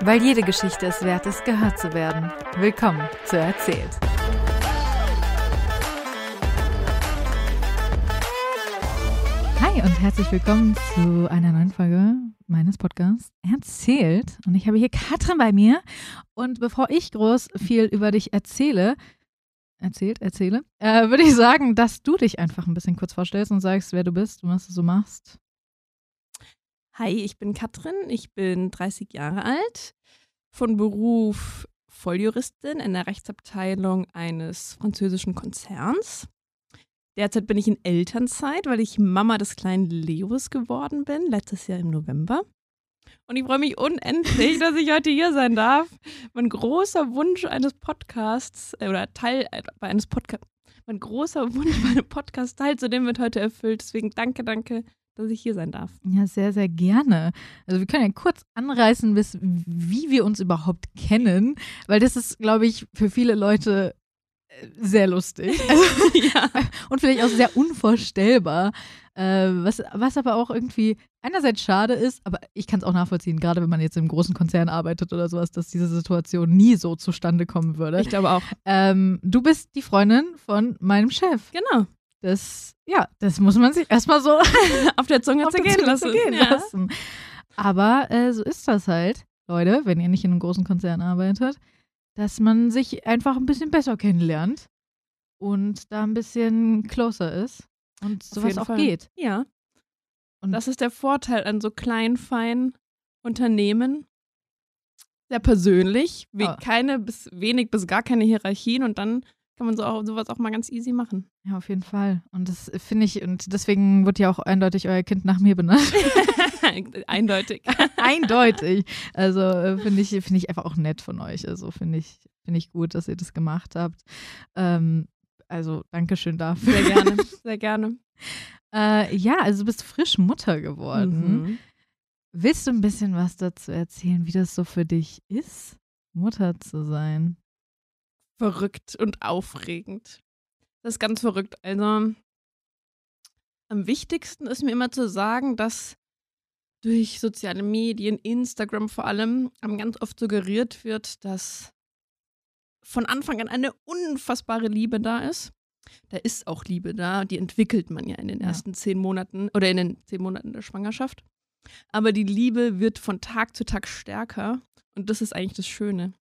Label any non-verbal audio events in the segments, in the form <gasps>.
Weil jede Geschichte es wert ist, gehört zu werden. Willkommen zu Erzählt. Hi und herzlich willkommen zu einer neuen Folge meines Podcasts Erzählt. Und ich habe hier Katrin bei mir. Und bevor ich groß viel über dich erzähle, erzählt, erzähle, äh, würde ich sagen, dass du dich einfach ein bisschen kurz vorstellst und sagst, wer du bist und was du so machst. Hi, ich bin Katrin, ich bin 30 Jahre alt, von Beruf Volljuristin in der Rechtsabteilung eines französischen Konzerns. Derzeit bin ich in Elternzeit, weil ich Mama des kleinen Leos geworden bin, letztes Jahr im November. Und ich freue mich unendlich, <laughs> dass ich heute hier sein darf. Mein großer Wunsch eines Podcasts äh, oder Teil äh, eines Podcasts, mein großer Wunsch <laughs> bei einem Podcast teilzunehmen wird heute erfüllt. Deswegen danke, danke, dass ich hier sein darf. Ja, sehr, sehr gerne. Also wir können ja kurz anreißen, bis, wie wir uns überhaupt kennen, weil das ist, glaube ich, für viele Leute äh, sehr lustig. <laughs> Also, ja. Und vielleicht auch sehr unvorstellbar. Äh, was, was aber auch irgendwie einerseits schade ist, aber ich kann es auch nachvollziehen, gerade wenn man jetzt im großen Konzern arbeitet oder sowas, dass diese Situation nie so zustande kommen würde. Ich glaube auch. Ähm, du bist die Freundin von meinem Chef. Genau. Das, ja, das muss man sich erstmal so <laughs> auf der Zunge auf zergehen, Zunge lassen. Zergehen ja. lassen. Aber äh, so ist das halt, Leute, wenn ihr nicht in einem großen Konzern arbeitet, dass man sich einfach ein bisschen besser kennenlernt und da ein bisschen closer ist und sowas auch Fall. geht. Ja. Und das ist der Vorteil an so kleinen, feinen Unternehmen. Sehr persönlich, wie oh. keine bis wenig bis gar keine Hierarchien und dann kann man so auch, sowas auch mal ganz easy machen. Ja, auf jeden Fall. Und das finde ich, und deswegen wird ja auch eindeutig euer Kind nach mir benannt. <laughs> eindeutig. <laughs> eindeutig. Also äh, finde ich, find ich einfach auch nett von euch. Also finde ich, find ich gut, dass ihr das gemacht habt. Ähm, also Dankeschön dafür. Sehr gerne, <laughs> sehr gerne. Äh, ja, also du bist frisch Mutter geworden. Mhm. Willst du ein bisschen was dazu erzählen, wie das so für dich ist, Mutter zu sein? Verrückt und aufregend. Das ist ganz verrückt. Also am wichtigsten ist mir immer zu sagen, dass durch soziale Medien, Instagram vor allem, ganz oft suggeriert wird, dass von Anfang an eine unfassbare Liebe da ist. Da ist auch Liebe da, die entwickelt man ja in den ersten ja. zehn Monaten oder in den zehn Monaten der Schwangerschaft. Aber die Liebe wird von Tag zu Tag stärker und das ist eigentlich das Schöne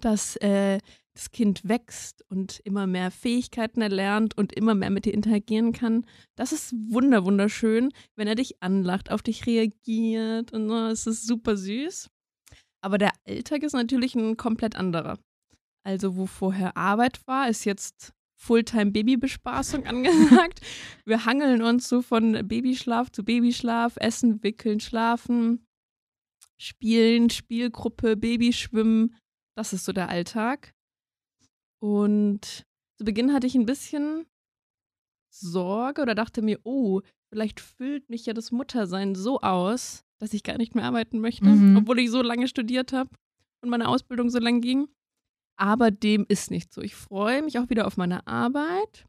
dass äh, das Kind wächst und immer mehr Fähigkeiten erlernt und immer mehr mit dir interagieren kann. Das ist wunder wunderschön, wenn er dich anlacht, auf dich reagiert und so. Es ist super süß. Aber der Alltag ist natürlich ein komplett anderer. Also wo vorher Arbeit war, ist jetzt Fulltime-Babybespaßung <laughs> angesagt. Wir hangeln uns so von Babyschlaf zu Babyschlaf, Essen, Wickeln, Schlafen, Spielen, Spielgruppe, Babyschwimmen, das ist so der Alltag. Und zu Beginn hatte ich ein bisschen Sorge oder dachte mir, oh, vielleicht füllt mich ja das Muttersein so aus, dass ich gar nicht mehr arbeiten möchte, mhm. obwohl ich so lange studiert habe und meine Ausbildung so lang ging. Aber dem ist nicht so. Ich freue mich auch wieder auf meine Arbeit,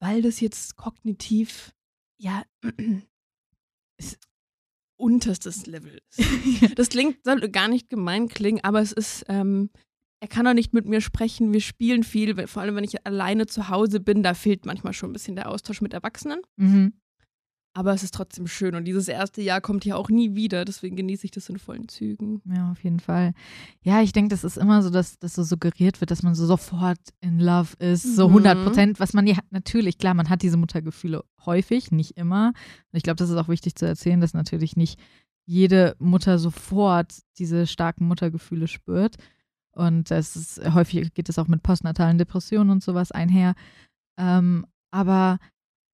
weil das jetzt kognitiv, ja, <clears throat> ist unterstes Level ist. <laughs> das klingt, soll gar nicht gemein klingen, aber es ist, ähm, er kann auch nicht mit mir sprechen. Wir spielen viel, vor allem wenn ich alleine zu Hause bin, da fehlt manchmal schon ein bisschen der Austausch mit Erwachsenen. Mhm. Aber es ist trotzdem schön und dieses erste Jahr kommt ja auch nie wieder, deswegen genieße ich das in vollen Zügen. Ja, auf jeden Fall. Ja, ich denke, das ist immer so, dass das so suggeriert wird, dass man so sofort in Love ist, so 100 mhm. Prozent, was man ja natürlich, klar, man hat diese Muttergefühle häufig, nicht immer. Und ich glaube, das ist auch wichtig zu erzählen, dass natürlich nicht jede Mutter sofort diese starken Muttergefühle spürt. Und das ist, häufig geht es auch mit postnatalen Depressionen und sowas einher. Ähm, aber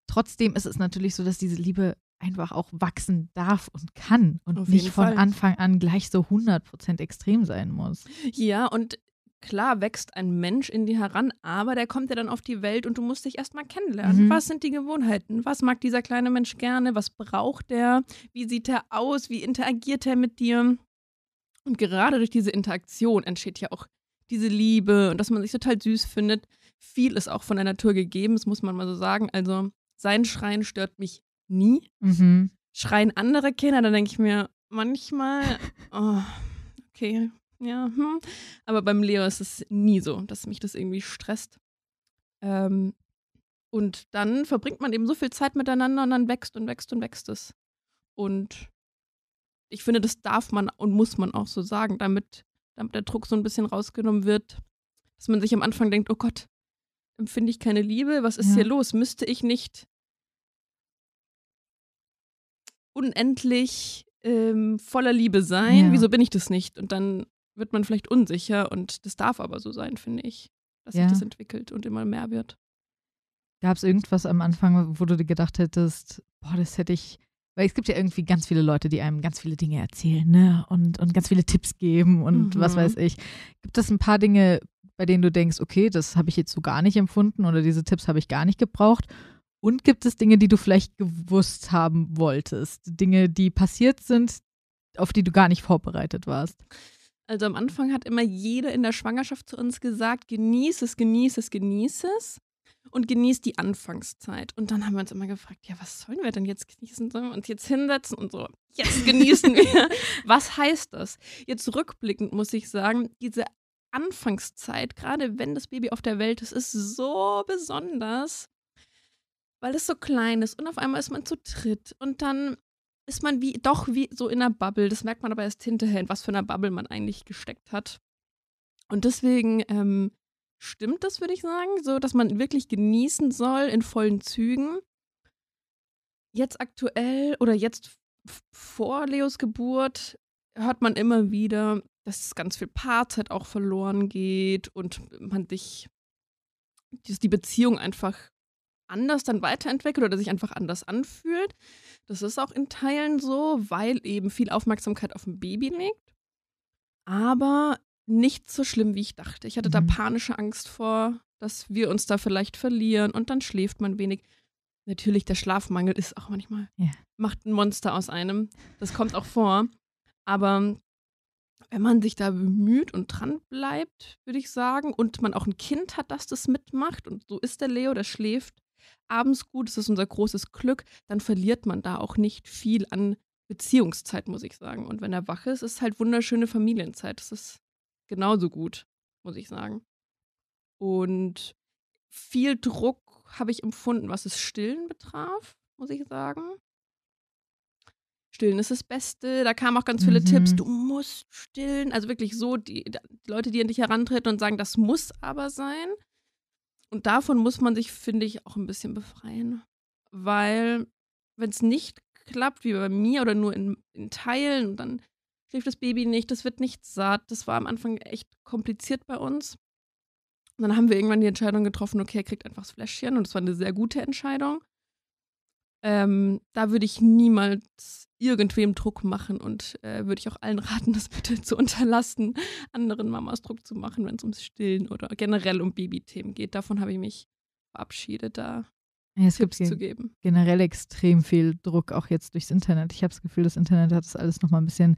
trotzdem ist es natürlich so, dass diese Liebe einfach auch wachsen darf und kann und Auf nicht von Fall. Anfang an gleich so 100% extrem sein muss. Ja, und klar wächst ein Mensch in dir heran, aber der kommt ja dann auf die Welt und du musst dich erstmal kennenlernen. Mhm. Was sind die Gewohnheiten? Was mag dieser kleine Mensch gerne? Was braucht er? Wie sieht er aus? Wie interagiert er mit dir? Und gerade durch diese Interaktion entsteht ja auch diese Liebe und dass man sich total süß findet. Viel ist auch von der Natur gegeben, das muss man mal so sagen. Also sein Schreien stört mich nie. Mhm. Schreien andere Kinder, dann denke ich mir manchmal, <laughs> oh, okay, ja, hm. Aber beim Leo ist es nie so, dass mich das irgendwie stresst. Ähm, und dann verbringt man eben so viel Zeit miteinander und dann wächst und wächst und wächst es. Und ich finde, das darf man und muss man auch so sagen, damit, damit der Druck so ein bisschen rausgenommen wird, dass man sich am Anfang denkt, oh Gott, empfinde ich keine Liebe, was ist ja. hier los? Müsste ich nicht unendlich ähm, voller Liebe sein? Ja. Wieso bin ich das nicht? Und dann wird man vielleicht unsicher und das darf aber so sein, finde ich, dass ja. sich das entwickelt und immer mehr wird. Gab es irgendwas am Anfang, wo du dir gedacht hättest, boah, das hätte ich, weil es gibt ja irgendwie ganz viele Leute, die einem ganz viele Dinge erzählen, ne? Und, und ganz viele Tipps geben und mhm. was weiß ich. Gibt es ein paar Dinge, bei denen du denkst, okay, das habe ich jetzt so gar nicht empfunden oder diese Tipps habe ich gar nicht gebraucht? Und gibt es Dinge, die du vielleicht gewusst haben wolltest? Dinge, die passiert sind, auf die du gar nicht vorbereitet warst? Also am Anfang hat immer jeder in der Schwangerschaft zu uns gesagt, genieß es, genieß es, genieß es und genieß die Anfangszeit. Und dann haben wir uns immer gefragt, ja, was sollen wir denn jetzt genießen? Sollen wir uns jetzt hinsetzen und so, jetzt genießen <laughs> wir. was heißt das? Jetzt rückblickend muss ich sagen, diese Anfangszeit, gerade wenn das Baby auf der Welt ist, ist so besonders, weil es so klein ist und auf einmal ist man zu dritt und dann ist man wie doch wie so in einer Bubble. Das merkt man aber erst hinterher, in was für einer Bubble man eigentlich gesteckt hat. Und deswegen ähm, stimmt das, würde ich sagen, so, dass man wirklich genießen soll in vollen Zügen. Jetzt aktuell oder jetzt vor Leos Geburt hört man immer wieder, dass ganz viel Paarzeit auch verloren geht und man sich die Beziehung einfach anders dann weiterentwickelt oder sich einfach anders anfühlt. Das ist auch in Teilen so, weil eben viel Aufmerksamkeit auf dem Baby liegt. Aber nicht so schlimm, wie ich dachte. Ich hatte mhm. da panische Angst vor, dass wir uns da vielleicht verlieren und dann schläft man wenig. Natürlich, der Schlafmangel ist auch manchmal, ja. macht ein Monster aus einem. Das kommt auch vor. Aber wenn man sich da bemüht und dran bleibt, würde ich sagen, und man auch ein Kind hat, das das mitmacht, und so ist der Leo, der schläft abends gut, das ist unser großes Glück, dann verliert man da auch nicht viel an Beziehungszeit, muss ich sagen. Und wenn er wach ist, ist halt wunderschöne Familienzeit. Das ist genauso gut, muss ich sagen. Und viel Druck habe ich empfunden, was das Stillen betraf, muss ich sagen. Stillen ist das Beste. Da kamen auch ganz viele mhm. Tipps. Du musst stillen. Also wirklich so, die, die, Leute, die an dich herantreten und sagen, das muss aber sein. Und davon muss man sich, finde ich, auch ein bisschen befreien. Weil, wenn es nicht klappt, wie bei mir oder nur in, in Teilen, dann schläft das Baby nicht, das wird nicht satt. Das war am Anfang echt kompliziert bei uns. Und dann haben wir irgendwann die Entscheidung getroffen, okay, er kriegt einfach das Fläschchen und das war eine sehr gute Entscheidung. Ähm, da würde ich niemals irgendwem Druck machen und äh, würde ich auch allen raten, <laughs> das bitte zu unterlassen, anderen Mamas Druck zu machen, wenn es ums Stillen oder generell um Babythemen geht. Davon habe ich mich verabschiedet, da ja, es Tipps gibt zu geben. Generell extrem viel Druck, auch jetzt durchs Internet. Ich habe das Gefühl, das Internet hat das alles nochmal ein bisschen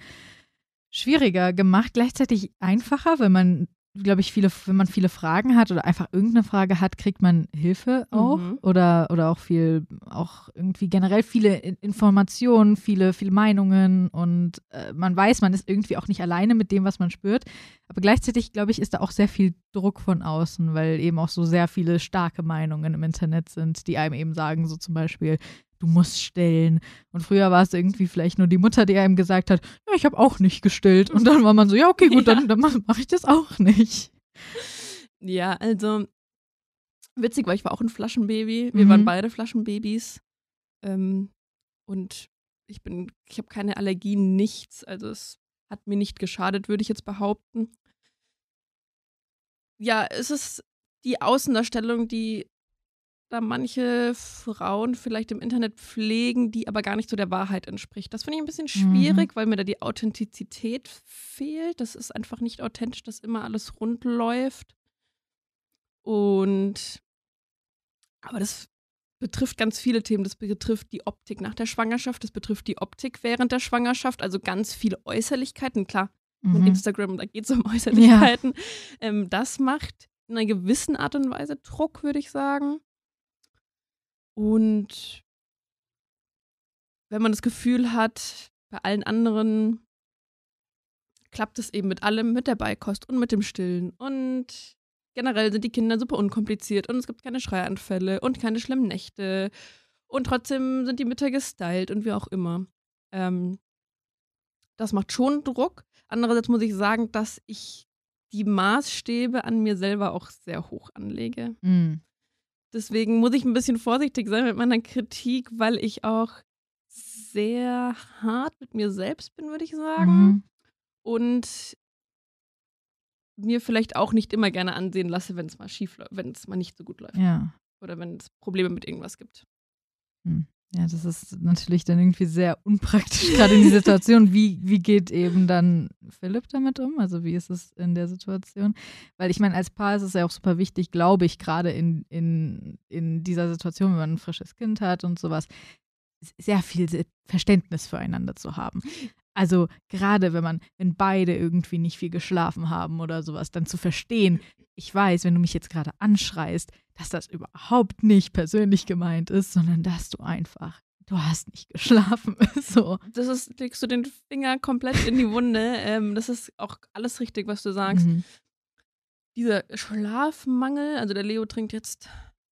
schwieriger gemacht, gleichzeitig einfacher, weil man glaube ich, viele, wenn man viele Fragen hat oder einfach irgendeine Frage hat, kriegt man Hilfe auch mhm. oder, oder auch viel, auch irgendwie generell viele Informationen, viele, viele Meinungen und äh, man weiß, man ist irgendwie auch nicht alleine mit dem, was man spürt. Aber gleichzeitig, glaube ich, ist da auch sehr viel Druck von außen, weil eben auch so sehr viele starke Meinungen im Internet sind, die einem eben sagen, so zum Beispiel, du musst stillen. Und früher war es irgendwie vielleicht nur die Mutter, die einem gesagt hat, ja, ich habe auch nicht gestillt. Und dann war man so, ja, okay, gut, <laughs> ja. dann, dann mache ich das auch nicht. Ja, also witzig, weil ich war auch ein Flaschenbaby. Wir mhm. waren beide Flaschenbabys. Ähm, und ich bin, ich habe keine Allergien, nichts. Also es hat mir nicht geschadet, würde ich jetzt behaupten. Ja, es ist die Außendarstellung, die da manche Frauen vielleicht im Internet pflegen, die aber gar nicht so der Wahrheit entspricht. Das finde ich ein bisschen schwierig, mhm. weil mir da die Authentizität fehlt. Das ist einfach nicht authentisch, dass immer alles rund läuft. Und aber das betrifft ganz viele Themen. Das betrifft die Optik nach der Schwangerschaft, das betrifft die Optik während der Schwangerschaft, also ganz viele Äußerlichkeiten. Klar, mhm. Instagram, da geht es um <laughs> Äußerlichkeiten. Ja. Ähm, das macht in einer gewissen Art und Weise Druck, würde ich sagen. Und wenn man das Gefühl hat, bei allen anderen klappt es eben mit allem, mit der Beikost und mit dem Stillen. Und generell sind die Kinder super unkompliziert und es gibt keine Schreianfälle und keine schlimmen Nächte. Und trotzdem sind die Mütter gestylt und wie auch immer. Ähm, das macht schon Druck. Andererseits muss ich sagen, dass ich die Maßstäbe an mir selber auch sehr hoch anlege. Mhm. Deswegen muss ich ein bisschen vorsichtig sein mit meiner Kritik, weil ich auch sehr hart mit mir selbst bin, würde ich sagen. Mhm. Und mir vielleicht auch nicht immer gerne ansehen lasse, wenn es mal schief läuft, wenn es mal nicht so gut läuft. Ja. Oder wenn es Probleme mit irgendwas gibt. Hm. Ja, das ist natürlich dann irgendwie sehr unpraktisch, gerade in die Situation. Wie, wie geht eben dann Philipp damit um? Also wie ist es in der Situation? Weil ich meine, als Paar ist es ja auch super wichtig, glaube ich, gerade in, in, in dieser Situation, wenn man ein frisches Kind hat und sowas, sehr viel Verständnis füreinander zu haben. Also gerade wenn man, wenn beide irgendwie nicht viel geschlafen haben oder sowas, dann zu verstehen, ich weiß, wenn du mich jetzt gerade anschreist, dass das überhaupt nicht persönlich gemeint ist, sondern dass du einfach, du hast nicht geschlafen. <laughs> so. Das ist, legst du den Finger komplett in die Wunde. ähm, das ist auch alles richtig, was du sagst. Mhm. Dieser Schlafmangel, also der Leo trinkt jetzt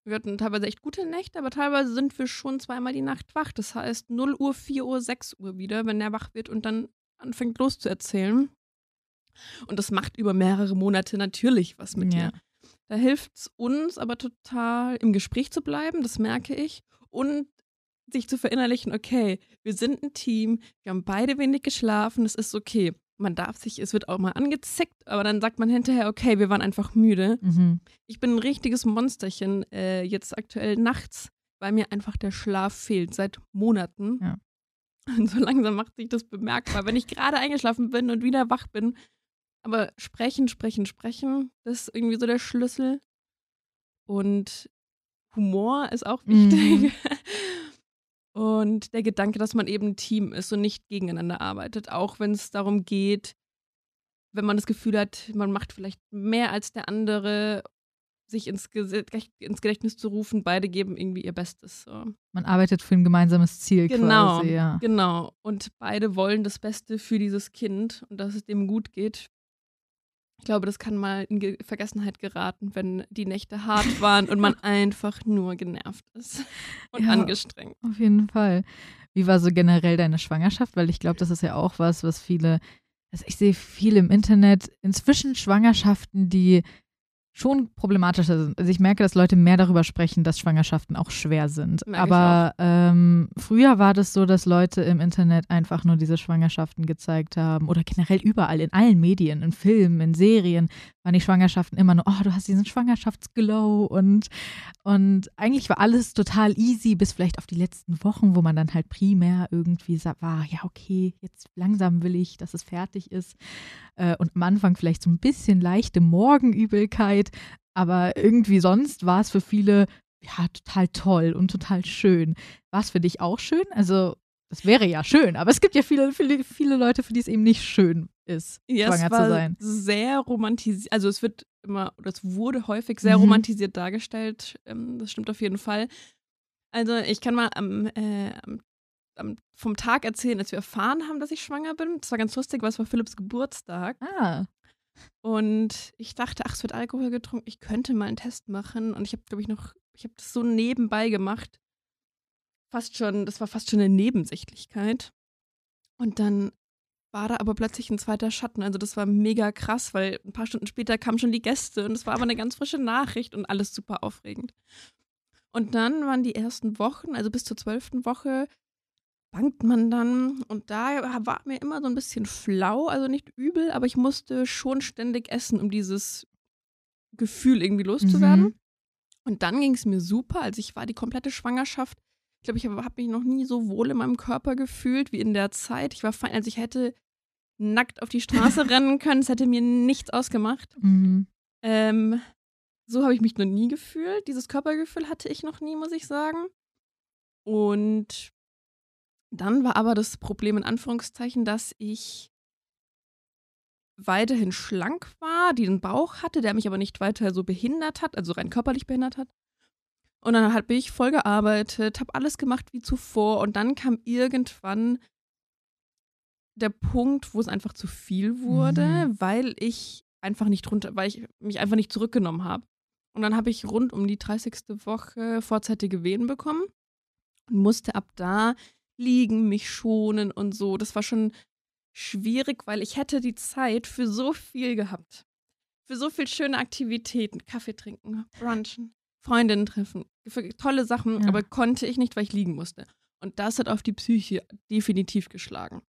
wir hatten teilweise echt gute Nächte, aber teilweise sind wir schon zweimal die Nacht wach. Das heißt 0 Uhr, 4 Uhr, 6 Uhr wieder, wenn er wach wird und dann anfängt loszuerzählen. Und das macht über mehrere Monate natürlich was mit Ja. dir. Da hilft es uns aber total, im Gespräch zu bleiben, das merke ich. Und sich zu verinnerlichen, okay, wir sind ein Team, wir haben beide wenig geschlafen, es ist okay. Man darf sich, es wird auch mal angezickt, aber dann sagt man hinterher, okay, wir waren einfach müde. Mhm. Ich bin ein richtiges Monsterchen äh, jetzt aktuell nachts, weil mir einfach der Schlaf fehlt seit Monaten. Ja. <laughs> Und so langsam macht sich das bemerkbar, wenn ich gerade eingeschlafen bin und wieder wach bin. Aber sprechen, sprechen, sprechen, das ist irgendwie so der Schlüssel. Und Humor ist auch wichtig. <laughs> Und der Gedanke, dass man eben ein Team ist und nicht gegeneinander arbeitet, auch wenn es darum geht, wenn man das Gefühl hat, man macht vielleicht mehr als der andere, sich ins, ins Gedächtnis zu rufen, beide geben irgendwie ihr Bestes. So. Man arbeitet für ein gemeinsames Ziel Genau, quasi, ja. genau. Und beide wollen das Beste für dieses Kind und dass es dem gut geht. Ich glaube, das kann mal in Ge Vergessenheit geraten, wenn die Nächte hart <laughs> waren und man einfach nur genervt ist <laughs> und Ja. angestrengt. Auf jeden Fall. Wie war so generell deine Schwangerschaft? Weil ich glaube, das ist ja auch was, was viele, also ich sehe viel im Internet inzwischen Schwangerschaften, die schon problematischer sind. Also ich merke, dass Leute mehr darüber sprechen, dass Schwangerschaften auch schwer sind. Merke Aber ähm, früher war das so, dass Leute im Internet einfach nur diese Schwangerschaften gezeigt haben oder generell überall in allen Medien, in Filmen, in Serien waren die Schwangerschaften immer nur, oh, du hast diesen Schwangerschaftsglow und und eigentlich war alles total easy, bis vielleicht auf die letzten Wochen, wo man dann halt primär irgendwie sa- war, ja, okay, jetzt langsam will ich, dass es fertig ist. Äh, und am Anfang vielleicht so ein bisschen leichte Morgenübelkeit, aber irgendwie sonst war es für viele ja total toll und total schön. War es für dich auch schön? Also, das wäre ja schön, aber es gibt ja viele, viele, viele Leute, für die es eben nicht schön ist, Ja, schwanger es war zu sein. sehr romantisiert, also es wird immer, oder es wurde häufig sehr Mhm. romantisiert dargestellt. Ähm, das stimmt auf jeden Fall. Also ich kann mal am, äh, am, vom Tag erzählen, als wir erfahren haben, dass ich schwanger bin. Das war ganz lustig, weil es war Philipps Geburtstag. Ah, Und ich dachte, ach, es wird Alkohol getrunken, ich könnte mal einen Test machen. Und ich habe, glaube ich, noch, ich habe das so nebenbei gemacht. Fast schon, das war fast schon eine Nebensächlichkeit. Und dann war da aber plötzlich ein zweiter Schatten. Also das war mega krass, weil ein paar Stunden später kamen schon die Gäste und es war aber eine ganz frische Nachricht und alles super aufregend. Und dann waren die ersten Wochen, also bis zur zwölften Woche, bangt man dann und da war mir immer so ein bisschen flau, also nicht übel, aber ich musste schon ständig essen, um dieses Gefühl irgendwie loszuwerden. Mhm. Und dann ging es mir super, also ich war die komplette Schwangerschaft. Ich glaube, ich habe hab mich noch nie so wohl in meinem Körper gefühlt wie in der Zeit. Ich war fein, also ich hätte nackt auf die Straße <laughs> rennen können, es hätte mir nichts ausgemacht. mhm. Ähm, so habe ich mich noch nie gefühlt. Dieses Körpergefühl hatte ich noch nie, muss ich sagen. Und dann war aber das Problem in Anführungszeichen, dass ich weiterhin schlank war, den Bauch hatte, der mich aber nicht weiter so behindert hat, also rein körperlich behindert hat. Und dann habe ich voll gearbeitet, habe alles gemacht wie zuvor und dann kam irgendwann der Punkt, wo es einfach zu viel wurde, Mhm. weil ich einfach nicht runter, weil ich mich einfach nicht zurückgenommen habe. Und dann habe ich rund um die 30. Woche vorzeitige Wehen bekommen und musste ab da liegen, mich schonen und so. Das war schon schwierig, weil ich hätte die Zeit für so viel gehabt. Für so viel schöne Aktivitäten, Kaffee trinken, brunchen, Freundinnen treffen, für tolle Sachen, Ja. aber konnte ich nicht, weil ich liegen musste. Und das hat auf die Psyche definitiv geschlagen.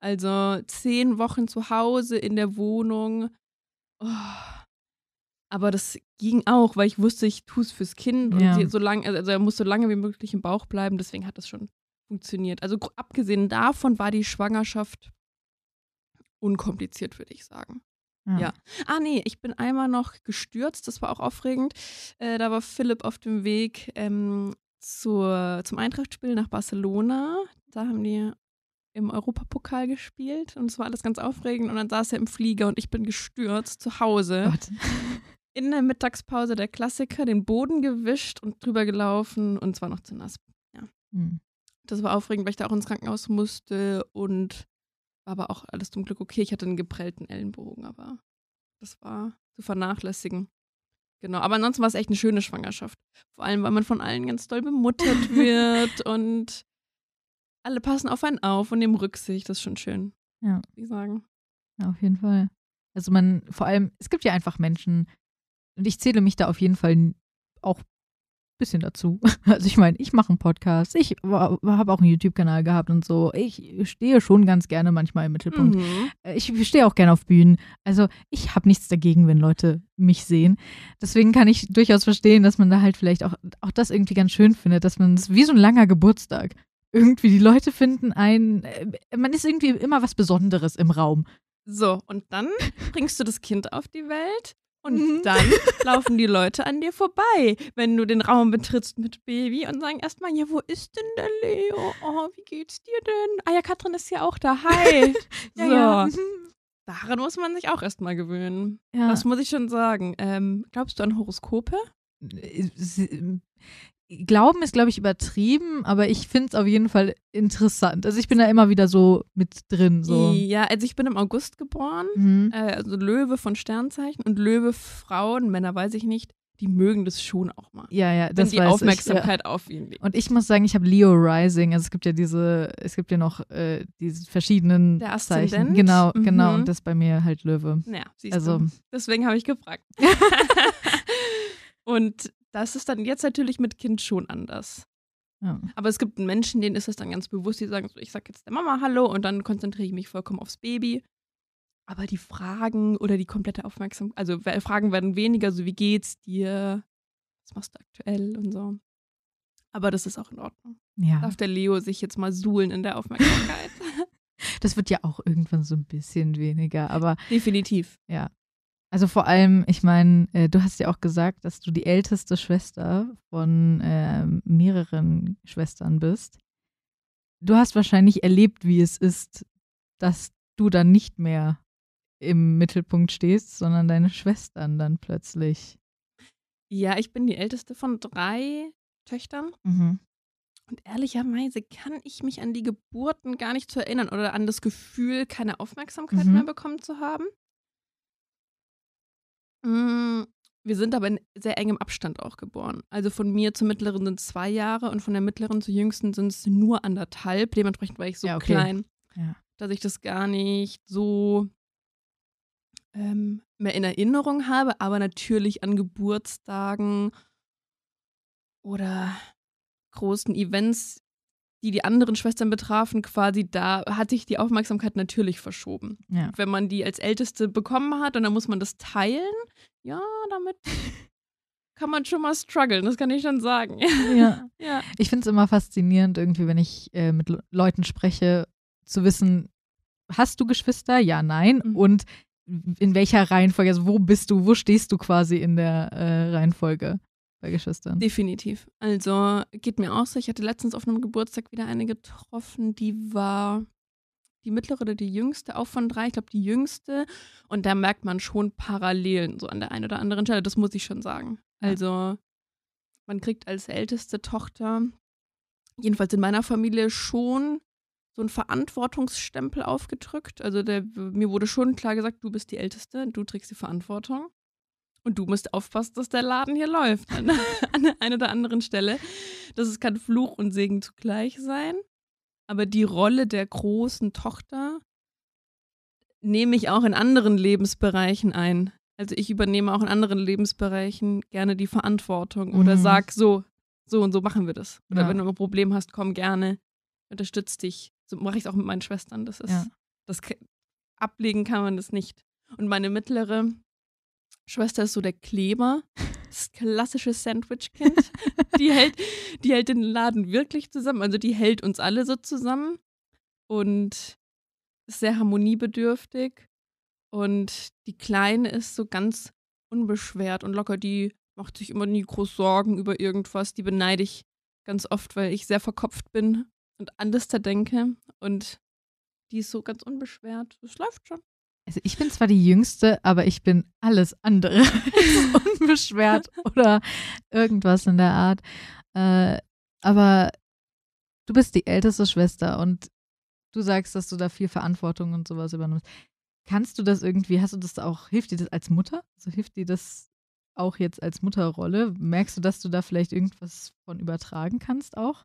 Also zehn Wochen zu Hause in der Wohnung. Oh. Aber das ging auch, weil ich wusste, ich tue es fürs Kind und Ja. so lang, also er muss so lange wie möglich im Bauch bleiben. Deswegen hat das schon funktioniert. Also abgesehen davon war die Schwangerschaft unkompliziert, würde ich sagen. Ja. Ah, nee, ich bin einmal noch gestürzt, das war auch aufregend. Äh, da war Philipp auf dem Weg ähm, zur, zum Eintrachtspiel nach Barcelona. Da haben die im Europapokal gespielt und es war alles ganz aufregend. Und dann saß er im Flieger und ich bin gestürzt zu Hause. Gott. In der Mittagspause der Klassiker, den Boden gewischt und drüber gelaufen und es war noch zu nass. Hm. Das war aufregend, weil ich da auch ins Krankenhaus musste und war aber auch alles zum Glück okay. Ich hatte einen geprellten Ellenbogen, aber das war zu vernachlässigen. Genau, aber ansonsten war es echt eine schöne Schwangerschaft. Vor allem, weil man von allen ganz doll bemuttert <laughs> wird und alle passen auf einen auf und nehmen Rücksicht. Das ist schon schön. Ja. Ich sagen. Ja, auf jeden Fall. Also man, vor allem, es gibt ja einfach Menschen, und ich zähle mich da auf jeden Fall auch bisschen dazu. <laughs> Also ich meine, ich mache einen Podcast, ich habe auch einen YouTube-Kanal gehabt und so. Ich stehe schon ganz gerne manchmal im Mittelpunkt. Mhm. Äh, Ich stehe auch gerne auf Bühnen. Also ich habe nichts dagegen, wenn Leute mich sehen. Deswegen kann ich durchaus verstehen, dass man da halt vielleicht auch, auch das irgendwie ganz schön findet, dass man es wie so ein langer Geburtstag. Irgendwie die Leute finden ein, äh, man ist irgendwie immer was Besonderes im Raum. So, und dann bringst du das Kind auf die Welt und Mhm. dann <laughs> laufen die Leute an dir vorbei, wenn du den Raum betrittst mit Baby und sagen erstmal, ja, wo ist denn der Leo? Oh, wie geht's dir denn? Ah ja, Katrin ist ja auch da. Hi. <laughs> so, Ja, ja. daran muss man sich auch erstmal gewöhnen. ja. Das muss ich schon sagen. Ähm, glaubst du an Horoskope? Glauben ist, glaube ich, übertrieben, aber ich finde es auf jeden Fall interessant. Also ich bin da immer wieder so mit drin. So. Ja, also ich bin im August geboren. Mhm. Äh, also Löwe von Sternzeichen und Löwe Frauen, Männer weiß ich nicht, die mögen das schon auch mal. Ja, ja, wenn das die weiß Aufmerksamkeit auf ihn liegt. Ich, ja. Und ich muss sagen, ich habe Leo Rising. Also es gibt ja diese, es gibt ja noch äh, diese verschiedenen Der Zeichen. Aszendent? Genau, genau. Mhm. Und das bei mir halt Löwe. Ja, siehst Also du. Deswegen habe ich gefragt. <laughs> <laughs> und das ist dann jetzt natürlich mit Kind schon anders. ja. Aber es gibt Menschen, denen ist das dann ganz bewusst, die sagen so, ich sage jetzt der Mama Hallo und dann konzentriere ich mich vollkommen aufs Baby. Aber die Fragen oder die komplette Aufmerksamkeit, also Fragen werden weniger, so wie geht's dir, was machst du aktuell und so. Aber das ist auch in Ordnung. ja. Darf der Leo sich jetzt mal suhlen in der Aufmerksamkeit? <laughs> Das wird ja auch irgendwann so ein bisschen weniger. Aber Definitiv. Also vor allem, ich meine, äh, du hast ja auch gesagt, dass du die älteste Schwester von äh, mehreren Schwestern bist. Du hast wahrscheinlich erlebt, wie es ist, dass du dann nicht mehr im Mittelpunkt stehst, sondern deine Schwestern dann plötzlich. Ja, ich bin die älteste von drei Töchtern. Mhm. Und ehrlicherweise kann ich mich an die Geburten gar nicht zu erinnern oder an das Gefühl, keine Aufmerksamkeit Mhm. mehr bekommen zu haben. Mm, Wir sind aber in sehr engem Abstand auch geboren. Also von mir zur mittleren sind zwei Jahre und von der mittleren zur jüngsten sind es nur anderthalb. Dementsprechend war ich so Ja, okay. klein, Ja. dass ich das gar nicht so ähm, mehr in Erinnerung habe. Aber natürlich an Geburtstagen oder großen Events, die die anderen Schwestern betrafen, quasi, da hat sich die Aufmerksamkeit natürlich verschoben. Ja. Wenn man die als Älteste bekommen hat und dann muss man das teilen, ja, damit <laughs> kann man schon mal strugglen, das kann ich schon sagen. <laughs> ja. ja. Ich finde es immer faszinierend, irgendwie, wenn ich äh, mit Le Leuten spreche, zu wissen, hast du Geschwister? Ja, nein. Mhm. Und in welcher Reihenfolge, also wo bist du, wo stehst du quasi in der äh, Reihenfolge bei Geschwistern? Definitiv. Also geht mir auch so. Ich hatte letztens auf einem Geburtstag wieder eine getroffen, die war die mittlere oder die jüngste, auch von drei, ich glaube die jüngste. Und da merkt man schon Parallelen so an der einen oder anderen Stelle. Das muss ich schon sagen. Also man kriegt als älteste Tochter, jedenfalls in meiner Familie, schon so ein Verantwortungsstempel aufgedrückt. Also der, mir wurde schon klar gesagt, du bist die Älteste, du trägst die Verantwortung. Und du musst aufpassen, dass der Laden hier läuft an, an der einen oder anderen Stelle. Das kann Fluch und Segen zugleich sein. Aber die Rolle der großen Tochter nehme ich auch in anderen Lebensbereichen ein. Also ich übernehme auch in anderen Lebensbereichen gerne die Verantwortung oder mhm. sag so, so und so machen wir das. Oder ja. wenn du ein Problem hast, komm gerne, unterstütz dich. So mache ich es auch mit meinen Schwestern. Das ist, ja. das ablegen kann man das nicht. Und meine mittlere Schwester ist so der Kleber, das klassische Sandwich-Kind. <laughs> die, hält, die hält den Laden wirklich zusammen. Also die hält uns alle so zusammen und ist sehr harmoniebedürftig. Und die Kleine ist so ganz unbeschwert und locker. Die macht sich immer nie groß Sorgen über irgendwas. Die beneide ich ganz oft, weil ich sehr verkopft bin und anders da denke. Und die ist so ganz unbeschwert. Es läuft schon. Also ich bin zwar die Jüngste, aber ich bin alles andere <laughs> unbeschwert <laughs> oder irgendwas in der Art. Äh, aber du bist die älteste Schwester und du sagst, dass du da viel Verantwortung und sowas übernimmst. Kannst du das irgendwie, hast du das auch, hilft dir das als Mutter? Also hilft dir das auch jetzt als Mutterrolle? Merkst du, dass du da vielleicht irgendwas von übertragen kannst auch?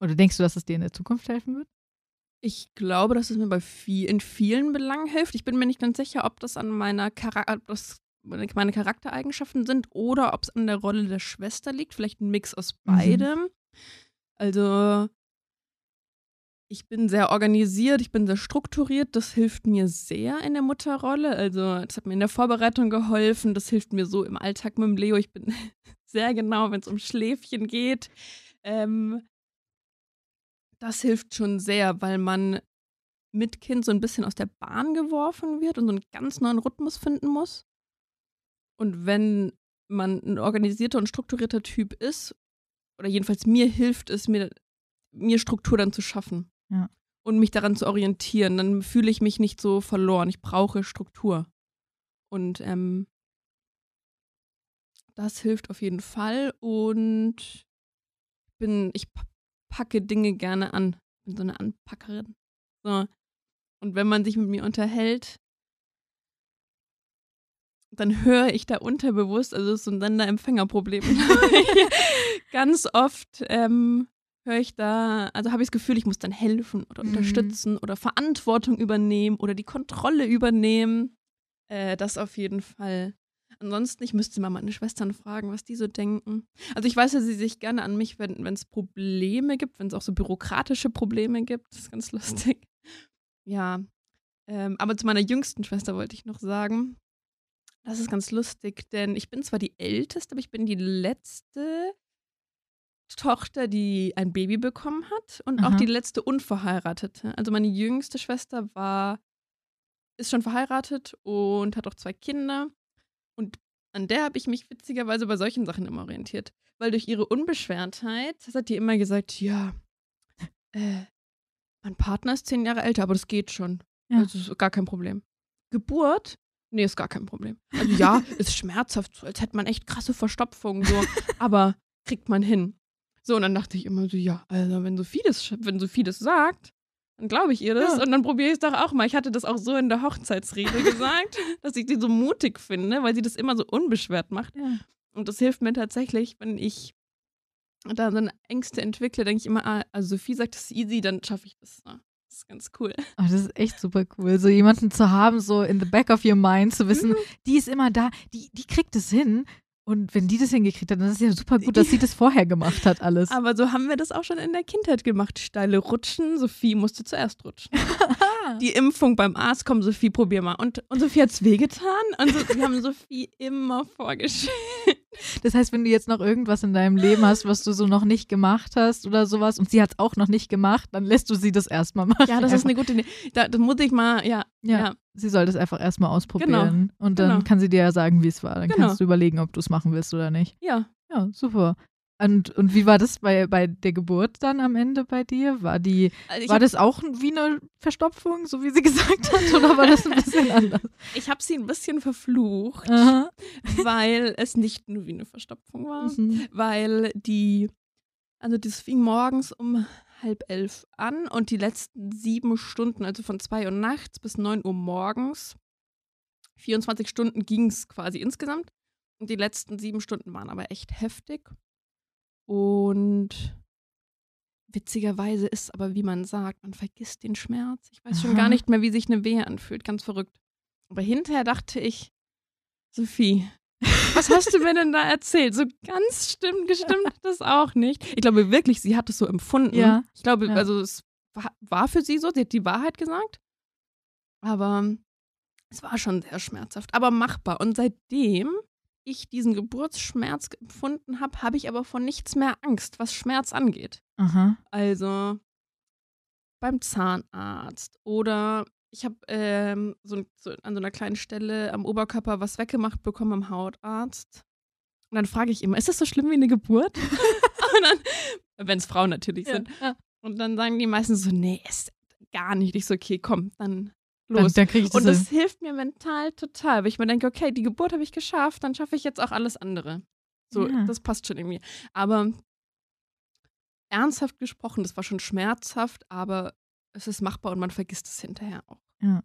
Oder denkst du, dass es dir in der Zukunft helfen wird? Ich glaube, dass es mir bei viel, in vielen Belangen hilft. Ich bin mir nicht ganz sicher, ob das an meiner Char das meine Charaktereigenschaften sind oder ob es an der Rolle der Schwester liegt. Vielleicht ein Mix aus mhm. beidem. Mhm. Also ich bin sehr organisiert, ich bin sehr strukturiert. Das hilft mir sehr in der Mutterrolle. Also, das hat mir in der Vorbereitung geholfen. Das hilft mir so im Alltag mit dem Leo. Ich bin <laughs> sehr genau, wenn es um Schläfchen geht. Ähm, das hilft schon sehr, weil man mit Kind so ein bisschen aus der Bahn geworfen wird und so einen ganz neuen Rhythmus finden muss. Und wenn man ein organisierter und strukturierter Typ ist, oder jedenfalls mir hilft es, mir, mir Struktur dann zu schaffen. Ja. Und mich daran zu orientieren. Dann fühle ich mich nicht so verloren. Ich brauche Struktur. Und ähm, das hilft auf jeden Fall. Und bin, ich packe Dinge gerne an. Bin so eine Anpackerin. So. Und wenn man sich mit mir unterhält, dann höre ich da unterbewusst, also das ist so ein Sender-Empfänger-Problem. <laughs> <laughs> Ganz oft ähm, höre ich da, also habe ich das Gefühl, ich muss dann helfen oder mhm. unterstützen oder Verantwortung übernehmen oder die Kontrolle übernehmen. Äh, das auf jeden Fall. Ansonsten, ich müsste mal meine Schwestern fragen, was die so denken. Also ich weiß, dass sie sich gerne an mich wenden, wenn es Probleme gibt, wenn es auch so bürokratische Probleme gibt. Das ist ganz lustig. Ja. Ähm, aber zu meiner jüngsten Schwester wollte ich noch sagen, das ist ganz lustig, denn ich bin zwar die Älteste, aber ich bin die letzte Tochter, die ein Baby bekommen hat und Aha. auch die letzte Unverheiratete. Also meine jüngste Schwester war, ist schon verheiratet und hat auch zwei Kinder. Und an der habe ich mich witzigerweise bei solchen Sachen immer orientiert. Weil durch ihre Unbeschwertheit hat die immer gesagt, ja, äh, mein Partner ist zehn Jahre älter, aber das geht schon. Ja. Also ist gar kein Problem. Geburt? Nee, ist gar kein Problem. Also ja, <laughs> ist schmerzhaft, als hätte man echt krasse Verstopfung, so, <laughs> aber kriegt man hin. So, und dann dachte ich immer so, ja, also wenn Sophie das, wenn Sophie das sagt, dann glaube ich ihr das ja. und dann probiere ich es doch auch mal. Ich hatte das auch so in der Hochzeitsrede <laughs> gesagt, dass ich sie so mutig finde, weil sie das immer so unbeschwert macht. Ja. Und das hilft mir tatsächlich, wenn ich da so eine Ängste entwickle, denke ich immer, ah, also Sophie sagt, das ist easy, dann schaffe ich das. Ne? Das ist ganz cool. Oh, das ist echt super cool, so jemanden zu haben, so in the back of your mind, zu wissen, mhm. die ist immer da, die, die kriegt es hin und wenn die das hingekriegt hat, dann ist es ja super gut, dass sie das vorher gemacht hat, alles. Aber so haben wir das auch schon in der Kindheit gemacht. Steile Rutschen. Sophie musste zuerst rutschen. <laughs> die Impfung beim Arzt, komm, Sophie, probier mal. Und, und Sophie hat es wehgetan. Und so, wir haben Sophie immer vorgeschickt. Das heißt, wenn du jetzt noch irgendwas in deinem Leben hast, was du so noch nicht gemacht hast oder sowas und sie hat es auch noch nicht gemacht, dann lässt du sie das erstmal machen. Ja, das ist <laughs> eine gute Idee. Da, das muss ich mal, ja. Ja, ja. sie soll das einfach erstmal ausprobieren. Genau. Und dann genau. kann sie dir ja sagen, wie es war. Dann genau. kannst du überlegen, ob du es machen willst oder nicht. Ja. Ja, super. Und, und wie war das bei, bei der Geburt dann am Ende bei dir? War die, also war das auch wie eine Verstopfung, so wie sie <laughs> gesagt hat, oder war das ein bisschen anders? Ich habe sie ein bisschen verflucht, Aha. weil es nicht nur wie eine Verstopfung war, mhm. weil die, also das fing morgens um halb elf an und die letzten sieben Stunden, also von zwei Uhr nachts bis neun Uhr morgens, 24 Stunden ging es quasi insgesamt. Und die letzten sieben Stunden waren aber echt heftig. Und witzigerweise ist aber, wie man sagt, man vergisst den Schmerz. Ich weiß schon Aha. gar nicht mehr, wie sich eine Wehe anfühlt. Ganz verrückt. Aber hinterher dachte ich, Sophie, was hast du mir denn da erzählt? So ganz stimmt, gestimmt hat das auch nicht. Ich glaube wirklich, sie hat es so empfunden. Ja. Ich glaube, Ja. also es war für sie so, sie hat die Wahrheit gesagt. Aber es war schon sehr schmerzhaft, aber machbar. Und seitdem ich diesen Geburtsschmerz empfunden habe, habe ich aber vor nichts mehr Angst, was Schmerz angeht. Aha. Also beim Zahnarzt oder ich habe ähm, so, so an so einer kleinen Stelle am Oberkörper was weggemacht bekommen am Hautarzt. Und dann frage ich immer, ist das so schlimm wie eine Geburt? <laughs> wenn es Frauen natürlich sind. Ja. Und dann sagen die meisten so, nee, ist gar nicht. Ich so, okay, komm, Dann, los. dann das, Und das hin. hilft mir mental total, weil ich mir denke, okay, die Geburt habe ich geschafft, dann schaffe ich jetzt auch alles andere. So, Ja. das passt schon irgendwie. Aber ernsthaft gesprochen, das war schon schmerzhaft, aber es ist machbar und man vergisst es hinterher auch. Ja.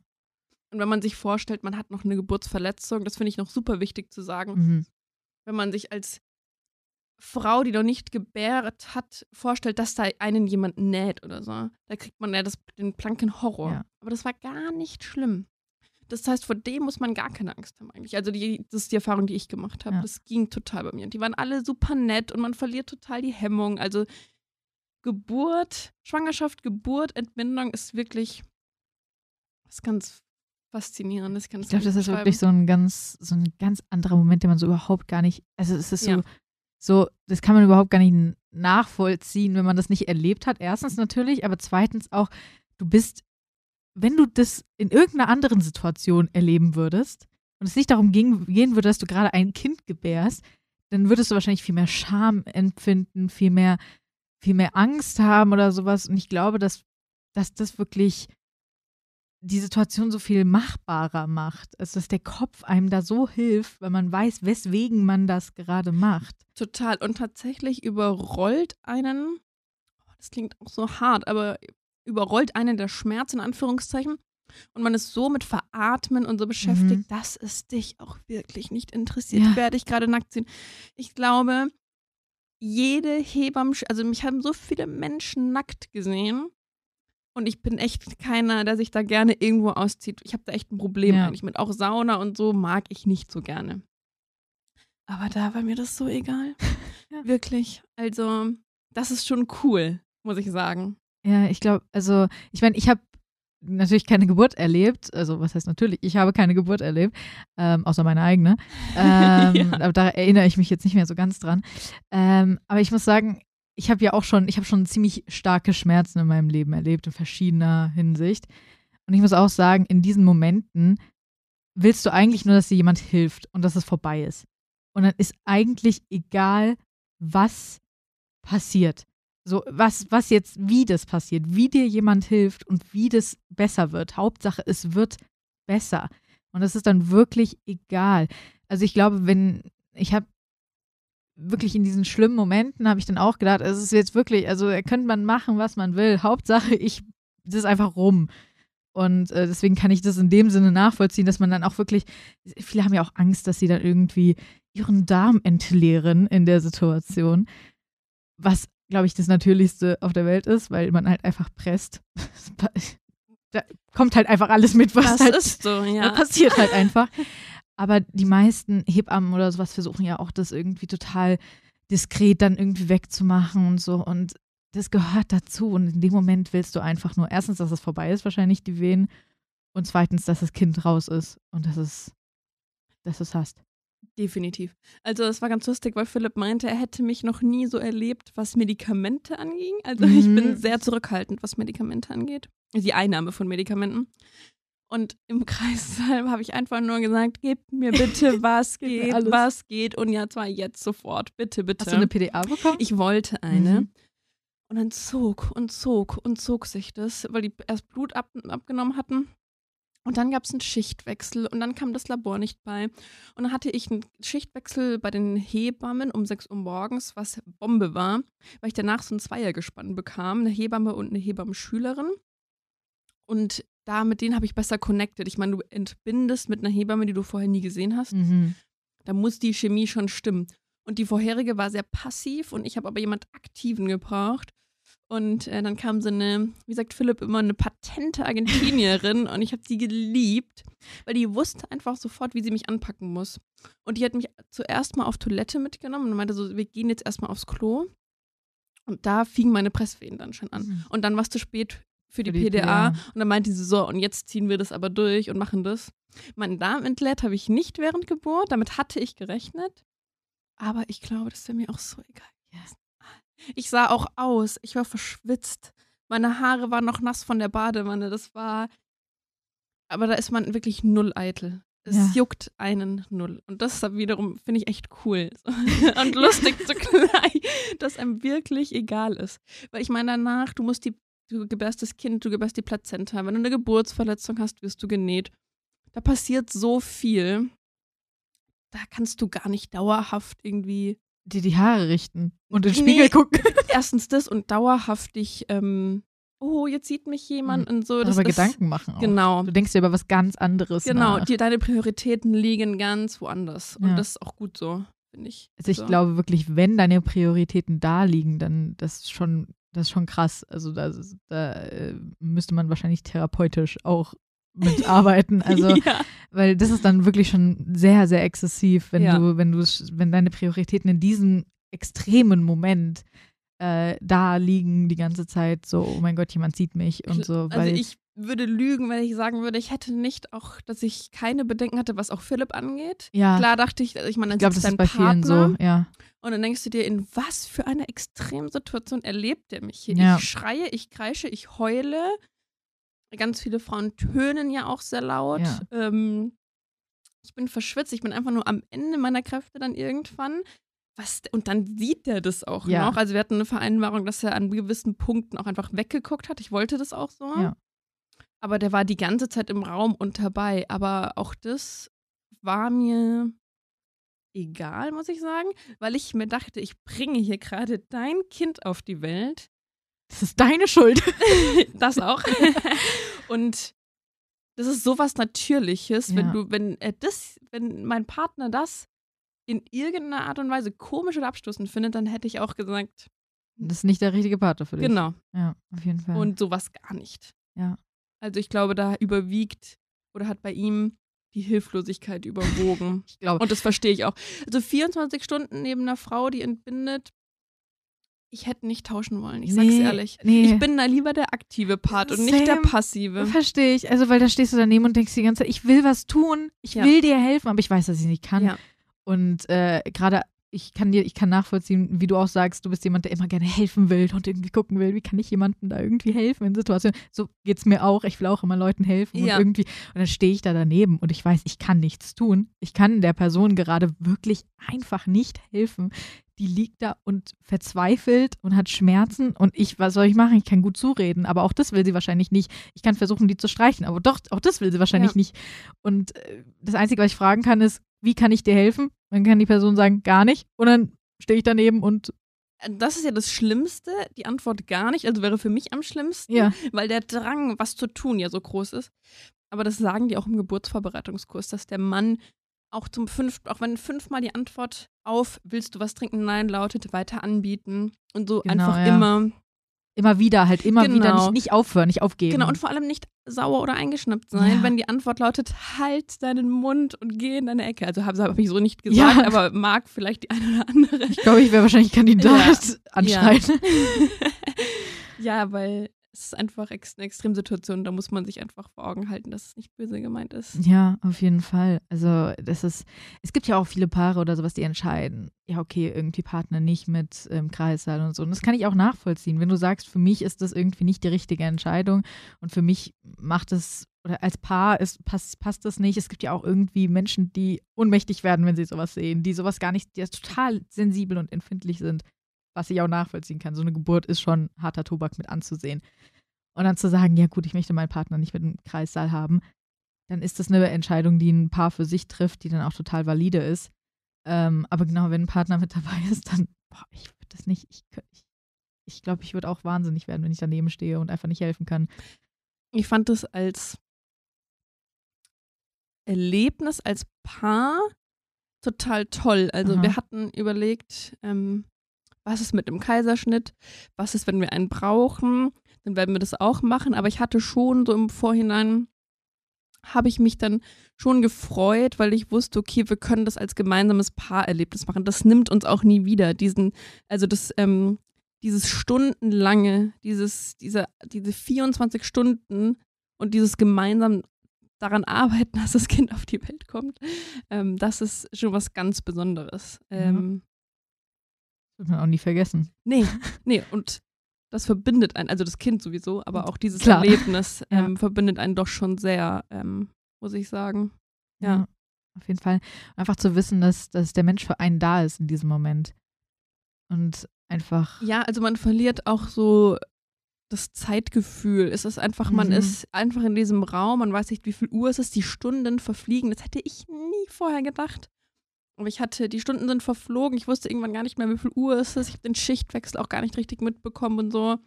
Und wenn man sich vorstellt, man hat noch eine Geburtsverletzung, das finde ich noch super wichtig zu sagen, Mhm. wenn man sich als Frau, die noch nicht gebärt hat, vorstellt, dass da einen jemand näht oder so, da kriegt man ja das, den blanken Horror. Ja. Aber das war gar nicht schlimm. Das heißt, vor dem muss man gar keine Angst haben eigentlich. Also die, das ist die Erfahrung, die ich gemacht habe. Ja. Das ging total bei mir. Und die waren alle super nett und man verliert total die Hemmung. Also Geburt, Schwangerschaft, Geburt, Entbindung ist wirklich was ganz Faszinierendes. Ich, glaube, das ist wirklich so ein ganz, so ein ganz anderer Moment, den man so überhaupt gar nicht, also es ist so, Ja. So, das kann man überhaupt gar nicht nachvollziehen, wenn man das nicht erlebt hat. Erstens natürlich, aber zweitens auch, du bist, wenn du das in irgendeiner anderen Situation erleben würdest und es nicht darum ging, gehen würde, dass du gerade ein Kind gebärst, dann würdest du wahrscheinlich viel mehr Scham empfinden, viel mehr, viel mehr Angst haben oder sowas. Und ich glaube, dass, dass das wirklich die Situation so viel machbarer macht. Also, dass der Kopf einem da so hilft, weil man weiß, weswegen man das gerade macht. Total. Und tatsächlich überrollt einen, oh, das klingt auch so hart, aber überrollt einen der Schmerz in Anführungszeichen. Und man ist so mit Veratmen und so beschäftigt, dass es dich auch wirklich nicht interessiert. Ja. Ich werde dich gerade nackt sehen. Ich glaube, jede Hebamme, also mich haben so viele Menschen nackt gesehen. Und ich bin echt keiner, der sich da gerne irgendwo auszieht. Ich habe da echt ein Problem Ja. eigentlich mit. Auch Sauna und so mag ich nicht so gerne. Aber da war mir das so egal. <laughs> Ja. Wirklich. Also, das ist schon cool, muss ich sagen. Ja, ich glaube, also, ich meine, ich habe natürlich keine Geburt erlebt. Also, was heißt natürlich? Ich habe keine Geburt erlebt, ähm, außer meine eigene. <laughs> Ähm, Ja. Aber da erinnere ich mich jetzt nicht mehr so ganz dran. Ähm, aber ich muss sagen, ich habe ja auch schon, ich habe schon ziemlich starke Schmerzen in meinem Leben erlebt, in verschiedener Hinsicht. Und ich muss auch sagen, in diesen Momenten willst du eigentlich nur, dass dir jemand hilft und dass es vorbei ist. Und dann ist eigentlich egal, was passiert. So, was, was jetzt, wie das passiert, wie dir jemand hilft und wie das besser wird. Hauptsache, es wird besser. Und das ist dann wirklich egal. Also ich glaube, wenn, ich habe wirklich in diesen schlimmen Momenten, habe ich dann auch gedacht, es ist jetzt wirklich, also könnte man machen, was man will. Hauptsache, ich, das ist einfach rum. Und äh, deswegen kann ich das in dem Sinne nachvollziehen, dass man dann auch wirklich, viele haben ja auch Angst, dass sie dann irgendwie ihren Darm entleeren in der Situation. Was, glaube ich, das Natürlichste auf der Welt ist, weil man halt einfach presst. <laughs> Da kommt halt einfach alles mit, was Das halt so, ja. <laughs> passiert halt einfach. Aber die meisten Hebammen oder sowas versuchen ja auch, das irgendwie total diskret dann irgendwie wegzumachen und so. Und das gehört dazu. Und in dem Moment willst du einfach nur, erstens, dass es vorbei ist, wahrscheinlich die Wehen. Und zweitens, dass das Kind raus ist und dass es, dass du es hast. Definitiv. Also es war ganz lustig, weil Philipp meinte, er hätte mich noch nie so erlebt, was Medikamente anging. Also ich Mhm. bin sehr zurückhaltend, was Medikamente angeht. Die Einnahme von Medikamenten. Und im Kreissaal <laughs> habe ich einfach nur gesagt, gebt mir bitte, <laughs> was geht, was geht. Und ja, zwar jetzt sofort. Bitte, bitte. Hast du eine PDA bekommen? Ich wollte eine. Mhm. Und dann zog und zog und zog sich das, weil die erst Blut ab, abgenommen hatten. Und dann gab es einen Schichtwechsel und dann kam das Labor nicht bei. Und dann hatte ich einen Schichtwechsel bei den Hebammen um 6 Uhr morgens, was Bombe war, weil ich danach so ein Zweiergespann bekam, eine Hebamme und eine Hebammenschülerin. Und da mit denen habe ich besser connected. Ich meine, du entbindest mit einer Hebamme, die du vorher nie gesehen hast. Mhm. Da muss die Chemie schon stimmen. Und die vorherige war sehr passiv und ich habe aber jemand Aktiven gebraucht. Und äh, dann kam so eine, wie sagt Philipp immer, eine patente Argentinierin <laughs> und ich habe sie geliebt, weil die wusste einfach sofort, wie sie mich anpacken muss. Und die hat mich zuerst mal auf Toilette mitgenommen und meinte so, wir gehen jetzt erstmal aufs Klo. Und da fingen meine Presswehen dann schon an. Mhm. Und dann war es zu spät für die, Für die PDA. PDA. Und dann meinte sie so, und jetzt ziehen wir das aber durch und machen das. Meinen Darm entleert habe ich nicht während Geburt, damit hatte ich gerechnet. Aber ich glaube, das wäre mir auch so egal. gewesen. Ich sah auch aus, ich war verschwitzt. Meine Haare waren noch nass von der Badewanne. Das war. Aber da ist man wirklich null eitel. Es Ja. juckt einen null. Und das wiederum finde ich echt cool. <laughs> <laughs> Und lustig zugleich, <laughs> dass einem wirklich egal ist. Weil ich meine, danach, du musst die, du gebärst das Kind, du gebärst die Plazenta. Wenn du eine Geburtsverletzung hast, wirst du genäht. Da passiert so viel. Da kannst du gar nicht dauerhaft irgendwie Die die Haare richten und in den Nee. Spiegel gucken. <laughs> erstens das und dauerhaft dich, ähm, oh, jetzt sieht mich jemand und so. Das ist, Gedanken machen auch. Genau. Du denkst dir über was ganz anderes Genau, die, deine Prioritäten liegen ganz woanders. Und Ja. das ist auch gut so, finde ich. Also ich so. glaube wirklich, wenn deine Prioritäten da liegen, dann das ist schon, das ist schon krass. Also da, da äh, müsste man wahrscheinlich therapeutisch auch mitarbeiten. <laughs> Also, ja. weil das ist dann wirklich schon sehr, sehr exzessiv, wenn Ja. du, wenn du, wenn deine Prioritäten in diesem extremen Moment äh, da liegen die ganze Zeit, so, oh mein Gott, jemand sieht mich und so. also ich würde lügen, wenn ich sagen würde, ich hätte nicht auch, dass ich keine Bedenken hatte, was auch Philipp angeht. ja, Klar dachte ich, ich meine, dann ich sitzt das ist dein bei vielen Partner so, ja. und dann denkst du dir, in was für einer Extremsituation erlebt er mich hier? Ja. Ich schreie, ich kreische, ich heule. Ganz viele Frauen tönen ja auch sehr laut. Ja. Ähm, ich bin verschwitzt, ich bin einfach nur am Ende meiner Kräfte dann irgendwann. Was, und dann sieht er das auch Ja. noch. Also wir hatten eine Vereinbarung, dass er an gewissen Punkten auch einfach weggeguckt hat. Ich wollte das auch so. Ja. Aber der war die ganze Zeit im Raum und dabei. Aber auch das war mir egal, muss ich sagen, weil ich mir dachte, ich bringe hier gerade dein Kind auf die Welt. Das ist deine Schuld. <laughs> das auch. und das ist sowas Natürliches, wenn Ja. du, wenn er das, wenn mein Partner das in irgendeiner Art und Weise komisch oder abstoßend findet, dann hätte ich auch gesagt, Das ist nicht der richtige Partner für dich. genau. Ja, auf jeden Fall. Und sowas gar nicht. Ja. Also ich glaube, da überwiegt oder hat bei ihm die Hilflosigkeit überwogen. <laughs> ich glaube, Und das verstehe ich auch. Also 24 Stunden neben einer Frau, die entbindet, ich hätte nicht tauschen wollen. Ich sag's Nee, ehrlich. nee. Ich bin da lieber der aktive Part und nicht der passive. Verstehe ich. Also, weil da stehst du daneben und denkst die ganze Zeit, ich will was tun, ich Ja. will dir helfen, aber ich weiß, dass ich nicht kann. Ja. Und äh, gerade ich kann dir, ich kann nachvollziehen, wie du auch sagst, du bist jemand, der immer gerne helfen will und irgendwie gucken will, wie kann ich jemandem da irgendwie helfen in Situationen. So geht's mir auch. Ich will auch immer Leuten helfen Ja. und irgendwie. Und dann stehe ich da daneben und ich weiß, ich kann nichts tun. Ich kann der Person gerade wirklich einfach nicht helfen. Die liegt da und verzweifelt und hat Schmerzen und ich, was soll ich machen? Ich kann gut zureden, aber auch das will sie wahrscheinlich nicht. Ich kann versuchen, die zu streichen, aber doch, auch das will sie wahrscheinlich Ja. nicht. Und äh, das Einzige, was ich fragen kann, ist, wie kann ich dir helfen? Dann kann die Person sagen, gar nicht. Und dann stehe ich daneben und Das ist ja das Schlimmste, die Antwort gar nicht, also wäre für mich am schlimmsten, ja, weil der Drang, was zu tun, ja so groß ist. Aber das sagen die auch im Geburtsvorbereitungskurs, dass der Mann auch zum fünften, auch wenn fünfmal die Antwort auf, willst du was trinken? Nein, lautet, weiter anbieten. Und so Genau, einfach ja. immer. Immer wieder, halt immer wieder Genau. nicht, nicht aufhören, nicht aufgeben. Genau, und vor allem nicht sauer oder eingeschnappt sein, Ja. wenn die Antwort lautet, halt deinen Mund und geh in deine Ecke. Also habe hab ich so nicht gesagt, Ja. aber mag vielleicht die eine oder andere. ich glaube, ich wäre wahrscheinlich Kandidat anschreien. Ja, <laughs> weil es ist einfach ex eine Extremsituation, da muss man sich einfach vor Augen halten, dass es nicht böse gemeint ist. Ja, auf jeden Fall. Also das ist, es gibt ja auch viele Paare oder sowas, die entscheiden, ja okay, irgendwie Partner nicht mit ähm, Kreissaal und so. Und das kann ich auch nachvollziehen. Wenn du sagst, für mich ist das irgendwie nicht die richtige Entscheidung und für mich macht es, oder als Paar ist, passt, passt das nicht. Es gibt ja auch irgendwie Menschen, die ohnmächtig werden, wenn sie sowas sehen, die sowas gar nicht, die total sensibel und empfindlich sind, was ich auch nachvollziehen kann. So eine Geburt ist schon harter Tobak mit anzusehen. Und dann zu sagen, ja gut, ich möchte meinen Partner nicht mit einem Kreissaal haben, dann ist das eine Entscheidung, die ein Paar für sich trifft, die dann auch total valide ist. Ähm, aber genau, wenn ein Partner mit dabei ist, dann, boah, ich würde das nicht, ich, ich, ich glaube, ich würde auch wahnsinnig werden, wenn ich daneben stehe und einfach nicht helfen kann. Ich fand das als Erlebnis, als Paar total toll. Also Aha. wir hatten überlegt, ähm, was ist mit dem Kaiserschnitt, was ist, wenn wir einen brauchen, dann werden wir das auch machen. Aber ich hatte schon so im Vorhinein, habe ich mich dann schon gefreut, weil ich wusste, okay, wir können das als gemeinsames Paarerlebnis machen. Das nimmt uns auch nie wieder. Diesen, also das, ähm, dieses stundenlange, dieses, diese, diese 24 Stunden und dieses gemeinsam daran arbeiten, <laughs> dass das Kind auf die Welt kommt, ähm, das ist schon was ganz Besonderes. Ähm, Das wird man auch nie vergessen. Nee, <laughs> nee, und das verbindet einen, also das Kind sowieso, aber auch dieses Klar. Erlebnis <laughs> Ja. ähm, verbindet einen doch schon sehr, ähm, muss ich sagen. Ja. Auf jeden Fall. Einfach zu wissen, dass, dass der Mensch für einen da ist in diesem Moment. Und einfach. Ja, also man verliert auch so das Zeitgefühl. Es ist einfach, man Mhm. ist einfach in diesem Raum, man weiß nicht, wie viel Uhr es ist, die Stunden verfliegen. Das hätte ich nie vorher gedacht. Aber ich hatte, die Stunden sind verflogen, ich wusste irgendwann gar nicht mehr, wie viel Uhr es ist. Ich habe den Schichtwechsel auch gar nicht richtig mitbekommen und so.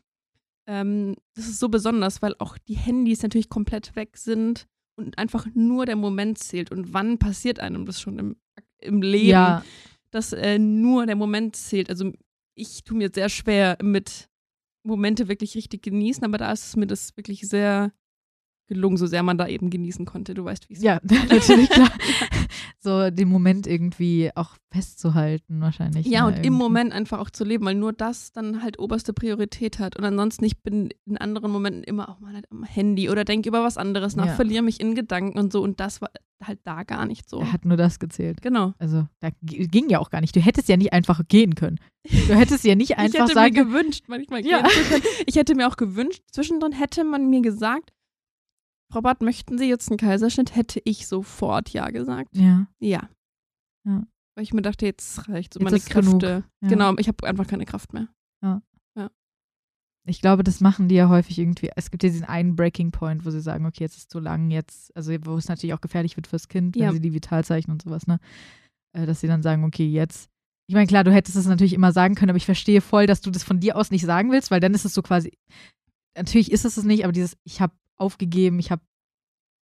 Ähm, das ist so besonders, weil auch die Handys natürlich komplett weg sind und einfach nur der Moment zählt. Und wann passiert einem das schon im, im Leben? Ja, dass äh, nur der Moment zählt. Also ich tue mir sehr schwer mit Momente wirklich richtig genießen, aber da ist es mir das wirklich sehr gelungen, so sehr man da eben genießen konnte. Du weißt, wie es ja, <laughs> natürlich, klar. <laughs> So den Moment irgendwie auch festzuhalten, wahrscheinlich. Ja, ne, und im irgendwie. Moment einfach auch zu leben, weil nur das dann halt oberste Priorität hat. Und ansonsten, ich bin in anderen Momenten immer auch mal halt am Handy oder denke über was anderes nach, Ja. verliere mich in Gedanken und so. Und das war halt da gar nicht so. Er hat nur das gezählt. Genau. Also, da ging ja auch gar nicht. Du hättest ja nicht einfach gehen können. Du hättest ja nicht <laughs> ich einfach hätte sagen mir können. gewünscht, manchmal Ja. gehen zu können. Ich hätte mir auch gewünscht, zwischendrin hätte man mir gesagt, Barth, möchten Sie jetzt einen Kaiserschnitt? Hätte ich sofort Ja gesagt. Ja, Ja. Ja. Weil ich mir dachte, jetzt reicht so meine. Kräfte. Ja. Genau, ich habe einfach keine Kraft mehr. ich glaube, das machen die ja häufig irgendwie. Es gibt ja diesen einen Breaking Point, wo sie sagen, okay, jetzt ist zu lang, jetzt, also wo es natürlich auch gefährlich wird fürs Kind, wenn Ja. sie die Vitalzeichen und sowas, ne? Äh, Dass sie dann sagen, okay, jetzt. Ich meine, klar, du hättest es natürlich immer sagen können, aber ich verstehe voll, dass du das von dir aus nicht sagen willst, weil dann ist es so quasi. Natürlich ist es es nicht, aber dieses, ich habe aufgegeben, ich habe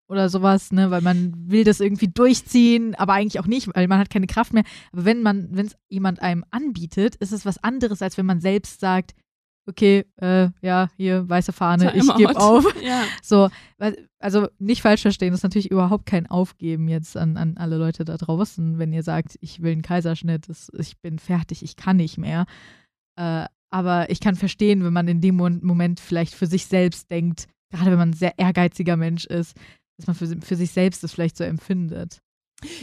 oder sowas, ne, weil man will das irgendwie durchziehen, aber eigentlich auch nicht, weil man hat keine Kraft mehr. Aber wenn man, wenn es jemand einem anbietet, ist es was anderes, als wenn man selbst sagt, okay, äh, ja, hier, weiße Fahne, ich gebe auf. <laughs> Ja. So, also nicht falsch verstehen, das ist natürlich überhaupt kein Aufgeben jetzt an, an alle Leute da draußen, wenn ihr sagt, ich will einen Kaiserschnitt, das, ich bin fertig, ich kann nicht mehr. Äh, aber ich kann verstehen, wenn man in dem Moment vielleicht für sich selbst denkt, gerade wenn man ein sehr ehrgeiziger Mensch ist, dass man für, für sich selbst das vielleicht so empfindet.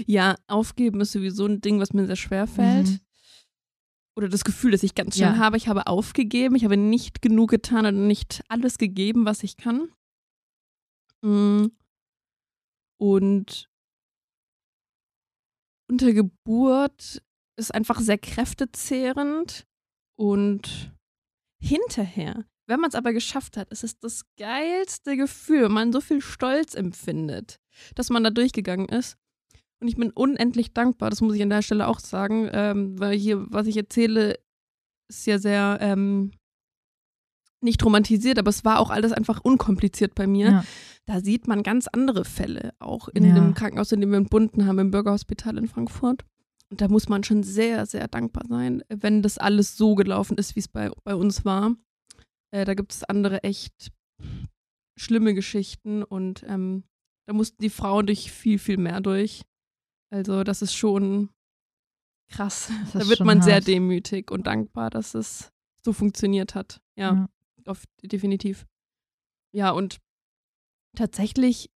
ja, aufgeben ist sowieso ein Ding, was mir sehr schwer fällt. Mhm. Oder das Gefühl, das ich ganz schnell Ja. habe, ich habe aufgegeben, ich habe nicht genug getan oder nicht alles gegeben, was ich kann. Mm. Und unter Geburt ist einfach sehr kräftezehrend und hinterher, wenn man es aber geschafft hat, ist es das geilste Gefühl, wenn man so viel Stolz empfindet, dass man da durchgegangen ist. Und ich bin unendlich dankbar, das muss ich an der Stelle auch sagen, ähm, weil hier, was ich erzähle, ist ja sehr ähm, nicht romantisiert, aber es war auch alles einfach unkompliziert bei mir. Ja. Da sieht man ganz andere Fälle, auch in Ja. dem Krankenhaus, in dem wir entbunden haben, im Bürgerhospital in Frankfurt. Und da muss man schon sehr, sehr dankbar sein, wenn das alles so gelaufen ist, wie es bei, bei uns war. Äh, da gibt es andere echt schlimme Geschichten und ähm, da mussten die Frauen durch viel, viel mehr durch. Also das ist schon krass. Das Da ist wird man sehr hart. demütig und dankbar, dass es so funktioniert hat. Ja, Ja. Auf, definitiv. Ja, und tatsächlich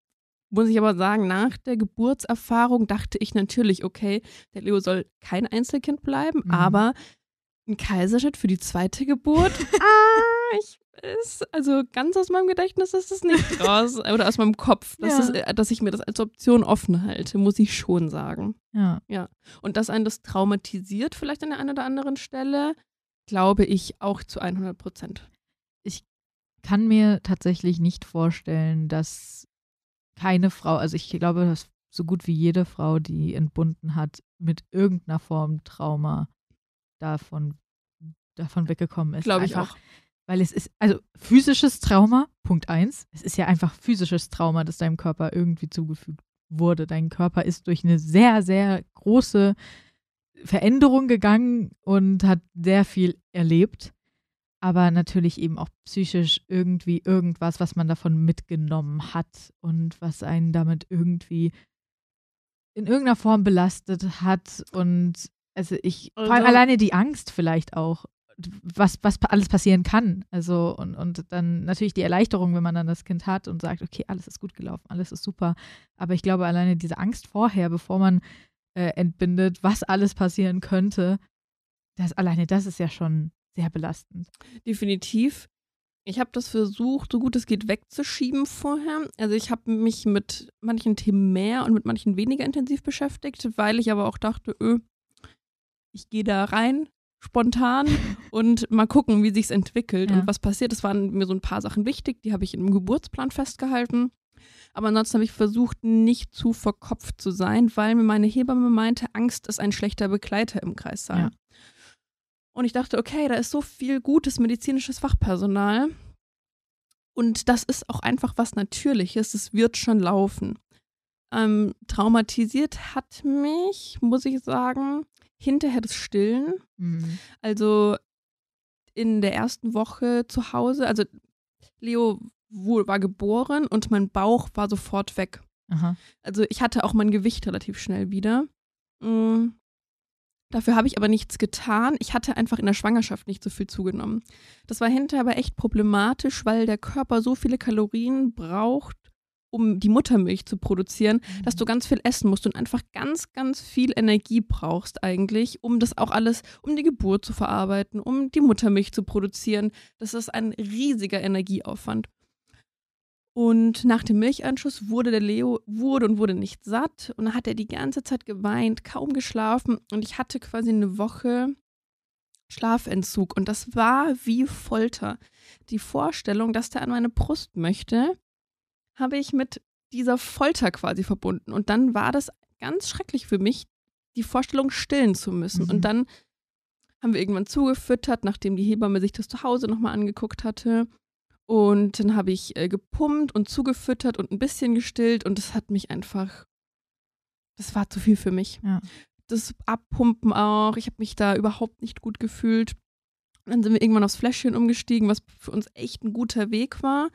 muss ich aber sagen, nach der Geburtserfahrung dachte ich natürlich, okay, der Leo soll kein Einzelkind bleiben, Mhm. aber ein Kaiserschnitt für die zweite Geburt, <laughs> <laughs> ah, ich ist, also ganz aus meinem Gedächtnis ist es nicht raus <laughs> oder aus meinem Kopf, dass, Ja. das, äh, dass ich mir das als Option offen halte, muss ich schon sagen. Ja. Und dass einen das traumatisiert, vielleicht an der einen oder anderen Stelle, glaube ich auch zu 100 Prozent. kann mir tatsächlich nicht vorstellen, dass keine Frau, also ich glaube, dass so gut wie jede Frau, die entbunden hat, mit irgendeiner Form Trauma davon, davon weggekommen ist. Glaube ich Einfach, auch. Weil es ist, also physisches Trauma, Punkt eins. Es ist ja einfach physisches Trauma, das deinem Körper irgendwie zugefügt wurde. Dein Körper ist durch eine sehr, sehr große Veränderung gegangen und hat sehr viel erlebt. Aber natürlich eben auch psychisch irgendwie irgendwas, was man davon mitgenommen hat und was einen damit irgendwie in irgendeiner Form belastet hat. Und also ich, vor allem Also- alleine die Angst vielleicht auch, was, was alles passieren kann. Also und, und dann natürlich die Erleichterung, wenn man dann das Kind hat und sagt, okay, alles ist gut gelaufen, alles ist super. Aber ich glaube, alleine diese Angst vorher, bevor man äh, entbindet, was alles passieren könnte, das alleine das ist ja schon sehr belastend. Definitiv. Ich habe das versucht, so gut es geht, wegzuschieben vorher. Also ich habe mich mit manchen Themen mehr und mit manchen weniger intensiv beschäftigt, weil ich aber auch dachte, öh, ich gehe da rein, spontan <laughs> und mal gucken, wie sich's entwickelt Ja. und was passiert. Es waren mir so ein paar Sachen wichtig, die habe ich im Geburtsplan festgehalten. Aber ansonsten habe ich versucht, nicht zu verkopft zu sein, weil mir meine Hebamme meinte, Angst ist ein schlechter Begleiter im Kreissaal. Ja. Und ich dachte, okay, da ist so viel gutes medizinisches Fachpersonal. Und das ist auch einfach was Natürliches. Es wird schon laufen. Ähm, traumatisiert hat mich, muss ich sagen, hinterher das Stillen. Mhm. Also in der ersten Woche zu Hause, also Leo war geboren und mein Bauch war sofort weg. Aha. Also ich hatte auch mein Gewicht relativ schnell wieder. Mm. Dafür habe ich aber nichts getan. Ich hatte einfach in der Schwangerschaft nicht so viel zugenommen. Das war hinterher aber echt problematisch, weil der Körper so viele Kalorien braucht, um die Muttermilch zu produzieren, dass du ganz viel essen musst und einfach ganz, ganz viel Energie brauchst eigentlich, um das auch alles, um die Geburt zu verarbeiten, um die Muttermilch zu produzieren. Das ist ein riesiger Energieaufwand. Und nach dem Milcheinschuss wurde der Leo, wurde und wurde nicht satt. Und dann hat er die ganze Zeit geweint, kaum geschlafen. Und ich hatte quasi eine Woche Schlafentzug. Und das war wie Folter. Die Vorstellung, dass der an meine Brust möchte, habe ich mit dieser Folter quasi verbunden. Und dann war das ganz schrecklich für mich, die Vorstellung stillen zu müssen. Mhm. Und dann haben wir irgendwann zugefüttert, nachdem die Hebamme sich das zu Hause nochmal angeguckt hatte. Und dann habe ich äh, gepumpt und zugefüttert und ein bisschen gestillt und das hat mich einfach, das war zu viel für mich. Ja. Das Abpumpen auch, ich habe mich da überhaupt nicht gut gefühlt. Dann sind wir irgendwann aufs Fläschchen umgestiegen, was für uns echt ein guter Weg war.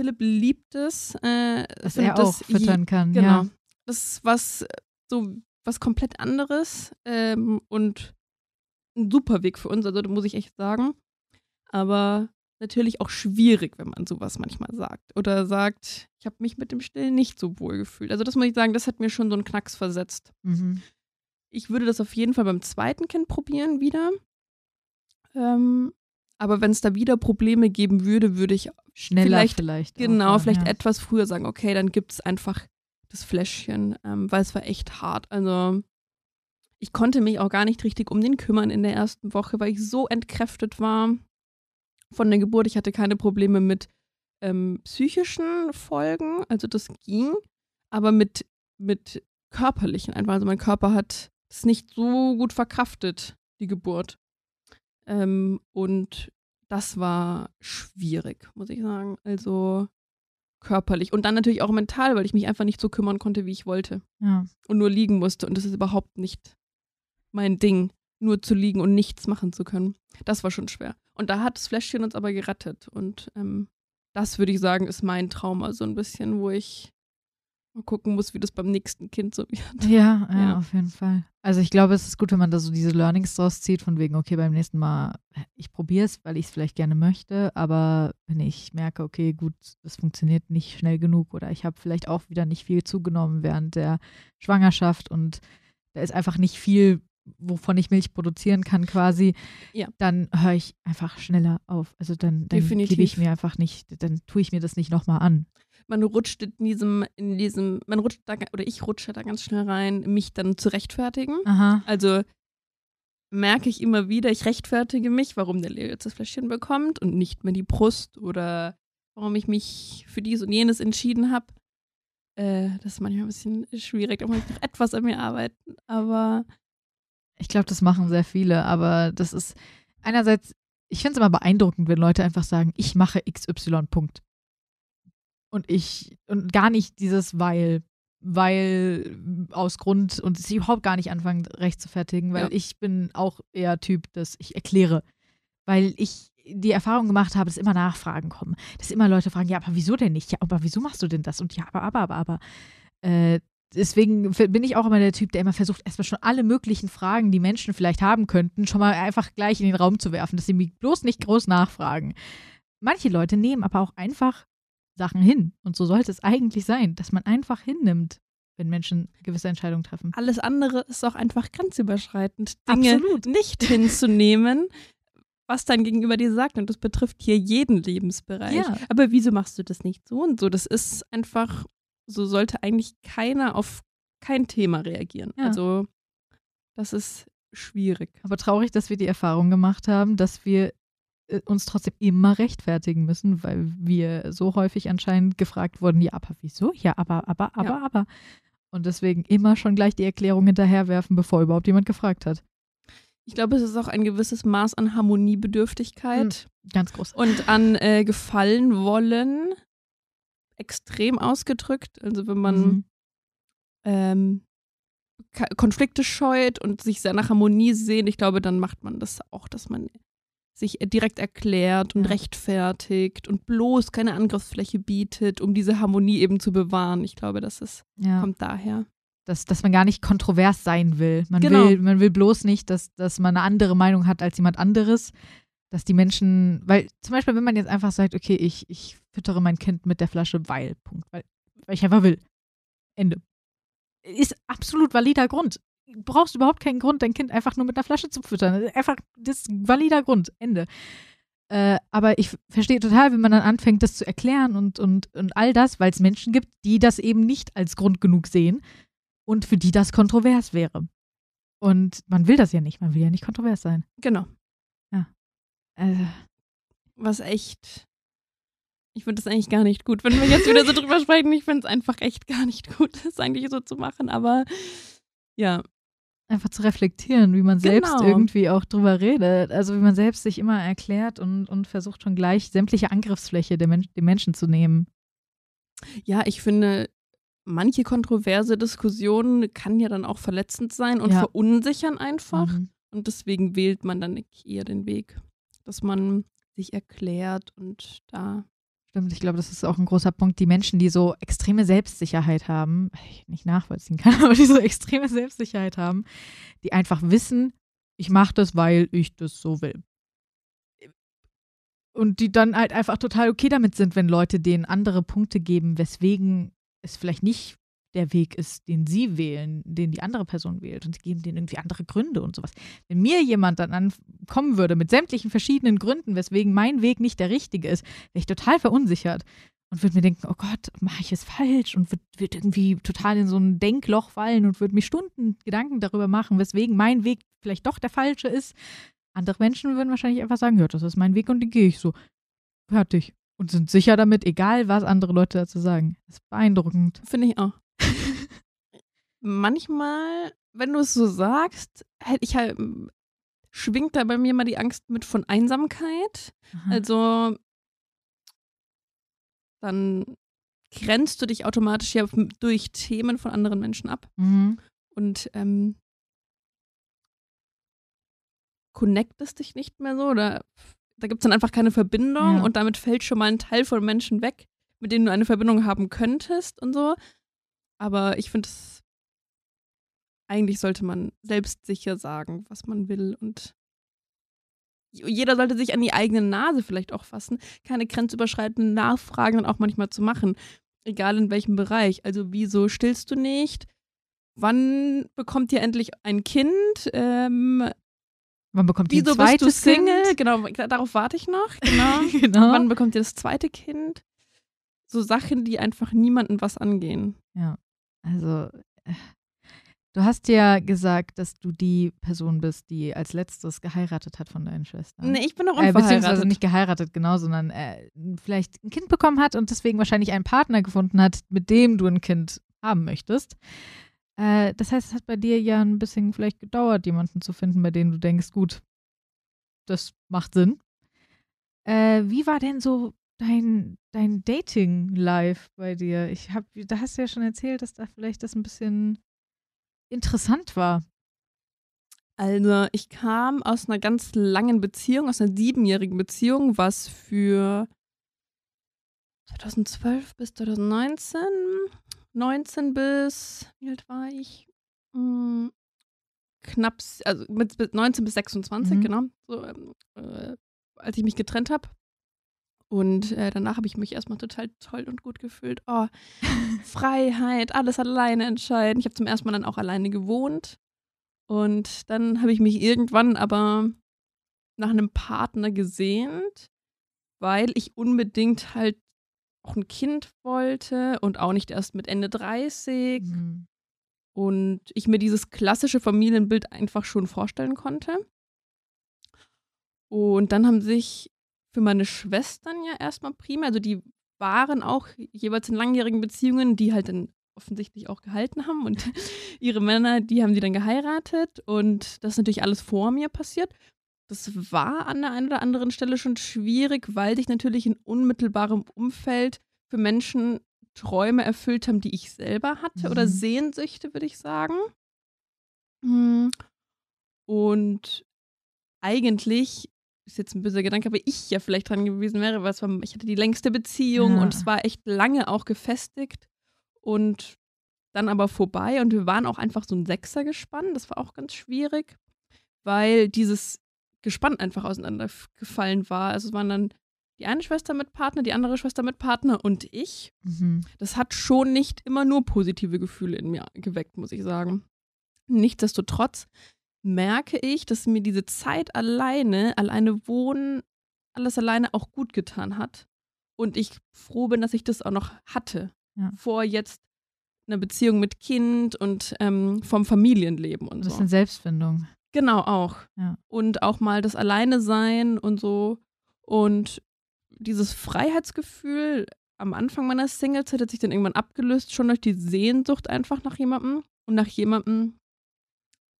Philipp liebt es. Äh, Dass er auch das je- füttern kann. Genau. Ja. Das ist was, so was komplett anderes ähm, und ein super Weg für uns, also muss ich echt sagen. Aber natürlich auch schwierig, wenn man sowas manchmal sagt. Oder sagt, ich habe mich mit dem Stillen nicht so wohl gefühlt. Also das muss ich sagen, das hat mir schon so einen Knacks versetzt. Mhm. Ich würde das auf jeden Fall beim zweiten Kind probieren wieder. Ähm, aber wenn es da wieder Probleme geben würde, würde ich Schneller Vielleicht- vielleicht. genau, auch, vielleicht ja. etwas früher sagen, okay, dann gibt es einfach das Fläschchen, ähm, weil es war echt hart. Also ich konnte mich auch gar nicht richtig um den kümmern in der ersten Woche, weil ich so entkräftet war von der Geburt. Ich hatte keine Probleme mit ähm, psychischen Folgen, also das ging, aber mit, mit körperlichen einfach. Also mein Körper hat es nicht so gut verkraftet, die Geburt. Ähm, und das war schwierig, muss ich sagen. Also körperlich und dann natürlich auch mental, weil ich mich einfach nicht so kümmern konnte, wie ich wollte Ja. und nur liegen musste. Und das ist überhaupt nicht mein Ding, nur zu liegen und nichts machen zu können. Das war schon schwer. Und da hat das Fläschchen uns aber gerettet. Und ähm, das würde ich sagen, ist mein Trauma so ein bisschen, wo ich mal gucken muss, wie das beim nächsten Kind so wird. Ja, <laughs> ja, Ja. auf jeden Fall. Also ich glaube, es ist gut, wenn man da so diese Learnings draus zieht, von wegen, okay, beim nächsten Mal, ich probiere es, weil ich es vielleicht gerne möchte, aber wenn ich merke, okay, gut, das funktioniert nicht schnell genug oder ich habe vielleicht auch wieder nicht viel zugenommen während der Schwangerschaft und da ist einfach nicht viel, wovon ich Milch produzieren kann quasi, Ja. dann höre ich einfach schneller auf. Also dann, dann gebe ich mir einfach nicht, dann tue ich mir das nicht nochmal an. Man rutscht in diesem, in diesem, man rutscht da, oder ich rutsche da ganz schnell rein, mich dann zu rechtfertigen. Aha. Also merke ich immer wieder, ich rechtfertige mich, warum der Leo jetzt das Fläschchen bekommt und nicht mehr die Brust oder warum ich mich für dies und jenes entschieden habe. äh, das ist manchmal ein bisschen schwierig, da muss ich noch etwas an mir arbeiten, aber Ich glaube, das machen sehr viele, aber das ist einerseits, ich finde es immer beeindruckend, wenn Leute einfach sagen, ich mache XY, Punkt. Und ich, und gar nicht dieses weil, weil aus Grund und sich überhaupt gar nicht anfangen, recht zu fertigen, weil Ja. ich bin auch eher Typ, dass ich erkläre. Weil ich die Erfahrung gemacht habe, dass immer Nachfragen kommen. Dass immer Leute fragen, ja, aber wieso denn nicht? Ja, aber wieso machst du denn das? Und ja, aber, aber, aber, aber. Äh, deswegen bin ich auch immer der Typ, der immer versucht, erstmal schon alle möglichen Fragen, die Menschen vielleicht haben könnten, schon mal einfach gleich in den Raum zu werfen, dass sie mich bloß nicht groß nachfragen. Manche Leute nehmen aber auch einfach Sachen hin. Und so sollte es eigentlich sein, dass man einfach hinnimmt, wenn Menschen gewisse Entscheidungen treffen. alles andere ist auch einfach grenzüberschreitend. Dinge Absolut. nicht hinzunehmen, was dein Gegenüber dir sagt. Und das betrifft hier jeden Lebensbereich. Ja. Aber wieso machst du das nicht so und so? Das ist einfach, so sollte eigentlich keiner auf kein Thema reagieren. Ja. Also, das ist schwierig. Aber traurig, dass wir die Erfahrung gemacht haben, dass wir uns trotzdem immer rechtfertigen müssen, weil wir so häufig anscheinend gefragt wurden, ja, aber wieso? Ja, aber, aber, aber, Ja. aber. Und deswegen immer schon gleich die Erklärung hinterherwerfen, bevor überhaupt jemand gefragt hat. Ich glaube, es ist auch ein gewisses Maß an Harmoniebedürftigkeit Ganz groß. und an äh, Gefallen wollen. Extrem ausgedrückt. Also, wenn man Mhm. ähm, Konflikte scheut und sich sehr nach Harmonie sehnt, ich glaube, dann macht man das auch, dass man sich direkt erklärt und Ja. rechtfertigt und bloß keine Angriffsfläche bietet, um diese Harmonie eben zu bewahren. Ich glaube, das ist, Ja. kommt daher. dass, dass man gar nicht kontrovers sein will. Man, Genau. will. man will bloß nicht, dass, dass man eine andere Meinung hat als jemand anderes. Dass die Menschen, weil zum Beispiel, wenn man jetzt einfach sagt, okay, ich, ich füttere mein Kind mit der Flasche, weil, Punkt, weil, weil ich einfach will. Ende. Ist absolut valider Grund. Du brauchst überhaupt keinen Grund, dein Kind einfach nur mit einer Flasche zu füttern. Einfach, das ist ein valider Grund. Ende. Äh, aber ich verstehe total, wenn man dann anfängt, das zu erklären und, und, und all das, weil es Menschen gibt, die das eben nicht als Grund genug sehen und für die das kontrovers wäre. Und man will das ja nicht, man will ja nicht kontrovers sein. Genau. Also, Was echt. Ich finde das eigentlich gar nicht gut, wenn wir jetzt wieder so drüber sprechen. Ich finde es einfach echt gar nicht gut, <laughs> das eigentlich so zu machen. Aber ja, einfach zu reflektieren, wie man selbst Genau. irgendwie auch drüber redet. Also wie man selbst sich immer erklärt und, und versucht schon gleich sämtliche Angriffsfläche der Men dem Menschen zu nehmen. ja, ich finde, manche kontroverse Diskussionen kann ja dann auch verletzend sein und Ja. verunsichern einfach. Mhm. Und deswegen wählt man dann eher den Weg, dass man sich erklärt und da. Stimmt, ich glaube, das ist auch ein großer Punkt. Die Menschen, die so extreme Selbstsicherheit haben, ich nicht nachvollziehen kann, <laughs> aber die so extreme Selbstsicherheit haben, die einfach wissen, ich mache das, weil ich das so will. Und die dann halt einfach total okay damit sind, wenn Leute denen andere Punkte geben, weswegen es vielleicht nicht der Weg ist, den sie wählen, den die andere Person wählt. Und sie geben denen irgendwie andere Gründe und sowas. Wenn mir jemand dann ankommen würde mit sämtlichen verschiedenen Gründen, weswegen mein Weg nicht der richtige ist, wäre ich total verunsichert und würde mir denken, oh Gott, mache ich es falsch und würde würd irgendwie total in so ein Denkloch fallen und würde mir Stunden Gedanken darüber machen, weswegen mein Weg vielleicht doch der falsche ist. Andere Menschen würden wahrscheinlich einfach sagen, ja, das ist mein Weg und den gehe ich so. Fertig. Und sind sicher damit, egal was andere Leute dazu sagen. Das ist beeindruckend. Finde ich auch. Manchmal, wenn du es so sagst, hätte ich halt, schwingt da bei mir mal die Angst mit von Einsamkeit. Aha. Also dann grenzt du dich automatisch ja durch Themen von anderen Menschen ab Mhm. und ähm, connectest dich nicht mehr so oder da gibt es dann einfach keine Verbindung Ja. und damit fällt schon mal ein Teil von Menschen weg, mit denen du eine Verbindung haben könntest und so. Aber ich finde es, eigentlich sollte man selbstsicher sagen, was man will und jeder sollte sich an die eigene Nase vielleicht auch fassen, keine grenzüberschreitenden Nachfragen dann auch manchmal zu machen, egal in welchem Bereich. Also wieso stillst du nicht? Wann bekommt ihr endlich ein Kind? Ähm, Wann bekommt ihr wieso ein bist du Single? Kind? Genau, darauf warte ich noch. Genau. <laughs> genau. Wann bekommt ihr das zweite Kind? So Sachen, die einfach niemanden was angehen. Also, äh, Du hast ja gesagt, dass du die Person bist, die als letztes geheiratet hat von deinen Schwestern. Nee, ich bin noch Äh, beziehungsweise unverheiratet. nicht geheiratet, genau, sondern äh, vielleicht ein Kind bekommen hat und deswegen wahrscheinlich einen Partner gefunden hat, mit dem du ein Kind haben möchtest. Äh, das heißt, es hat bei dir ja ein bisschen vielleicht gedauert, jemanden zu finden, bei dem du denkst, gut, das macht Sinn. Äh, wie war denn so dein, dein Dating-Life bei dir? Ich hab, da hast du ja schon erzählt, dass da vielleicht das ein bisschen interessant war. Also, ich kam aus einer ganz langen Beziehung, aus einer siebenjährigen Beziehung, was für 2012 bis 2019, 19 bis, wie alt war ich? Hm, knapp, also mit, mit 19 bis 26, Mhm. genau, so, ähm, äh, als ich mich getrennt habe. Und äh, danach habe ich mich erstmal total toll und gut gefühlt. Oh, <laughs> Freiheit, alles alleine entscheiden. Ich habe zum ersten Mal dann auch alleine gewohnt. Und dann habe ich mich irgendwann aber nach einem Partner gesehnt, weil ich unbedingt halt auch ein Kind wollte und auch nicht erst mit Ende 30 Mhm. und ich mir dieses klassische Familienbild einfach schon vorstellen konnte. Und dann haben sich für meine Schwestern ja erstmal prima, also die waren auch jeweils in langjährigen Beziehungen, die halt dann offensichtlich auch gehalten haben und <laughs> ihre Männer, die haben die dann geheiratet und das ist natürlich alles vor mir passiert. Das war an der einen oder anderen Stelle schon schwierig, weil sich natürlich in unmittelbarem Umfeld für Menschen Träume erfüllt haben, die ich selber hatte oder Mhm. Sehnsüchte, würde ich sagen. Hm. Und eigentlich ist jetzt ein böser Gedanke, aber ich ja vielleicht dran gewesen wäre, weil war, ich hatte die längste Beziehung Ja. und es war echt lange auch gefestigt und dann aber vorbei und wir waren auch einfach so ein Sechser gespannt. Das war auch ganz schwierig, weil dieses Gespann einfach auseinandergefallen war. Also es waren dann die eine Schwester mit Partner, die andere Schwester mit Partner und ich. Mhm. Das hat schon nicht immer nur positive Gefühle in mir geweckt, muss ich sagen. Nichtsdestotrotz merke ich, dass mir diese Zeit alleine, alleine wohnen, alles alleine auch gut getan hat. Und ich froh bin, dass ich das auch noch hatte. Ja. Vor jetzt einer Beziehung mit Kind und ähm, vom Familienleben und Ein so. bisschen Selbstfindung. Genau, auch. Ja. Und auch mal das Alleine sein und so. Und dieses Freiheitsgefühl am Anfang meiner Singlezeit hat sich dann irgendwann abgelöst, schon durch die Sehnsucht einfach nach jemandem und nach jemandem,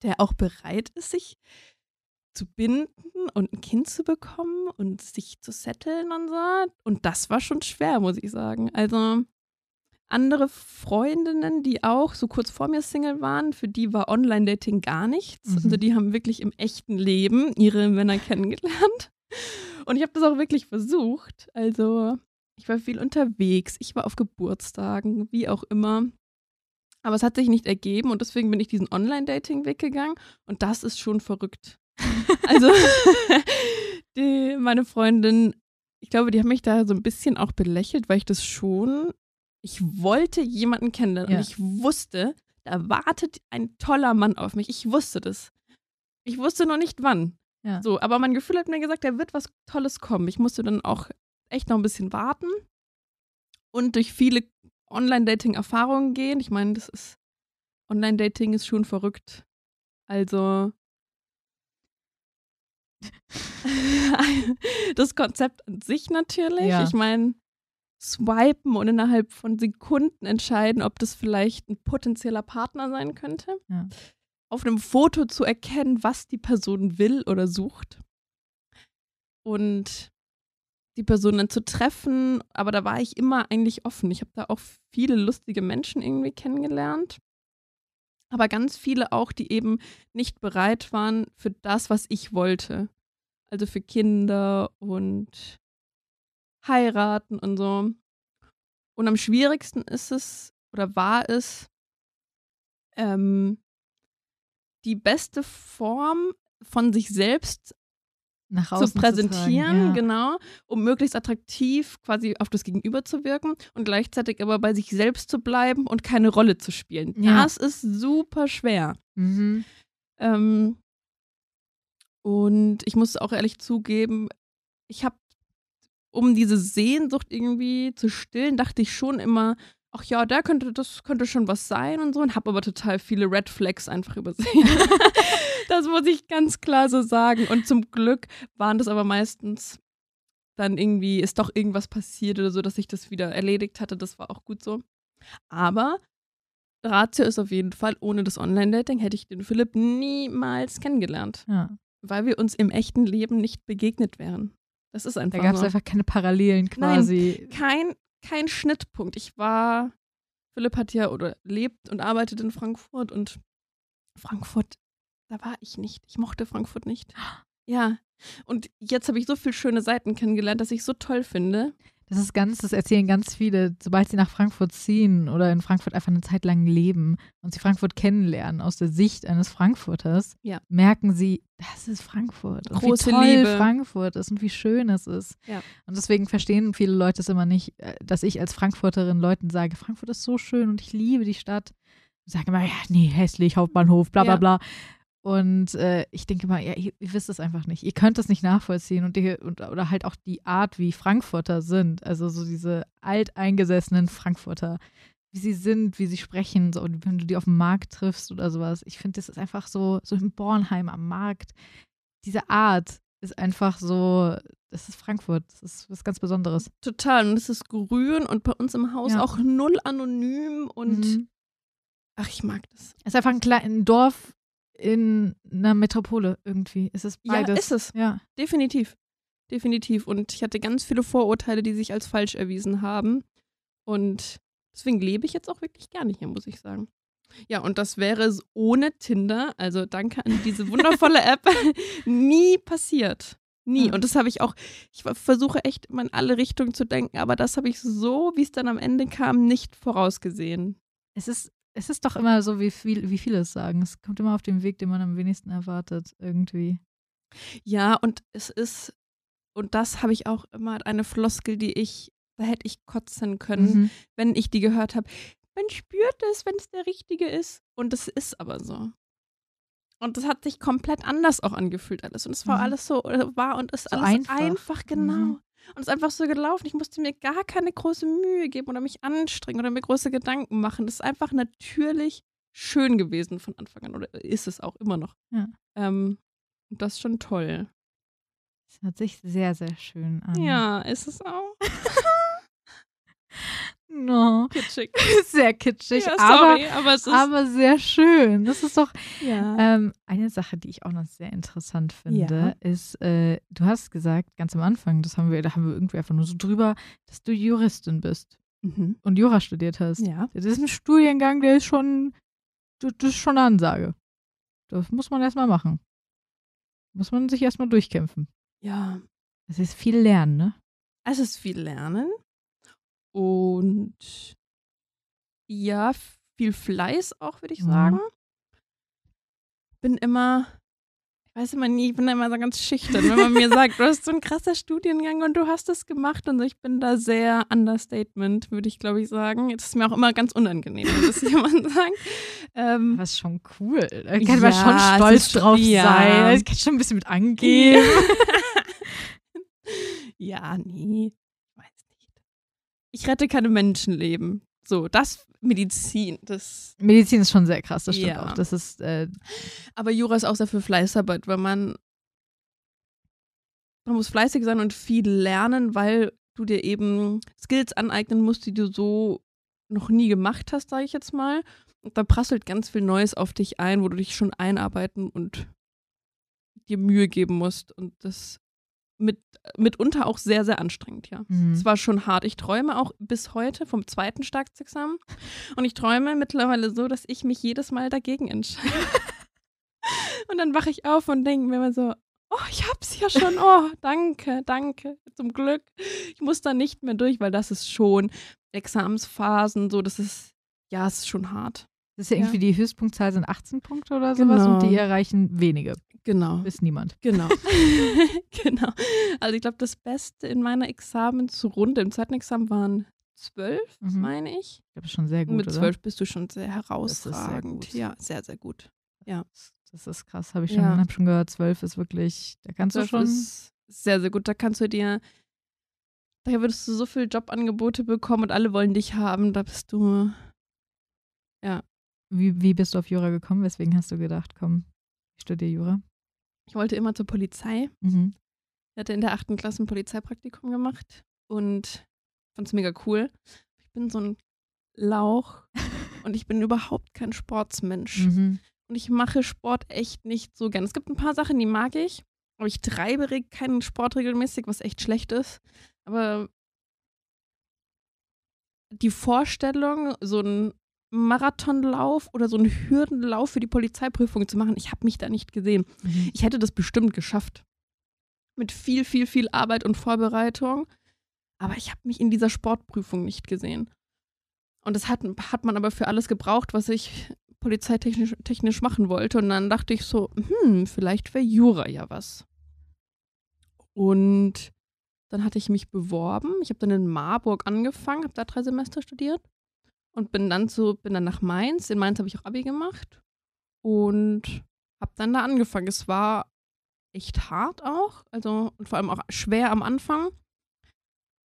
der auch bereit ist, sich zu binden und ein Kind zu bekommen und sich zu setteln und so. Und das war schon schwer, muss ich sagen. Also andere Freundinnen, die auch so kurz vor mir Single waren, für die war Online-Dating gar nichts. Mhm. Also die haben wirklich im echten Leben ihre Männer kennengelernt. Und ich habe das auch wirklich versucht. Also ich war viel unterwegs, ich war auf Geburtstagen, wie auch immer. Aber es hat sich nicht ergeben und deswegen bin ich diesen Online-Dating-Weg gegangen und das ist schon verrückt. Also <laughs> die, meine Freundin, ich glaube, die haben mich da so ein bisschen auch belächelt, weil ich das schon, ich wollte jemanden kennenlernen Ja. und ich wusste, da wartet ein toller Mann auf mich. Ich wusste das. Ich wusste noch nicht wann. Ja. So, aber mein Gefühl hat mir gesagt, da wird was Tolles kommen. Ich musste dann auch echt noch ein bisschen warten und durch viele Online-Dating-Erfahrungen gehen. Ich meine, das ist Online-Dating ist schon verrückt. Also <laughs> das Konzept an sich natürlich. Ja. Ich meine, swipen und innerhalb von Sekunden entscheiden, ob das vielleicht ein potenzieller Partner sein könnte. Ja. Auf einem Foto zu erkennen, was die Person will oder sucht. Und die Person dann zu treffen. Aber da war ich immer eigentlich offen. Ich habe da auch viele lustige Menschen irgendwie kennengelernt. Aber ganz viele auch, die eben nicht bereit waren für das, was ich wollte. Also für Kinder und heiraten und so. Und am schwierigsten ist es oder war es, ähm, die beste Form von sich selbst zu präsentieren, tragen, ja. genau, um möglichst attraktiv quasi auf das Gegenüber zu wirken und gleichzeitig aber bei sich selbst zu bleiben und keine Rolle zu spielen. Ja. Das ist super schwer. Mhm. Ähm, und ich muss auch ehrlich zugeben, ich habe, um diese Sehnsucht irgendwie zu stillen, dachte ich schon immer, ach ja, der könnte, das könnte schon was sein und so und habe aber total viele Red Flags einfach übersehen. <laughs> das muss ich ganz klar so sagen. Und zum Glück waren das aber meistens dann irgendwie, ist doch irgendwas passiert oder so, dass ich das wieder erledigt hatte. Das war auch gut so. Aber Ratio ist auf jeden Fall, ohne das Online-Dating hätte ich den Philipp niemals kennengelernt. Ja. Weil wir uns im echten Leben nicht begegnet wären. Das ist einfach Da gab es einfach keine Parallelen quasi. kein, kein Schnittpunkt. Ich war, Philipp hat ja oder lebt und arbeitet in Frankfurt und Frankfurt, da war ich nicht. Ich mochte Frankfurt nicht. <gasps> Ja. Und jetzt habe ich so viele schöne Seiten kennengelernt, dass ich so toll finde. Das ist ganz, das erzählen ganz viele, sobald sie nach Frankfurt ziehen oder in Frankfurt einfach eine Zeit lang leben und sie Frankfurt kennenlernen aus der Sicht eines Frankfurters, Ja. merken sie, das ist Frankfurt. Und Große wie toll Liebe. Frankfurt ist und wie schön es ist. Ja. Und deswegen verstehen viele Leute es immer nicht, äh, dass ich als Frankfurterin Leuten sage, Frankfurt ist so schön und ich liebe die Stadt. Ich sage immer, ja, nee, hässlich, Hauptbahnhof, bla bla Ja. bla. Und äh, ich denke mal, ja, ihr, ihr wisst es einfach nicht. Ihr könnt es nicht nachvollziehen und, die, und oder halt auch die Art, wie Frankfurter sind. Also so diese alteingesessenen Frankfurter, wie sie sind, wie sie sprechen, so und wenn du die auf dem Markt triffst oder sowas. Ich finde, das ist einfach so, so in Bornheim am Markt. Diese Art ist einfach so, das ist Frankfurt. Das ist was ganz Besonderes. Total. Und es ist grün und bei uns im Haus Ja. auch null anonym und Mhm. ach, ich mag das. Es ist einfach ein kleines Dorf in einer Metropole irgendwie. Es ist beides. Ja, ist es. Ja. Definitiv. Definitiv. Und ich hatte ganz viele Vorurteile, die sich als falsch erwiesen haben. Und deswegen lebe ich jetzt auch wirklich gerne hier, muss ich sagen. Ja, und das wäre es ohne Tinder, also danke an diese wundervolle App, <laughs> nie passiert. Nie. Und das habe ich auch, ich versuche echt immer in alle Richtungen zu denken, aber das habe ich so, wie es dann am Ende kam, nicht vorausgesehen. Es ist, es ist doch immer so, wie, viel, wie viele es sagen. Es kommt immer auf den Weg, den man am wenigsten erwartet, irgendwie. Ja, und es ist, und das habe ich auch immer eine Floskel, die ich, da hätte ich kotzen können, Mhm. wenn ich die gehört habe. Man spürt es, wenn es der Richtige ist. Und es ist aber so. Und das hat sich komplett anders auch angefühlt alles. Und es war Mhm. alles so, äh, war und ist So alles einfach. einfach, genau. Mhm. Und es ist einfach so gelaufen. Ich musste mir gar keine große Mühe geben oder mich anstrengen oder mir große Gedanken machen. Das ist einfach natürlich schön gewesen von Anfang an. Oder ist es auch immer noch. Ja. Ähm, und das ist schon toll. Es hört sich sehr, sehr schön an. Ja, ist es auch. <laughs> <laughs> No. Kitschig. <laughs> Sehr kitschig, Ja, aber, sorry, aber es ist. aber sehr schön. Das ist doch ja. ähm, eine Sache, die ich auch noch sehr interessant finde, ist, äh, du hast gesagt, ganz am Anfang, das haben wir, da haben wir irgendwie einfach nur so drüber, dass du Juristin bist mhm. und Jura studiert hast. Ja. Das ist ein Studiengang, der ist schon, das das ist schon eine Ansage. Das muss man erstmal machen. Muss man sich erstmal durchkämpfen. Ja. Es ist viel Lernen, ne? Es ist viel Lernen und ja, viel Fleiß auch, würde ich Mhm. sagen. Bin immer, ich weiß immer nie, ich bin da immer so ganz schüchtern, wenn man mir <laughs> sagt, du hast so ein krasser Studiengang und du hast es gemacht und so. Ich bin da sehr Understatement, würde ich glaube ich sagen. Das ist mir auch immer ganz unangenehm, wenn das <laughs> jemand sagt. Ähm, Aber ist schon cool. Da kann man Ja, schon es stolz schon- drauf ja. sein. Ich kann schon ein bisschen mit angeben. <laughs> ja, nee. Ich rette keine Menschenleben. So, das Medizin, das. Medizin ist schon sehr krass, das stimmt Ja. auch. Das ist, äh, Aber Jura ist auch sehr für Fleißarbeit, weil man. Man muss fleißig sein und viel lernen, weil du dir eben Skills aneignen musst, die du so noch nie gemacht hast, sage ich jetzt mal. Und da prasselt ganz viel Neues auf dich ein, wo du dich schon einarbeiten und dir Mühe geben musst. Und das mit, mitunter auch sehr, sehr anstrengend, ja. mhm. Es war schon hart. Ich träume auch bis heute vom zweiten Staatsexamen. Und ich träume mittlerweile so, dass ich mich jedes Mal dagegen entscheide. <laughs> und dann wache ich auf und denke mir immer so, oh, ich hab's ja schon. Oh, danke, danke. Zum Glück. Ich muss da nicht mehr durch, weil das ist schon Examensphasen, so, das ist, ja, es ist schon hart. Das ist ja Ja. irgendwie die Höchstpunktzahl sind 18 Punkte oder sowas und Genau. die erreichen wenige, Genau. bis niemand. Genau. <laughs> <laughs> genau. Also ich glaube, das Beste in meiner Examensrunde, im zweiten Examen waren zwölf, Mhm. meine ich. Ich glaube, das ist schon sehr gut, Mit zwölf bist du schon sehr sehr herausragend. gut. Ja, sehr, sehr gut. Das ist krass, habe ich schon, Ja. hab schon gehört. Zwölf ist wirklich, da kannst du schon. ist sehr, sehr gut. Da kannst du dir Da würdest du so viele Jobangebote bekommen und alle wollen dich haben. Da bist du. Ja. Wie, wie bist du auf Jura gekommen? Weswegen hast du gedacht, komm, ich studiere Jura? Ich wollte immer zur Polizei. Mhm. Ich hatte in der achten Klasse ein Polizeipraktikum gemacht und fand es mega cool. Ich bin so ein Lauch <laughs> und ich bin überhaupt kein Sportsmensch. Mhm. Und ich mache Sport echt nicht so gern. Es gibt ein paar Sachen, die mag ich, aber ich treibe keinen Sport regelmäßig, was echt schlecht ist. Aber die Vorstellung, so einen Marathonlauf oder so einen Hürdenlauf für die Polizeiprüfung zu machen, ich habe mich da nicht gesehen. Mhm. Ich hätte das bestimmt geschafft. Mit viel, viel, viel Arbeit und Vorbereitung. Aber ich habe mich in dieser Sportprüfung nicht gesehen. Und das hat, hat man aber für alles gebraucht, was ich polizeitechnisch technisch machen wollte. Und dann dachte ich so, hm, vielleicht wäre Jura ja was. Und dann hatte ich mich beworben. Ich habe dann in Marburg angefangen, habe da drei Semester studiert und bin dann zu, bin dann nach Mainz. In Mainz habe ich auch Abi gemacht und habe dann da angefangen. Es war echt hart auch, also und vor allem auch schwer am Anfang.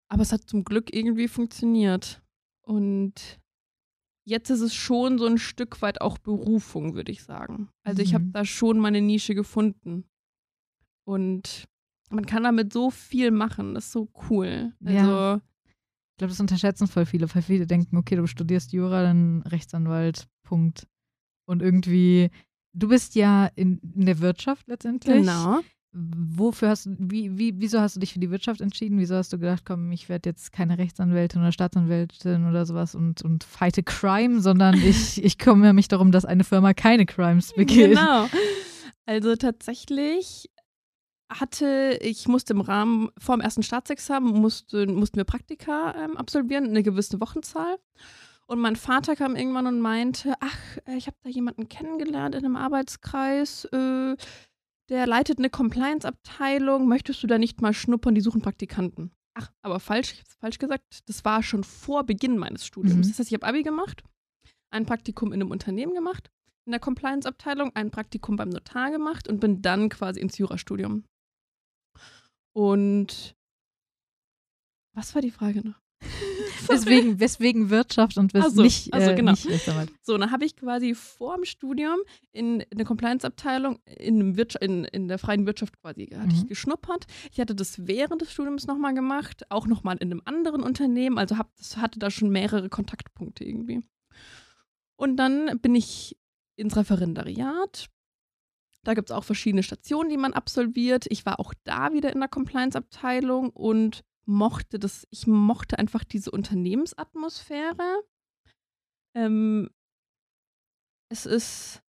Aber es hat zum Glück irgendwie funktioniert. Und jetzt ist es schon so ein Stück weit auch Berufung, würde ich sagen. Also ich habe Mhm. da schon meine Nische gefunden. Und man kann damit so viel machen. Das ist so cool. Ja. Ich glaube, das unterschätzen voll viele, weil viele denken, okay, du studierst Jura, dann Rechtsanwalt, Punkt. Und irgendwie, du bist ja in, in der Wirtschaft letztendlich. genau. Wofür hast du, wie, wie, wieso hast du dich für die Wirtschaft entschieden? Wieso hast du gedacht, komm, ich werde jetzt keine Rechtsanwältin oder Staatsanwältin oder sowas und, und fighte Crime, sondern <laughs> ich, ich kümmere mich darum, dass eine Firma keine Crimes begeht. Genau. Also tatsächlich hatte, ich musste im Rahmen, vor dem ersten Staatsexamen, musste, mussten wir Praktika ähm, absolvieren, eine gewisse Wochenzahl. Und mein Vater kam irgendwann und meinte, ach, äh, ich habe da jemanden kennengelernt in einem Arbeitskreis, äh, der leitet eine Compliance-Abteilung, möchtest du da nicht mal schnuppern, die suchen Praktikanten. Ach, aber falsch, ich habe falsch gesagt, das war schon vor Beginn meines Studiums. Mhm. Das heißt, ich habe Abi gemacht, ein Praktikum in einem Unternehmen gemacht, in der Compliance-Abteilung, ein Praktikum beim Notar gemacht und bin dann quasi ins Jurastudium. Und was war die Frage noch? <laughs> Weswegen, weswegen Wirtschaft und wes Ach so, nicht, äh, genau. nicht. So, dann habe ich quasi vor dem Studium in, in der Compliance-Abteilung in, in, in der freien Wirtschaft quasi hatte ich Mhm. geschnuppert. Ich hatte das während des Studiums nochmal gemacht, auch nochmal in einem anderen Unternehmen, also hab, das hatte da schon mehrere Kontaktpunkte irgendwie. Und dann bin ich ins Referendariat. Da gibt es auch verschiedene Stationen, die man absolviert. Ich war auch da wieder in der Compliance-Abteilung und mochte das, ich mochte einfach diese Unternehmensatmosphäre. Ähm, es ist,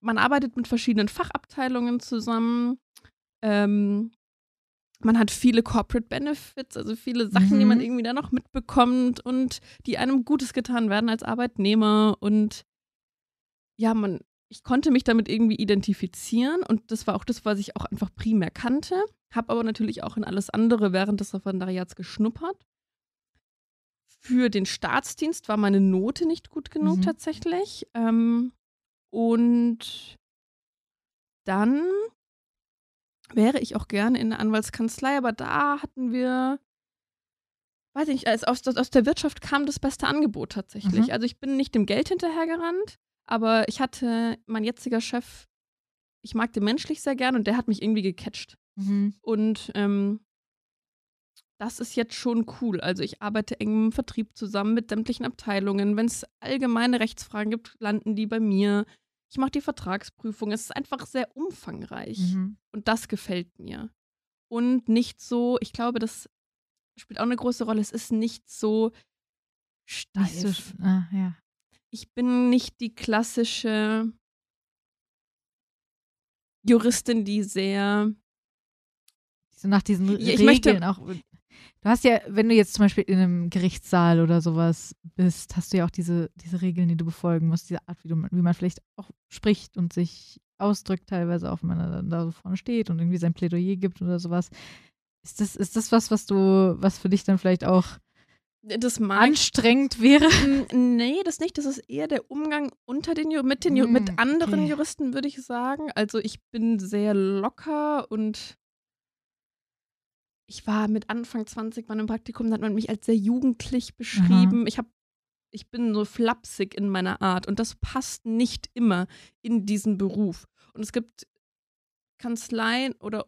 man arbeitet mit verschiedenen Fachabteilungen zusammen. Ähm, man hat viele Corporate Benefits, also viele Sachen, die man Mhm. irgendwie da noch mitbekommt und die einem Gutes getan werden als Arbeitnehmer. Und ja, man, ich konnte mich damit irgendwie identifizieren und das war auch das, was ich auch einfach primär kannte. Habe aber natürlich auch in alles andere während des Referendariats geschnuppert. Für den Staatsdienst war meine Note nicht gut genug Mhm. tatsächlich. Ähm, und dann wäre ich auch gerne in der Anwaltskanzlei, aber da hatten wir, weiß ich nicht, als aus, aus der Wirtschaft kam das beste Angebot tatsächlich. Mhm. Also ich bin nicht dem Geld hinterhergerannt, aber ich hatte, mein jetziger Chef, ich mag den menschlich sehr gern und der hat mich irgendwie gecatcht. Mhm. Und ähm, das ist jetzt schon cool. Also ich arbeite eng im Vertrieb zusammen mit sämtlichen Abteilungen. Wenn es allgemeine Rechtsfragen gibt, landen die bei mir. Ich mache die Vertragsprüfung. Es ist einfach sehr umfangreich. Mhm. Und das gefällt mir. Und nicht so, ich glaube, das spielt auch eine große Rolle. Es ist nicht so steif. Nicht so, ah, ja. Ich bin nicht die klassische Juristin, die sehr So nach diesen Ja, ich Regeln möchte- auch. Du hast ja, wenn du jetzt zum Beispiel in einem Gerichtssaal oder sowas bist, hast du ja auch diese, diese Regeln, die du befolgen musst, diese Art, wie, du, wie man vielleicht auch spricht und sich ausdrückt, teilweise auch, wenn man dann da so vorne steht und irgendwie sein Plädoyer gibt oder sowas. Ist das, ist das was, was du, was für dich dann vielleicht auch das mag anstrengend wäre? Mm, Nee, das nicht. Das ist eher der Umgang unter den mit den Ju Mm, mit anderen okay. Juristen, würde ich sagen. Also ich bin sehr locker und ich war mit Anfang 20 bei einem Praktikum, da hat man mich als sehr jugendlich beschrieben. Aha. Ich habe ich bin so flapsig in meiner Art und das passt nicht immer in diesen Beruf. Und es gibt Kanzleien oder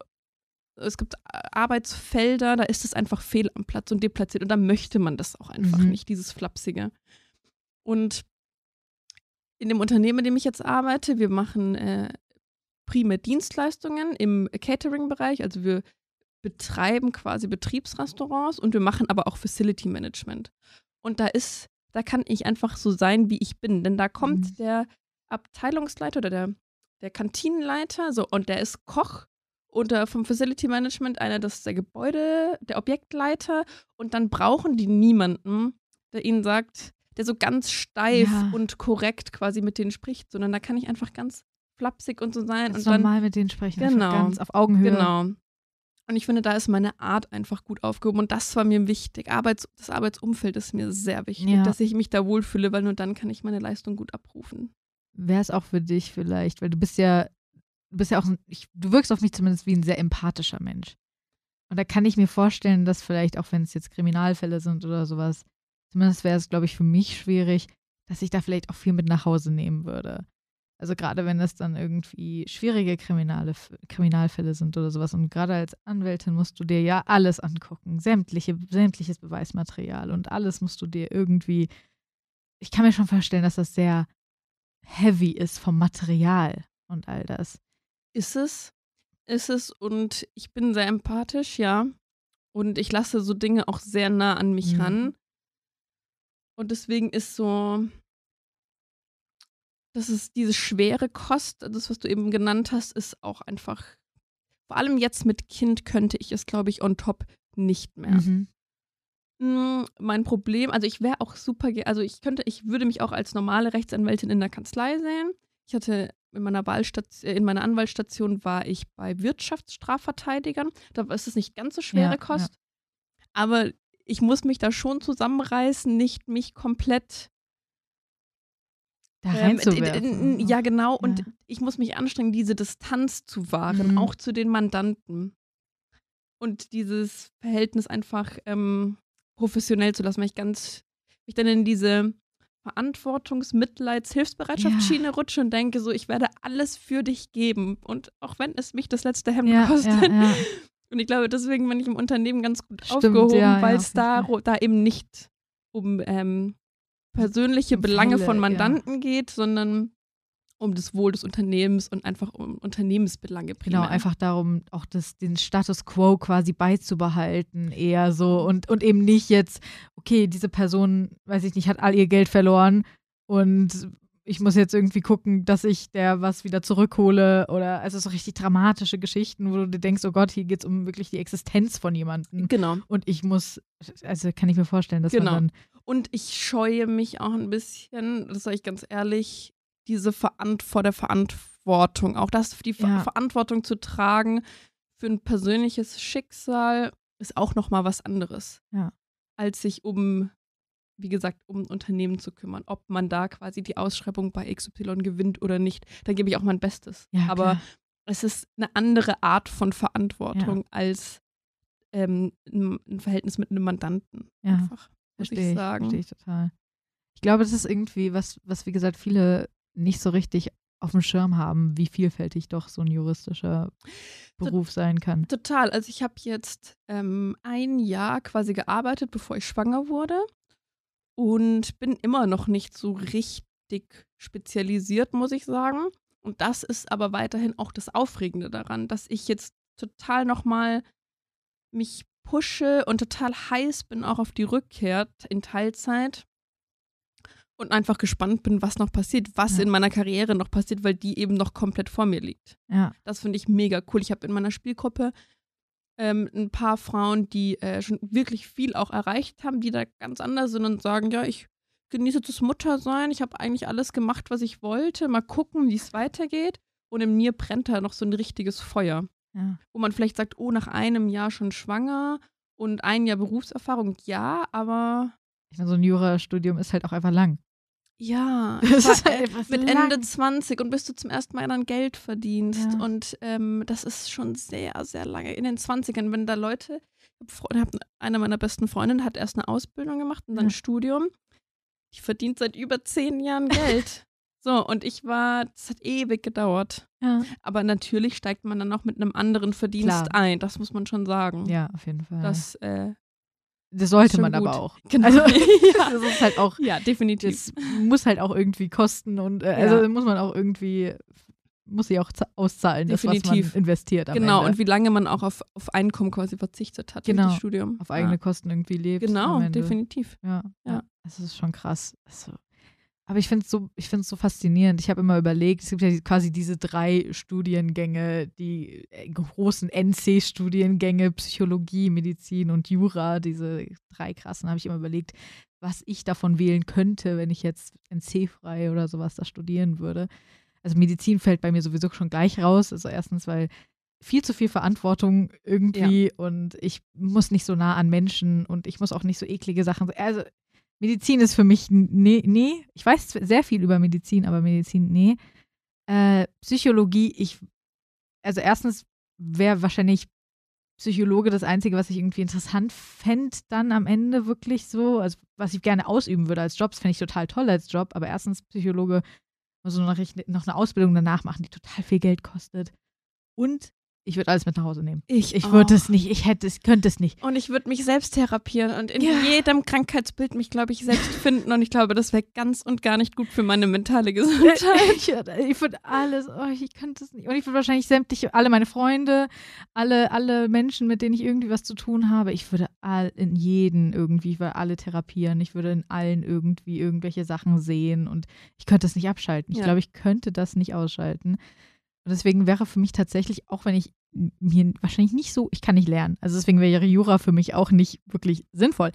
es gibt Arbeitsfelder, da ist es einfach fehl am Platz und deplatziert und da möchte man das auch einfach Mhm. nicht, dieses Flapsige. Und in dem Unternehmen, in dem ich jetzt arbeite, wir machen äh, primär Dienstleistungen im Catering-Bereich, also wir betreiben quasi Betriebsrestaurants und wir machen aber auch Facility Management. Und da ist, da kann ich einfach so sein, wie ich bin, denn da kommt Mhm. der Abteilungsleiter oder der, der Kantinenleiter, so und der ist Koch und äh, vom Facility Management einer das ist der Gebäude, der Objektleiter und dann brauchen die niemanden, der ihnen sagt, der so ganz steif Ja. und korrekt quasi mit denen spricht, sondern da kann ich einfach ganz flapsig und so sein Ganz und dann normal mit denen sprechen. Genau. Ganz auf Augenhöhe. Genau. Und ich finde, da ist meine Art einfach gut aufgehoben. Und das war mir wichtig. Arbeits das Arbeitsumfeld ist mir sehr wichtig, Ja. dass ich mich da wohlfühle, weil nur dann kann ich meine Leistung gut abrufen. Wäre es auch für dich vielleicht, weil du bist ja, du bist ja auch, ich, du wirkst auf mich zumindest wie ein sehr empathischer Mensch. Und da kann ich mir vorstellen, dass vielleicht, auch wenn es jetzt Kriminalfälle sind oder sowas, zumindest wäre es, glaube ich, für mich schwierig, dass ich da vielleicht auch viel mit nach Hause nehmen würde. Also gerade wenn es dann irgendwie schwierige Kriminale, Kriminalfälle sind oder sowas. Und gerade als Anwältin musst du dir ja alles angucken. Sämtliche, sämtliches Beweismaterial und alles musst du dir irgendwie. Ich kann mir schon vorstellen, dass das sehr heavy ist vom Material und all das. Ist es? Ist es? Und ich bin sehr empathisch, ja. Und ich lasse so Dinge auch sehr nah an mich Mhm. ran. Und deswegen ist so, das ist diese schwere Kost, das, was du eben genannt hast, ist auch einfach, vor allem jetzt mit Kind könnte ich es, glaube ich, on top nicht mehr. Mhm. Mm, Mein Problem, also ich wäre auch super, also ich könnte, ich würde mich auch als normale Rechtsanwältin in der Kanzlei sehen. Ich hatte in meiner Wahlstation, in meiner Anwaltsstation war ich bei Wirtschaftsstrafverteidigern. Da ist es nicht ganz so schwere Ja, Kost. Aber ich muss mich da schon zusammenreißen, nicht mich komplett Da ähm, reinzuwerfen. d- ja, genau. Und Ja. ich muss mich anstrengen, diese Distanz zu wahren, Mhm. auch zu den Mandanten. Und dieses Verhältnis einfach ähm, professionell zu lassen, weil ich ganz, mich dann in diese Verantwortungs-, Mitleids-, Hilfsbereitschaftsschiene rutsche und denke so, ich werde alles für dich geben. Und auch wenn es mich das letzte Hemd Ja, kostet. ja, ja. Und ich glaube, deswegen bin ich im Unternehmen ganz gut Stimmt, aufgehoben, ja, ja, weil es da, da eben nicht um ähm, persönliche Belange Fälle, von ja. Mandanten geht, sondern um das Wohl des Unternehmens und einfach um Unternehmensbelange primär. Genau, einfach darum, auch das, den Status quo quasi beizubehalten, eher so. Und, und eben nicht jetzt, okay, diese Person, weiß ich nicht, hat all ihr Geld verloren und ich muss jetzt irgendwie gucken, dass ich der was wieder zurückhole oder also so richtig dramatische Geschichten, wo du dir denkst, oh Gott, hier geht es um wirklich die Existenz von jemandem. Genau. Und ich muss, also kann ich mir vorstellen, dass Genau. man dann Und ich scheue mich auch ein bisschen, das sage ich ganz ehrlich, diese Veran vor der Verantwortung, auch das die Ja. Verantwortung zu tragen für ein persönliches Schicksal ist auch noch mal was anderes, Ja. als sich um, wie gesagt, um ein Unternehmen zu kümmern, ob man da quasi die Ausschreibung bei XY gewinnt oder nicht. Da gebe ich auch mein Bestes. ja, Aber klar. es ist eine andere Art von Verantwortung als ähm, ein Verhältnis mit einem Mandanten. Ja. Einfach, muss Verstehe ich ich, sagen. verstehe ich total. Ich glaube, das ist irgendwie was, was wie gesagt viele nicht so richtig auf dem Schirm haben, wie vielfältig doch so ein juristischer Beruf sein kann. Total. Also ich habe jetzt ähm, ein Jahr quasi gearbeitet, bevor ich schwanger wurde und bin immer noch nicht so richtig spezialisiert, muss ich sagen. Und das ist aber weiterhin auch das Aufregende daran, dass ich jetzt total nochmal mich pushe und total heiß bin auch auf die Rückkehr in Teilzeit und einfach gespannt bin, was noch passiert, was Ja. in meiner Karriere noch passiert, weil die eben noch komplett vor mir liegt. Ja, Das finde ich mega cool. Ich habe in meiner Spielgruppe ähm, ein paar Frauen, die äh, schon wirklich viel auch erreicht haben, die da ganz anders sind und sagen, ja, ich genieße das Muttersein, ich habe eigentlich alles gemacht, was ich wollte, mal gucken, wie es weitergeht. Und in mir brennt da noch so ein richtiges Feuer, ja. wo man vielleicht sagt, oh, nach einem Jahr schon schwanger und ein Jahr Berufserfahrung, ja, aber Ich meine, so ein Jurastudium ist halt auch einfach lang. Ja, <laughs> halt äh, mit lang. Ende 20 und bis du zum ersten Mal dann Geld verdienst. Ja. Und ähm, das ist schon sehr, sehr lange. In den 20ern, wenn da Leute eine meiner besten Freundinnen hat erst eine Ausbildung gemacht und dann ein Studium. Die verdient seit über zehn Jahren Geld. <laughs> So, und ich war, das hat ewig gedauert. Ja. Aber natürlich steigt man dann auch mit einem anderen Verdienst Klar. ein, das muss man schon sagen. Ja, auf jeden Fall. Das, äh, das sollte man gut. aber auch. <laughs> Genau. Also, <laughs> <laughs> Ja. das ist halt auch, ja, definitiv. das muss halt auch irgendwie kosten und äh, also Ja. muss man auch irgendwie, muss sich auch za- auszahlen, das, was Definitiv. man investiert genau, Ende. und wie lange man auch auf, auf Einkommen quasi verzichtet hat durch Genau. das Studium. auf eigene ja. Kosten irgendwie lebt. Genau, definitiv. Ja, ja. Es ist schon krass. Also, aber ich finde es so, ich find's so faszinierend. Ich habe immer überlegt, es gibt ja quasi diese drei Studiengänge, die äh, großen NC-Studiengänge, Psychologie, Medizin und Jura, diese drei krassen, habe ich immer überlegt, was ich davon wählen könnte, wenn ich jetzt NC-frei oder sowas da studieren würde. Also Medizin fällt bei mir sowieso schon gleich raus. Also erstens, weil viel zu viel Verantwortung irgendwie und ich muss nicht so nah an Menschen und ich muss auch nicht so eklige Sachen. Also Medizin ist für mich nee, nee. Ich weiß sehr viel über Medizin, aber Medizin nee. Äh, Psychologie, ich, also erstens wäre wahrscheinlich Psychologe das Einzige, was ich irgendwie interessant fände, dann am Ende wirklich so, also was ich gerne ausüben würde als Job, das fände ich total toll als Job, aber erstens Psychologe muss noch, noch eine Ausbildung danach machen, die total viel Geld kostet. Und ich würde alles mit nach Hause nehmen. Ich, Ich würde es nicht, ich hätte es, könnte es nicht. Und ich würde mich selbst therapieren und in Ja. jedem Krankheitsbild mich, glaube ich, selbst <laughs> finden. Und ich glaube, das wäre ganz und gar nicht gut für meine mentale Gesundheit. ich würde ich würd alles, oh, ich könnte es nicht. Und ich würde wahrscheinlich sämtliche, alle meine Freunde, alle, alle Menschen, mit denen ich irgendwie was zu tun habe, ich würde all, in jeden irgendwie, ich würde alle therapieren, ich würde in allen irgendwie irgendwelche Sachen sehen und ich könnte es nicht abschalten. Ich Ja. glaube, ich könnte das nicht ausschalten. Und deswegen wäre für mich tatsächlich, auch wenn ich mir wahrscheinlich nicht so, ich kann nicht lernen. Also deswegen wäre Jura für mich auch nicht wirklich sinnvoll.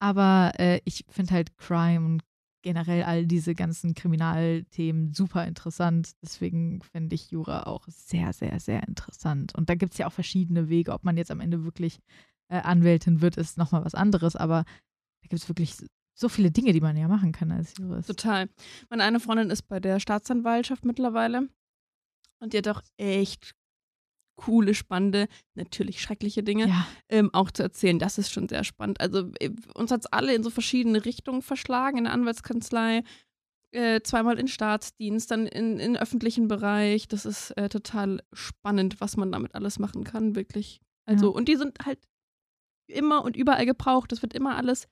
Aber äh, ich finde halt Crime und generell all diese ganzen Kriminalthemen super interessant. Deswegen finde ich Jura auch sehr, sehr, sehr interessant. Und da gibt es ja auch verschiedene Wege. Ob man jetzt am Ende wirklich äh, Anwältin wird, ist nochmal was anderes. Aber da gibt es wirklich so viele Dinge, die man ja machen kann als Jurist. Total. Meine eine Freundin ist bei der Staatsanwaltschaft mittlerweile. Und die hat auch echt coole, spannende, natürlich schreckliche Dinge Ja, ähm, auch zu erzählen. Das ist schon sehr spannend. Also äh, uns hat es alle in so verschiedene Richtungen verschlagen, in der Anwaltskanzlei, äh, zweimal in Staatsdienst, dann in, in öffentlichen Bereich. Das ist äh, total spannend, was man damit alles machen kann, wirklich. Also, Ja. und die sind halt immer und überall gebraucht. Das wird immer alles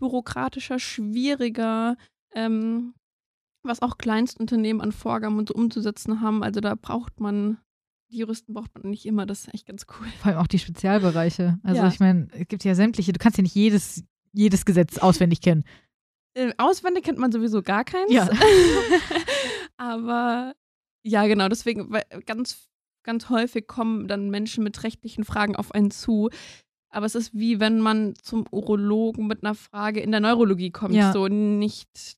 bürokratischer, schwieriger, ähm, was auch Kleinstunternehmen an Vorgaben und so umzusetzen haben. Also da braucht man, die Juristen braucht man nicht immer, das ist echt ganz cool. vor allem auch die Spezialbereiche. Also Ja. ich meine, es gibt ja sämtliche, du kannst ja nicht jedes, jedes Gesetz auswendig kennen. Äh, auswendig kennt man sowieso gar keins. Ja. <laughs> Aber ja, genau, deswegen weil ganz, ganz häufig kommen dann Menschen mit rechtlichen Fragen auf einen zu. Aber es ist wie wenn man zum Urologen mit einer Frage in der Neurologie kommt. Ja. So nicht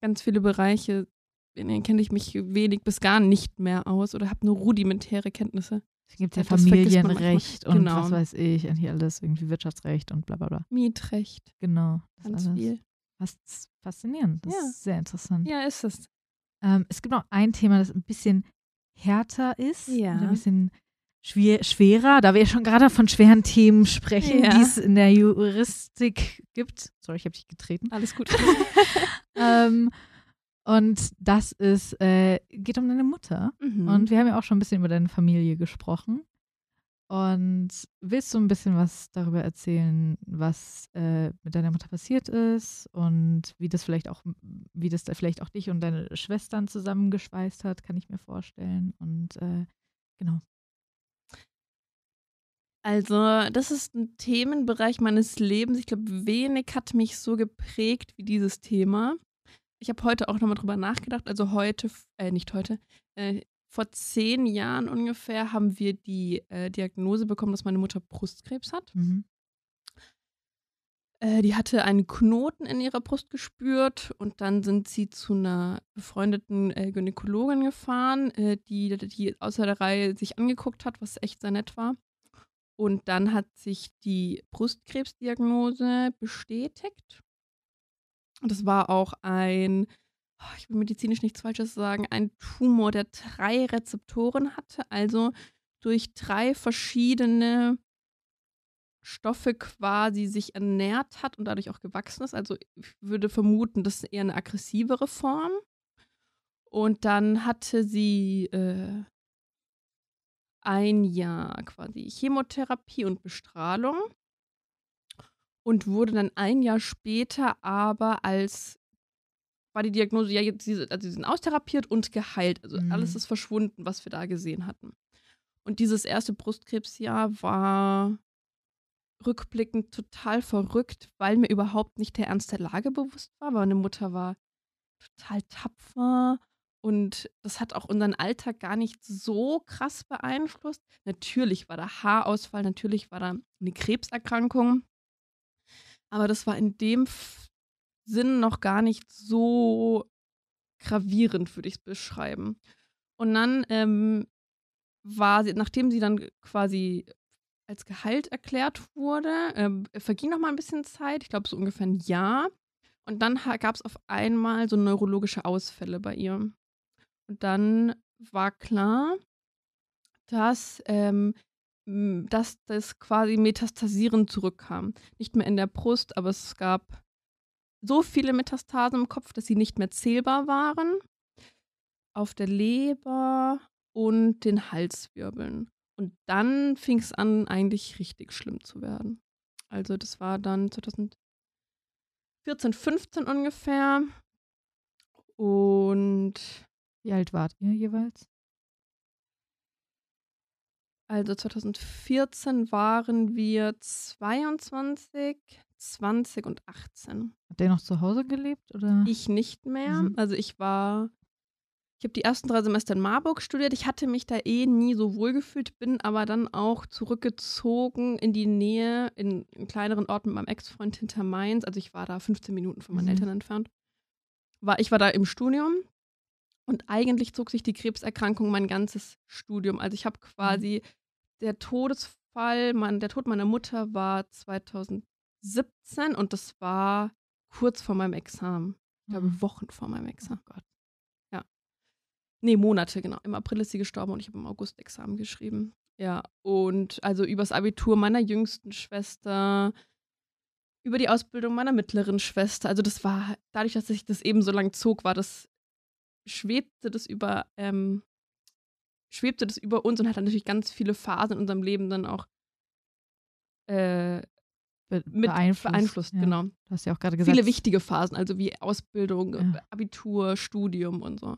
ganz viele Bereiche, in denen kenne ich mich wenig bis gar nicht mehr aus oder habe nur rudimentäre Kenntnisse. Es gibt ja das. Familienrecht und Genau. was weiß ich, und hier alles irgendwie Wirtschaftsrecht und bla bla bla. Mietrecht, Genau. Das ganz alles. viel. Fast faszinierend. Das Ja. ist sehr interessant. Ja, ist es. Ähm, es gibt noch ein Thema, das ein bisschen härter ist. Ja. Ein bisschen schwer, schwerer, da wir schon gerade von schweren Themen sprechen, Ja. die es in der Juristik gibt. Sorry, ich habe dich getreten. Alles gut. <laughs> ähm, und das ist, äh, geht um deine Mutter. Mhm. Und wir haben ja auch schon ein bisschen über deine Familie gesprochen. Und willst du ein bisschen was darüber erzählen, was äh, mit deiner Mutter passiert ist und wie das vielleicht auch, wie das da vielleicht auch dich und deine Schwestern zusammengeschweißt hat, kann ich mir vorstellen. Und äh, genau. Also, das ist ein Themenbereich meines Lebens. Ich glaube, wenig hat mich so geprägt wie dieses Thema. Ich habe heute auch nochmal drüber nachgedacht. Also heute, äh, nicht heute, äh, vor zehn Jahren ungefähr haben wir die äh, Diagnose bekommen, dass meine Mutter Brustkrebs hat. Mhm. Äh, die hatte einen Knoten in ihrer Brust gespürt und dann sind sie zu einer befreundeten äh, Gynäkologin gefahren, äh, die, die außer der Reihe sich angeguckt hat, was echt sehr nett war. Und dann hat sich die Brustkrebsdiagnose bestätigt. Und es war auch ein, oh, ich will medizinisch nichts Falsches sagen, ein Tumor, der drei Rezeptoren hatte, also durch drei verschiedene Stoffe quasi sich ernährt hat und dadurch auch gewachsen ist. Also ich würde vermuten, das ist eher eine aggressivere Form. Und dann hatte sie äh, ein Jahr quasi Chemotherapie und Bestrahlung und wurde dann ein Jahr später aber als war die Diagnose, ja, jetzt, also sie sind austherapiert und geheilt. Also mhm. alles ist verschwunden, was wir da gesehen hatten. Und dieses erste Brustkrebsjahr war rückblickend total verrückt, weil mir überhaupt nicht der Ernst der Lage bewusst war. Meine Mutter war total tapfer und das hat auch unseren Alltag gar nicht so krass beeinflusst. Natürlich war da Haarausfall, natürlich war da eine Krebserkrankung. Aber das war in dem Sinn noch gar nicht so gravierend, würde ich es beschreiben. Und dann ähm, war sie, nachdem sie dann quasi als geheilt erklärt wurde, ähm, verging noch mal ein bisschen Zeit, ich glaube so ungefähr ein Jahr. Und dann gab es auf einmal so neurologische Ausfälle bei ihr. Und dann war klar, dass, ähm, dass das quasi Metastasieren zurückkam. Nicht mehr in der Brust, aber es gab so viele Metastasen im Kopf, dass sie nicht mehr zählbar waren. Auf der Leber und den Halswirbeln. Und dann fing es an, eigentlich richtig schlimm zu werden. Also das war dann 2014, 15 ungefähr. Und wie alt wart ihr jeweils? Also 2014 waren wir 22, 20 und 18. Hat der noch zu Hause gelebt oder? Ich nicht mehr. Mhm. Also ich war ich habe die ersten drei Semester in Marburg studiert. Ich hatte mich da eh nie so wohl gefühlt, bin aber dann auch zurückgezogen in die Nähe, in einen kleineren Ort mit meinem Ex-Freund hinter Mainz. Also ich war da 15 Minuten von meinen mhm. Eltern entfernt. War, ich war da im Studium und eigentlich zog sich die Krebserkrankung mein ganzes Studium. Also ich habe mhm. quasi der Todesfall, mein, der Tod meiner Mutter war 2017 und das war kurz vor meinem Examen. Ich glaube, mhm. Wochen vor meinem Examen. Oh Gott. Nee, Monate, genau. Im April ist sie gestorben und ich habe im August Examen geschrieben. Ja, und also übers Abitur meiner jüngsten Schwester, über die Ausbildung meiner mittleren Schwester. Also das war, dadurch, dass sich das eben so lang zog, war das, schwebte das über, ähm, schwebte das über uns und hat dann natürlich ganz viele Phasen in unserem Leben dann auch äh, Be mit beeinflusst, beeinflusst ja. genau. Du hast ja auch gerade gesagt. Viele wichtige Phasen, also wie Ausbildung, ja. Abitur, Studium und so.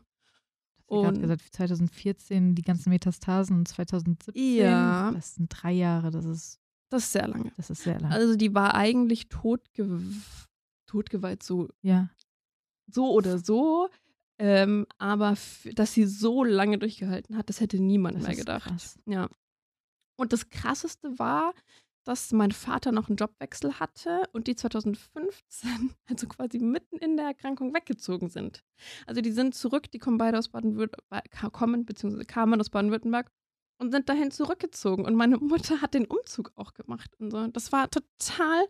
Und gesagt, 2014 die ganzen Metastasen und 2017. Ja. Das sind drei Jahre, das ist. Das ist sehr lange. Das ist sehr lange. Also die war eigentlich totge totgeweiht, so. Ja. So oder so. Ähm, aber dass sie so lange durchgehalten hat, das hätte niemand das mehr gedacht. Krass. Ja. Und das krasseste war, dass mein Vater noch einen Jobwechsel hatte und die 2015, <laughs> also quasi mitten in der Erkrankung, weggezogen sind. Also die sind zurück, die kommen beide aus Baden-Württemberg, kommen, beziehungsweise kamen aus Baden-Württemberg und sind dahin zurückgezogen. Und meine Mutter hat den Umzug auch gemacht und so. Das war total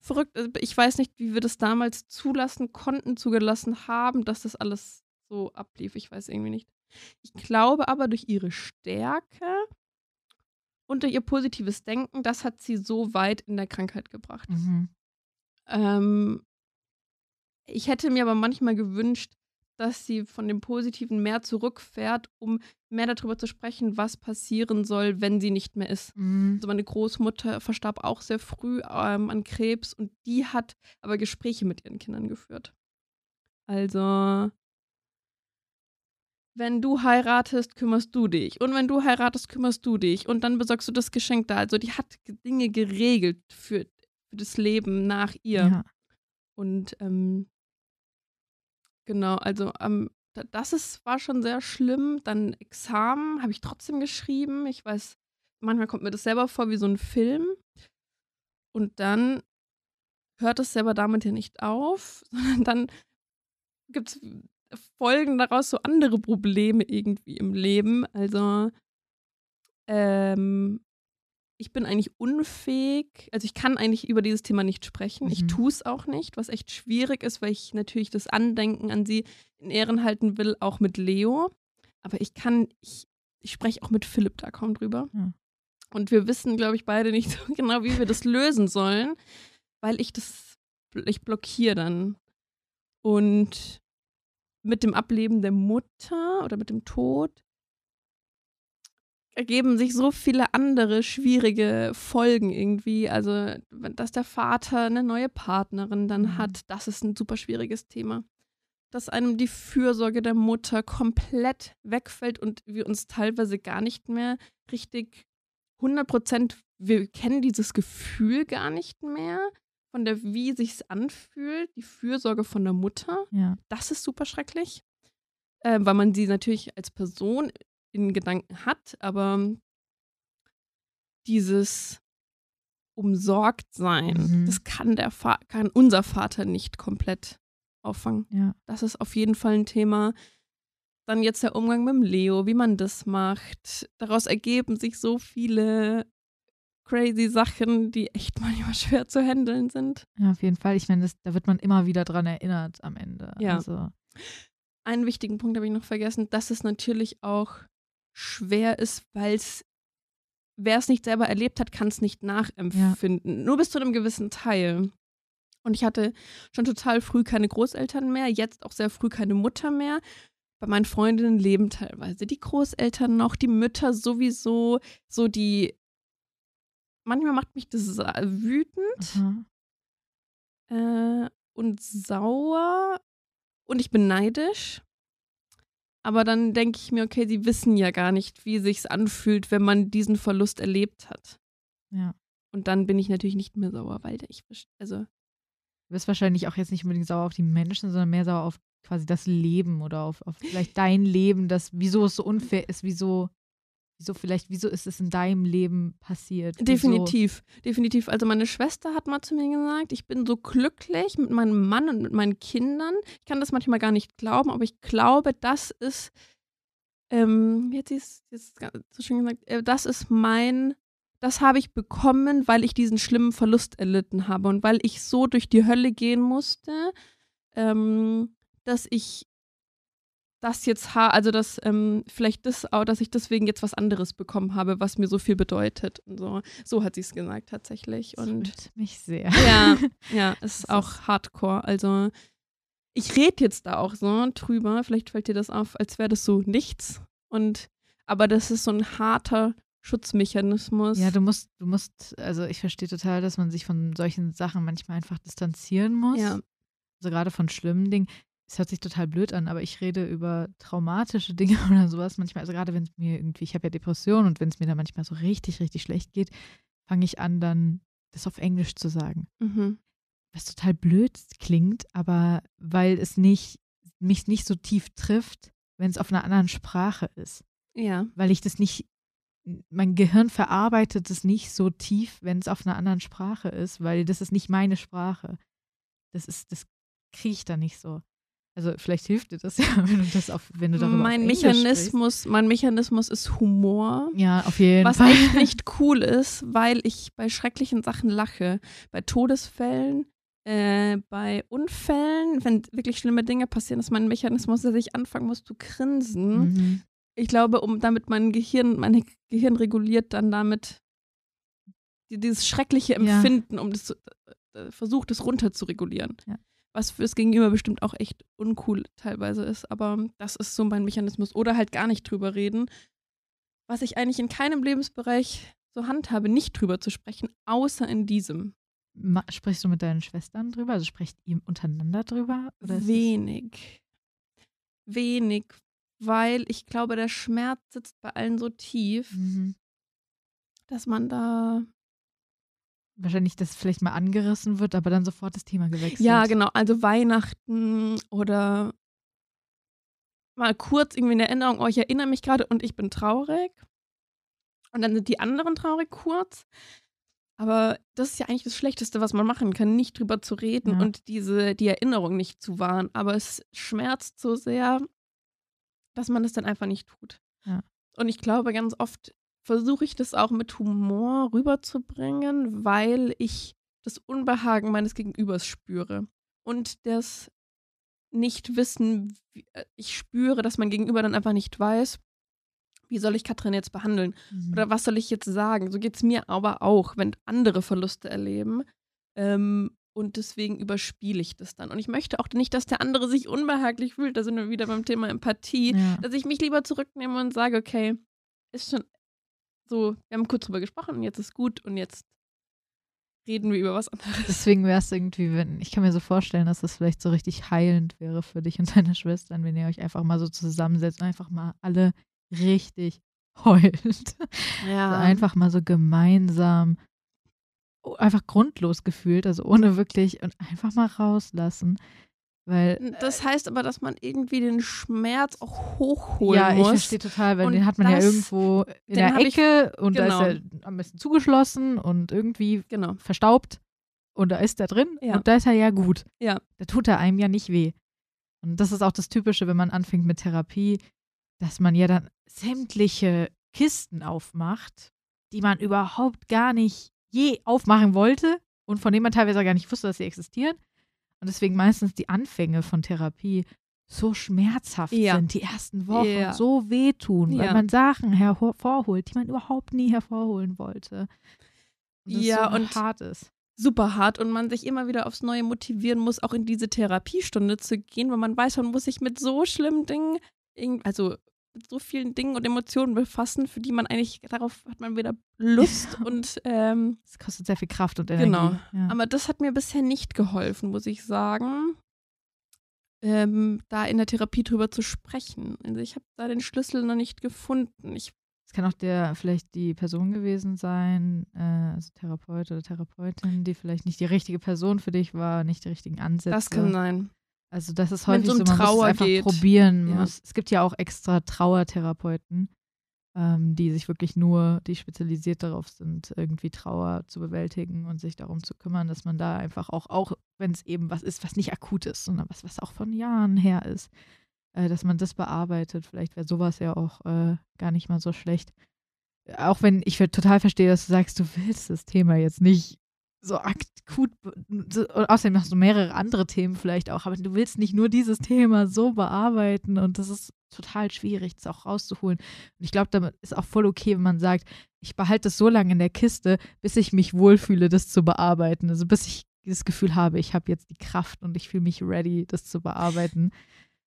verrückt. Also ich weiß nicht, wie wir das damals zulassen konnten, zugelassen haben, dass das alles so ablief. Ich weiß irgendwie nicht. Ich glaube aber durch ihre Stärke und durch ihr positives Denken, das hat sie so weit in der Krankheit gebracht. Mhm. Ähm, ich hätte mir aber manchmal gewünscht, dass sie von dem Positiven mehr zurückfährt, um mehr darüber zu sprechen, was passieren soll, wenn sie nicht mehr ist. Mhm. Also meine Großmutter verstarb auch sehr früh ähm, an Krebs und die hat aber Gespräche mit ihren Kindern geführt. Also wenn du heiratest, kümmerst du dich. Und wenn du heiratest, kümmerst du dich. Und dann besorgst du das Geschenk da. Also die hat Dinge geregelt für, für das Leben nach ihr. Ja. Und ähm, genau, also ähm, das ist, war schon sehr schlimm. Dann Examen habe ich trotzdem geschrieben. Ich weiß, manchmal kommt mir das selber vor wie so ein Film. Und dann hört es selber damit ja nicht auf, <laughs> sondern dann gibt es folgen daraus so andere Probleme irgendwie im Leben. Also, ähm, ich bin eigentlich unfähig, also ich kann eigentlich über dieses Thema nicht sprechen. Mhm. Ich tue es auch nicht, was echt schwierig ist, weil ich natürlich das Andenken an sie in Ehren halten will, auch mit Leo. Aber ich kann, ich, ich spreche auch mit Philipp da kaum drüber. Mhm. Und wir wissen, glaube ich, beide nicht <laughs> so genau, wie wir das lösen sollen, weil ich das, ich blockiere dann. Und mit dem Ableben der Mutter oder mit dem Tod ergeben sich so viele andere schwierige Folgen irgendwie. Also, dass der Vater eine neue Partnerin dann mhm. hat, das ist ein super schwieriges Thema. Dass einem die Fürsorge der Mutter komplett wegfällt und wir uns teilweise gar nicht mehr richtig 100 Prozent, wir kennen dieses Gefühl gar nicht mehr von der, wie sich's anfühlt, die Fürsorge von der Mutter. Ja. Das ist super schrecklich, äh, weil man sie natürlich als Person in Gedanken hat, aber dieses umsorgt sein, mhm. das kann der Fa kann unser Vater nicht komplett auffangen. Ja. Das ist auf jeden Fall ein Thema. Dann jetzt der Umgang mit dem Leo, wie man das macht. Daraus ergeben sich so viele crazy Sachen, die echt <laughs> manchmal schwer zu handeln sind. Ja, auf jeden Fall. Ich meine, da wird man immer wieder dran erinnert am Ende. Ja. Also. Einen wichtigen Punkt habe ich noch vergessen, dass es natürlich auch schwer ist, weil es, wer es nicht selber erlebt hat, kann es nicht nachempfinden. Ja. Nur bis zu einem gewissen Teil. Und ich hatte schon total früh keine Großeltern mehr, jetzt auch sehr früh keine Mutter mehr. Bei meinen Freundinnen leben teilweise die Großeltern noch, die Mütter sowieso, so die. Manchmal macht mich das wütend äh, und sauer und ich bin neidisch. Aber dann denke ich mir, okay, sie wissen ja gar nicht, wie sich's anfühlt, wenn man diesen Verlust erlebt hat. Ja. Und dann bin ich natürlich nicht mehr sauer, weil ich, also. Du bist wahrscheinlich auch jetzt nicht unbedingt sauer auf die Menschen, sondern mehr sauer auf quasi das Leben oder auf, auf vielleicht dein Leben, das, wieso es so unfair ist, wieso Wieso vielleicht, wieso ist es in deinem Leben passiert? Wieso? Definitiv, definitiv. Also meine Schwester hat mal zu mir gesagt, ich bin so glücklich mit meinem Mann und mit meinen Kindern. Ich kann das manchmal gar nicht glauben, aber ich glaube, das ist, ähm, wie hat sie es jetzt so schön gesagt, äh, das ist mein, das habe ich bekommen, weil ich diesen schlimmen Verlust erlitten habe und weil ich so durch die Hölle gehen musste, ähm, dass ich das jetzt also dass ähm, vielleicht das auch, dass ich deswegen jetzt was anderes bekommen habe, was mir so viel bedeutet und so. So hat sie es gesagt tatsächlich. Das und freut mich sehr. Ja, ja, <laughs> es ist auch Hardcore. Also ich rede jetzt da auch so drüber. Vielleicht fällt dir das auf, als wäre das so nichts. Und aber das ist so ein harter Schutzmechanismus. Ja, du musst, du musst, also ich verstehe total, dass man sich von solchen Sachen manchmal einfach distanzieren muss. Ja. Also gerade von schlimmen Dingen es hört sich total blöd an, aber ich rede über traumatische <laughs> Dinge oder sowas manchmal. Also gerade wenn es mir irgendwie, ich habe ja Depressionen und wenn es mir dann manchmal so richtig, richtig schlecht geht, fange ich an, dann das auf Englisch zu sagen. Mhm. Was total blöd klingt, aber weil es nicht, mich nicht so tief trifft, wenn es auf einer anderen Sprache ist. Ja. Weil ich das nicht, mein Gehirn verarbeitet es nicht so tief, wenn es auf einer anderen Sprache ist, weil das ist nicht meine Sprache. Das ist, das kriege ich da nicht so. Also vielleicht hilft dir das <laughs> ja, wenn du das auf, wenn du darüber mein Mechanismus, mein Mechanismus ist Humor. Ja, auf jeden was Fall. Was echt nicht <laughs> cool ist, weil ich bei schrecklichen Sachen lache. Bei Todesfällen, äh, bei Unfällen, wenn wirklich schlimme Dinge passieren, ist mein Mechanismus, dass ich anfangen muss zu grinsen. Mhm. Ich glaube, um damit mein Gehirn, mein Gehirn reguliert dann damit dieses schreckliche Empfinden, ja. um das äh, versucht, es runter zu regulieren. Ja was fürs Gegenüber bestimmt auch echt uncool teilweise ist. Aber das ist so mein Mechanismus. Oder halt gar nicht drüber reden. Was ich eigentlich in keinem Lebensbereich so handhabe, nicht drüber zu sprechen, außer in diesem. Sprichst du mit deinen Schwestern drüber? Also sprecht ihr untereinander drüber? Wenig. Wenig, weil ich glaube, der Schmerz sitzt bei allen so tief, mhm. dass man da wahrscheinlich, dass vielleicht mal angerissen wird, aber dann sofort das Thema gewechselt. Ja, genau. Also Weihnachten oder mal kurz irgendwie eine Erinnerung, oh, ich erinnere mich gerade und ich bin traurig. Und dann sind die anderen traurig kurz. Aber das ist ja eigentlich das Schlechteste, was man machen kann, nicht drüber zu reden ja. und diese, die Erinnerung nicht zu wahren. Aber es schmerzt so sehr, dass man es dann einfach nicht tut. Ja. Und ich glaube, ganz oft versuche ich das auch mit Humor rüberzubringen, weil ich das Unbehagen meines Gegenübers spüre. Und das Nicht-Wissen, äh, ich spüre, dass mein Gegenüber dann einfach nicht weiß, wie soll ich Katrin jetzt behandeln? Mhm. Oder was soll ich jetzt sagen? So geht es mir aber auch, wenn andere Verluste erleben. Ähm, und deswegen überspiele ich das dann. Und ich möchte auch nicht, dass der andere sich unbehaglich fühlt. Da sind wir wieder beim Thema Empathie. Ja. Dass ich mich lieber zurücknehme und sage, okay, ist schon so, wir haben kurz drüber gesprochen und jetzt ist gut und jetzt reden wir über was anderes. Deswegen wäre es irgendwie, wenn, ich kann mir so vorstellen, dass das vielleicht so richtig heilend wäre für dich und <laughs> deine Schwestern, wenn ihr euch einfach mal so zusammensetzt und einfach mal alle richtig heult. Ja. Also einfach mal so gemeinsam, oh, einfach grundlos gefühlt, also ohne wirklich und einfach mal rauslassen. Weil, Das heißt aber, dass man irgendwie den Schmerz auch hochholen ja, ich muss. verstehe total, weil Und den hat man ja das- irgendwo in der hab ich- Ecke und genau. da ist er am besten zugeschlossen und irgendwie Genau. verstaubt und da ist er drin Ja. und da ist er ja gut. Ja. Da tut er einem ja nicht weh. Und das ist auch das Typische, wenn man anfängt mit Therapie, dass man ja dann sämtliche Kisten aufmacht, die man überhaupt gar nicht je aufmachen wollte und von denen man teilweise auch gar nicht wusste, dass sie existieren. Und deswegen meistens die Anfänge von Therapie so schmerzhaft Ja. sind, die ersten Wochen Ja. so wehtun, weil man Sachen hervorholt, die man überhaupt nie hervorholen wollte. Und Ja, so und- hart ist. super hart und man sich immer wieder aufs Neue motivieren muss, auch in diese Therapiestunde zu gehen, weil man weiß, man muss sich mit so schlimmen Dingen, also mit so vielen Dingen und Emotionen befassen, für die man eigentlich, darauf hat man wieder Lust und ähm, Es kostet sehr viel Kraft und Energie. Genau. Ja. aber das hat mir bisher nicht geholfen, muss ich sagen, ähm, da in der Therapie drüber zu sprechen. Also ich habe da den Schlüssel noch nicht gefunden. Ich, Es kann auch der vielleicht die Person gewesen sein, äh, also Therapeut oder Therapeutin, die vielleicht nicht die richtige Person für dich war, nicht die richtigen Ansätze. das kann sein. Also das ist häufig es so, um man muss Trauer es einfach geht. probieren. Ja. Muss. Es gibt ja auch extra Trauertherapeuten, ähm, die sich wirklich nur, die spezialisiert darauf sind, irgendwie Trauer zu bewältigen und sich darum zu kümmern, dass man da einfach auch, auch wenn es eben was ist, was nicht akut ist, sondern was, was auch von Jahren her ist, äh, dass man das bearbeitet. Vielleicht wäre sowas ja auch äh, gar nicht mal so schlecht. Auch wenn ich total verstehe, dass du sagst, du willst das Thema jetzt nicht so akut, so, außerdem hast du mehrere andere Themen vielleicht auch, aber du willst nicht nur dieses Thema so bearbeiten und das ist total schwierig, das auch rauszuholen. Und ich glaube, damit ist auch voll okay, wenn man sagt, ich behalte es so lange in der Kiste, bis ich mich wohlfühle, das zu bearbeiten. Also bis ich das Gefühl habe, ich habe jetzt die Kraft und ich fühle mich ready, das zu bearbeiten.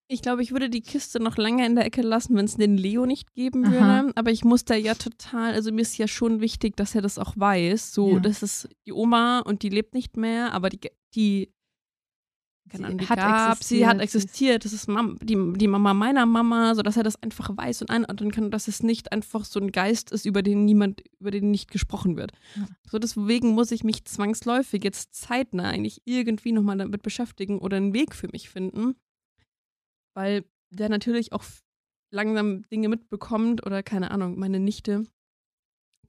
Ich glaube, ich würde die Kiste noch länger in der Ecke lassen, wenn es den Leo nicht geben Aha. würde. Aber ich muss da ja total, also mir ist ja schon wichtig, dass er das auch weiß. So, Ja. das ist die Oma und die lebt nicht mehr, aber die, die, Sie Ahnung, die hat gab, sie hat existiert, sie ist- existiert. Das ist Mam die, die Mama meiner Mama, sodass er das einfach weiß und einordnen kann, dass es nicht einfach so ein Geist ist, über den niemand, über den nicht gesprochen wird. Ja. So deswegen muss ich mich zwangsläufig jetzt zeitnah eigentlich irgendwie nochmal damit beschäftigen oder einen Weg für mich finden weil der natürlich auch langsam Dinge mitbekommt oder keine Ahnung, meine Nichte,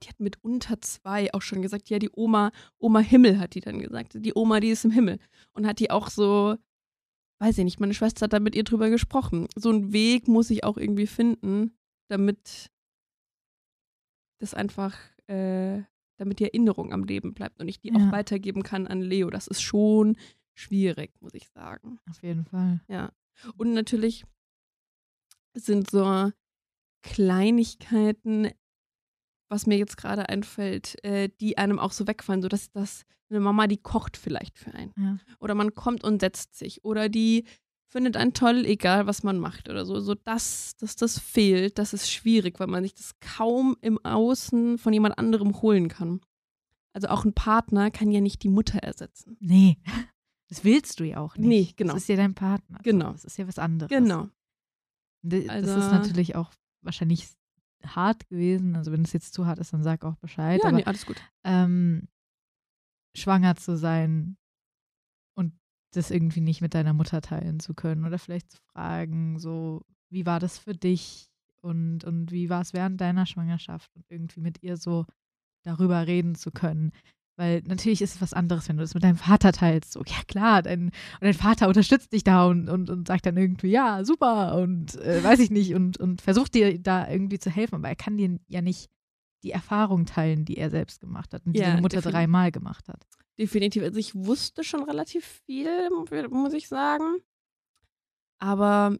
die hat mit unter zwei auch schon gesagt, ja, die Oma, Oma Himmel hat die dann gesagt, die Oma, die ist im Himmel und hat die auch so, weiß ich nicht, meine Schwester hat da mit ihr drüber gesprochen. So einen Weg muss ich auch irgendwie finden, damit das einfach, äh, damit die Erinnerung am Leben bleibt und ich die Ja. auch weitergeben kann an Leo. Das ist schon schwierig, muss ich sagen. Auf jeden Fall. Ja. Und natürlich sind so Kleinigkeiten, was mir jetzt gerade einfällt, äh, die einem auch so wegfallen, so dass das eine Mama, die kocht vielleicht für einen. Ja. Oder man kommt und setzt sich. Oder die findet einen toll, egal was man macht oder so. So das, dass das fehlt, das ist schwierig, weil man sich das kaum im Außen von jemand anderem holen kann. Also auch ein Partner kann ja nicht die Mutter ersetzen. Nee. Das willst du ja auch nicht. Nee, genau. Das ist ja dein Partner. Genau. Das ist ja was anderes. Genau. Das Also- ist natürlich auch wahrscheinlich hart gewesen. Also wenn es jetzt zu hart ist, dann sag auch Bescheid. Ja, aber nee, alles gut. ähm, schwanger zu sein und das irgendwie nicht mit deiner Mutter teilen zu können oder vielleicht zu fragen, so, wie war das für dich und, und wie war es während deiner Schwangerschaft und irgendwie mit ihr so darüber reden zu können. Weil natürlich ist es was anderes, wenn du das mit deinem Vater teilst. So, ja klar, dein, und dein Vater unterstützt dich da und, und, und sagt dann irgendwie, ja, super und äh, weiß ich nicht und, und versucht dir da irgendwie zu helfen, aber er kann dir ja nicht die Erfahrung teilen, die er selbst gemacht hat und die Ja, deine Mutter dreimal gemacht hat. Definitiv. Also ich wusste schon relativ viel, muss ich sagen. Aber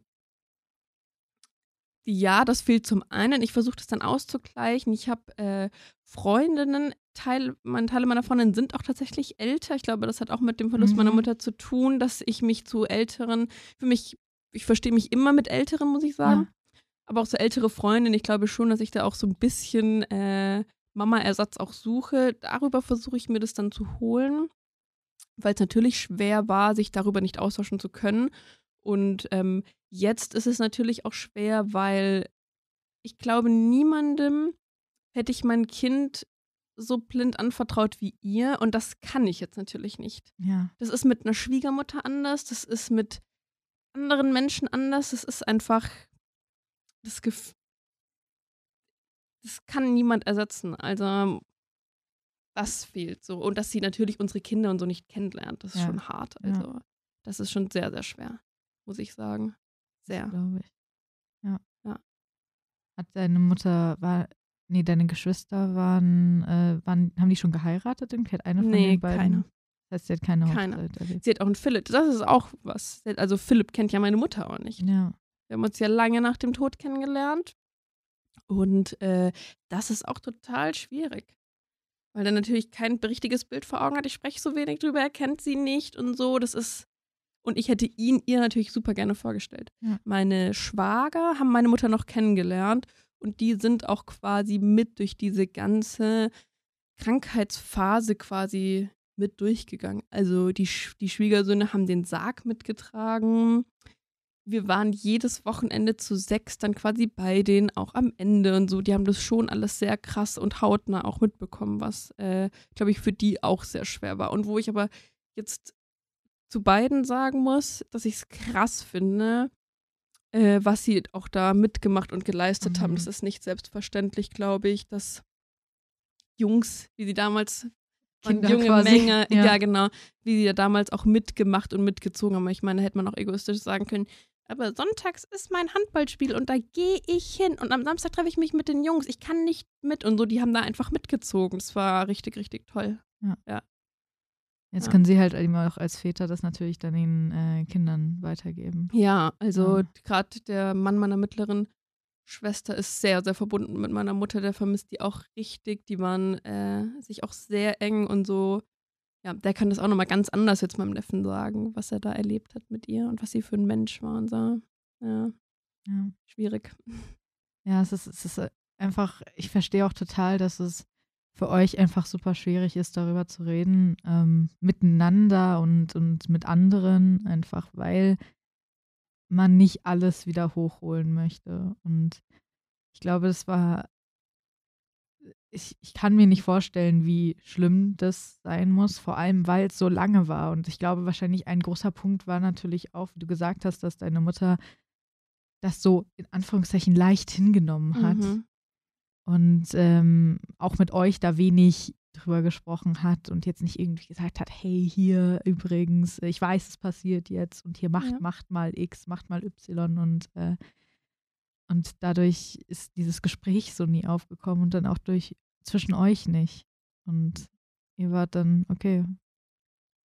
ja, das fehlt zum einen. Ich versuche das dann auszugleichen. Ich habe äh, Freundinnen, Teil, mein, Teile meiner Freundinnen sind auch tatsächlich älter. Ich glaube, das hat auch mit dem Verlust mhm. meiner Mutter zu tun, dass ich mich zu älteren, für mich, ich verstehe mich immer mit älteren, muss ich sagen. Ja. Aber auch so ältere Freundinnen, ich glaube schon, dass ich da auch so ein bisschen äh, Mama-Ersatz auch suche. Darüber versuche ich mir das dann zu holen, weil es natürlich schwer war, sich darüber nicht austauschen zu können. Und ähm, jetzt ist es natürlich auch schwer, weil ich glaube, niemandem hätte ich mein Kind so blind anvertraut wie ihr. Und das kann ich jetzt natürlich nicht. Ja. Das ist mit einer Schwiegermutter anders, das ist mit anderen Menschen anders. Das ist einfach das Gefühl. Das kann niemand ersetzen. Also, das fehlt so. Und dass sie natürlich unsere Kinder und so nicht kennenlernt, das ist ja. schon hart. Also, ja. das ist schon sehr, sehr schwer muss ich sagen. Sehr. Glaube ich. Ja. ja. Hat deine Mutter, war, nee, deine Geschwister waren, äh, waren, haben die schon geheiratet? Irgendwie hat eine von nee, den beiden? keine. Das heißt, sie hat keine Keine. Hochzeit Sie hat auch einen Philipp. Das ist auch was. Also Philipp kennt ja meine Mutter auch nicht. Ja. Wir haben uns ja lange nach dem Tod kennengelernt. Und äh, das ist auch total schwierig. Weil er natürlich kein richtiges Bild vor Augen hat. Ich spreche so wenig drüber, er kennt sie nicht und so. Das ist und ich hätte ihn ihr natürlich super gerne vorgestellt. Ja. Meine Schwager haben meine Mutter noch kennengelernt und die sind auch quasi mit durch diese ganze Krankheitsphase quasi mit durchgegangen. Also die, die Schwiegersöhne haben den Sarg mitgetragen. Wir waren jedes Wochenende zu sechs dann quasi bei denen auch am Ende und so. Die haben das schon alles sehr krass und hautnah auch mitbekommen, was, äh, glaube ich, für die auch sehr schwer war. Und wo ich aber jetzt zu beiden sagen muss, dass ich es krass finde, äh, was sie auch da mitgemacht und geleistet mhm. haben. Das ist nicht selbstverständlich, glaube ich, dass Jungs, wie sie damals Kinder junge quasi. Menge, <laughs> ja. ja. genau, wie sie da damals auch mitgemacht und mitgezogen haben. Ich meine, hätte man auch egoistisch sagen können, aber sonntags ist mein Handballspiel und da gehe ich hin und am Samstag treffe ich mich mit den Jungs. Ich kann nicht mit und so, die haben da einfach mitgezogen. Das war richtig, richtig toll. Ja. ja. Jetzt ja. können sie halt immer auch als Väter das natürlich dann den äh, Kindern weitergeben. Ja, also ja. gerade der Mann meiner mittleren Schwester ist sehr, sehr verbunden mit meiner Mutter. Der vermisst die auch richtig. Die waren äh, sich auch sehr eng und so. Ja, der kann das auch nochmal ganz anders jetzt meinem Neffen sagen, was er da erlebt hat mit ihr und was sie für ein Mensch war und so. Ja. ja. Schwierig. Ja, es ist, es ist einfach, ich verstehe auch total, dass es für euch einfach super schwierig ist, darüber zu reden, ähm, miteinander und, und mit anderen, einfach weil man nicht alles wieder hochholen möchte. Und ich glaube, es war, ich, ich kann mir nicht vorstellen, wie schlimm das sein muss, vor allem weil es so lange war. Und ich glaube, wahrscheinlich ein großer Punkt war natürlich auch, wie du gesagt hast, dass deine Mutter das so in Anführungszeichen leicht hingenommen hat. Mhm und ähm, auch mit euch da wenig drüber gesprochen hat und jetzt nicht irgendwie gesagt hat, hey, hier übrigens, ich weiß, es passiert jetzt und hier macht, ja. macht mal X, macht mal Y und, äh, und dadurch ist dieses Gespräch so nie aufgekommen und dann auch durch zwischen euch nicht. Und ihr wart dann, okay,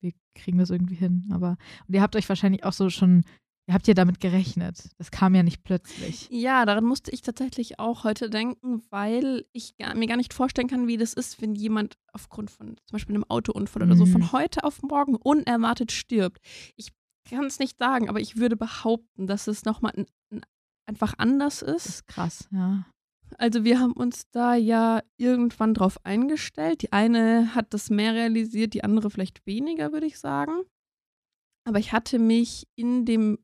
wir kriegen das irgendwie hin. Aber und ihr habt euch wahrscheinlich auch so schon Ihr habt ja damit gerechnet. Das kam ja nicht plötzlich. Ja, daran musste ich tatsächlich auch heute denken, weil ich gar, mir gar nicht vorstellen kann, wie das ist, wenn jemand aufgrund von zum Beispiel einem Autounfall oder so von mhm. heute auf morgen unerwartet stirbt. Ich kann es nicht sagen, aber ich würde behaupten, dass es nochmal einfach anders ist. Das ist krass, ja. Also wir haben uns da ja irgendwann drauf eingestellt. Die eine hat das mehr realisiert, die andere vielleicht weniger, würde ich sagen. Aber ich hatte mich in dem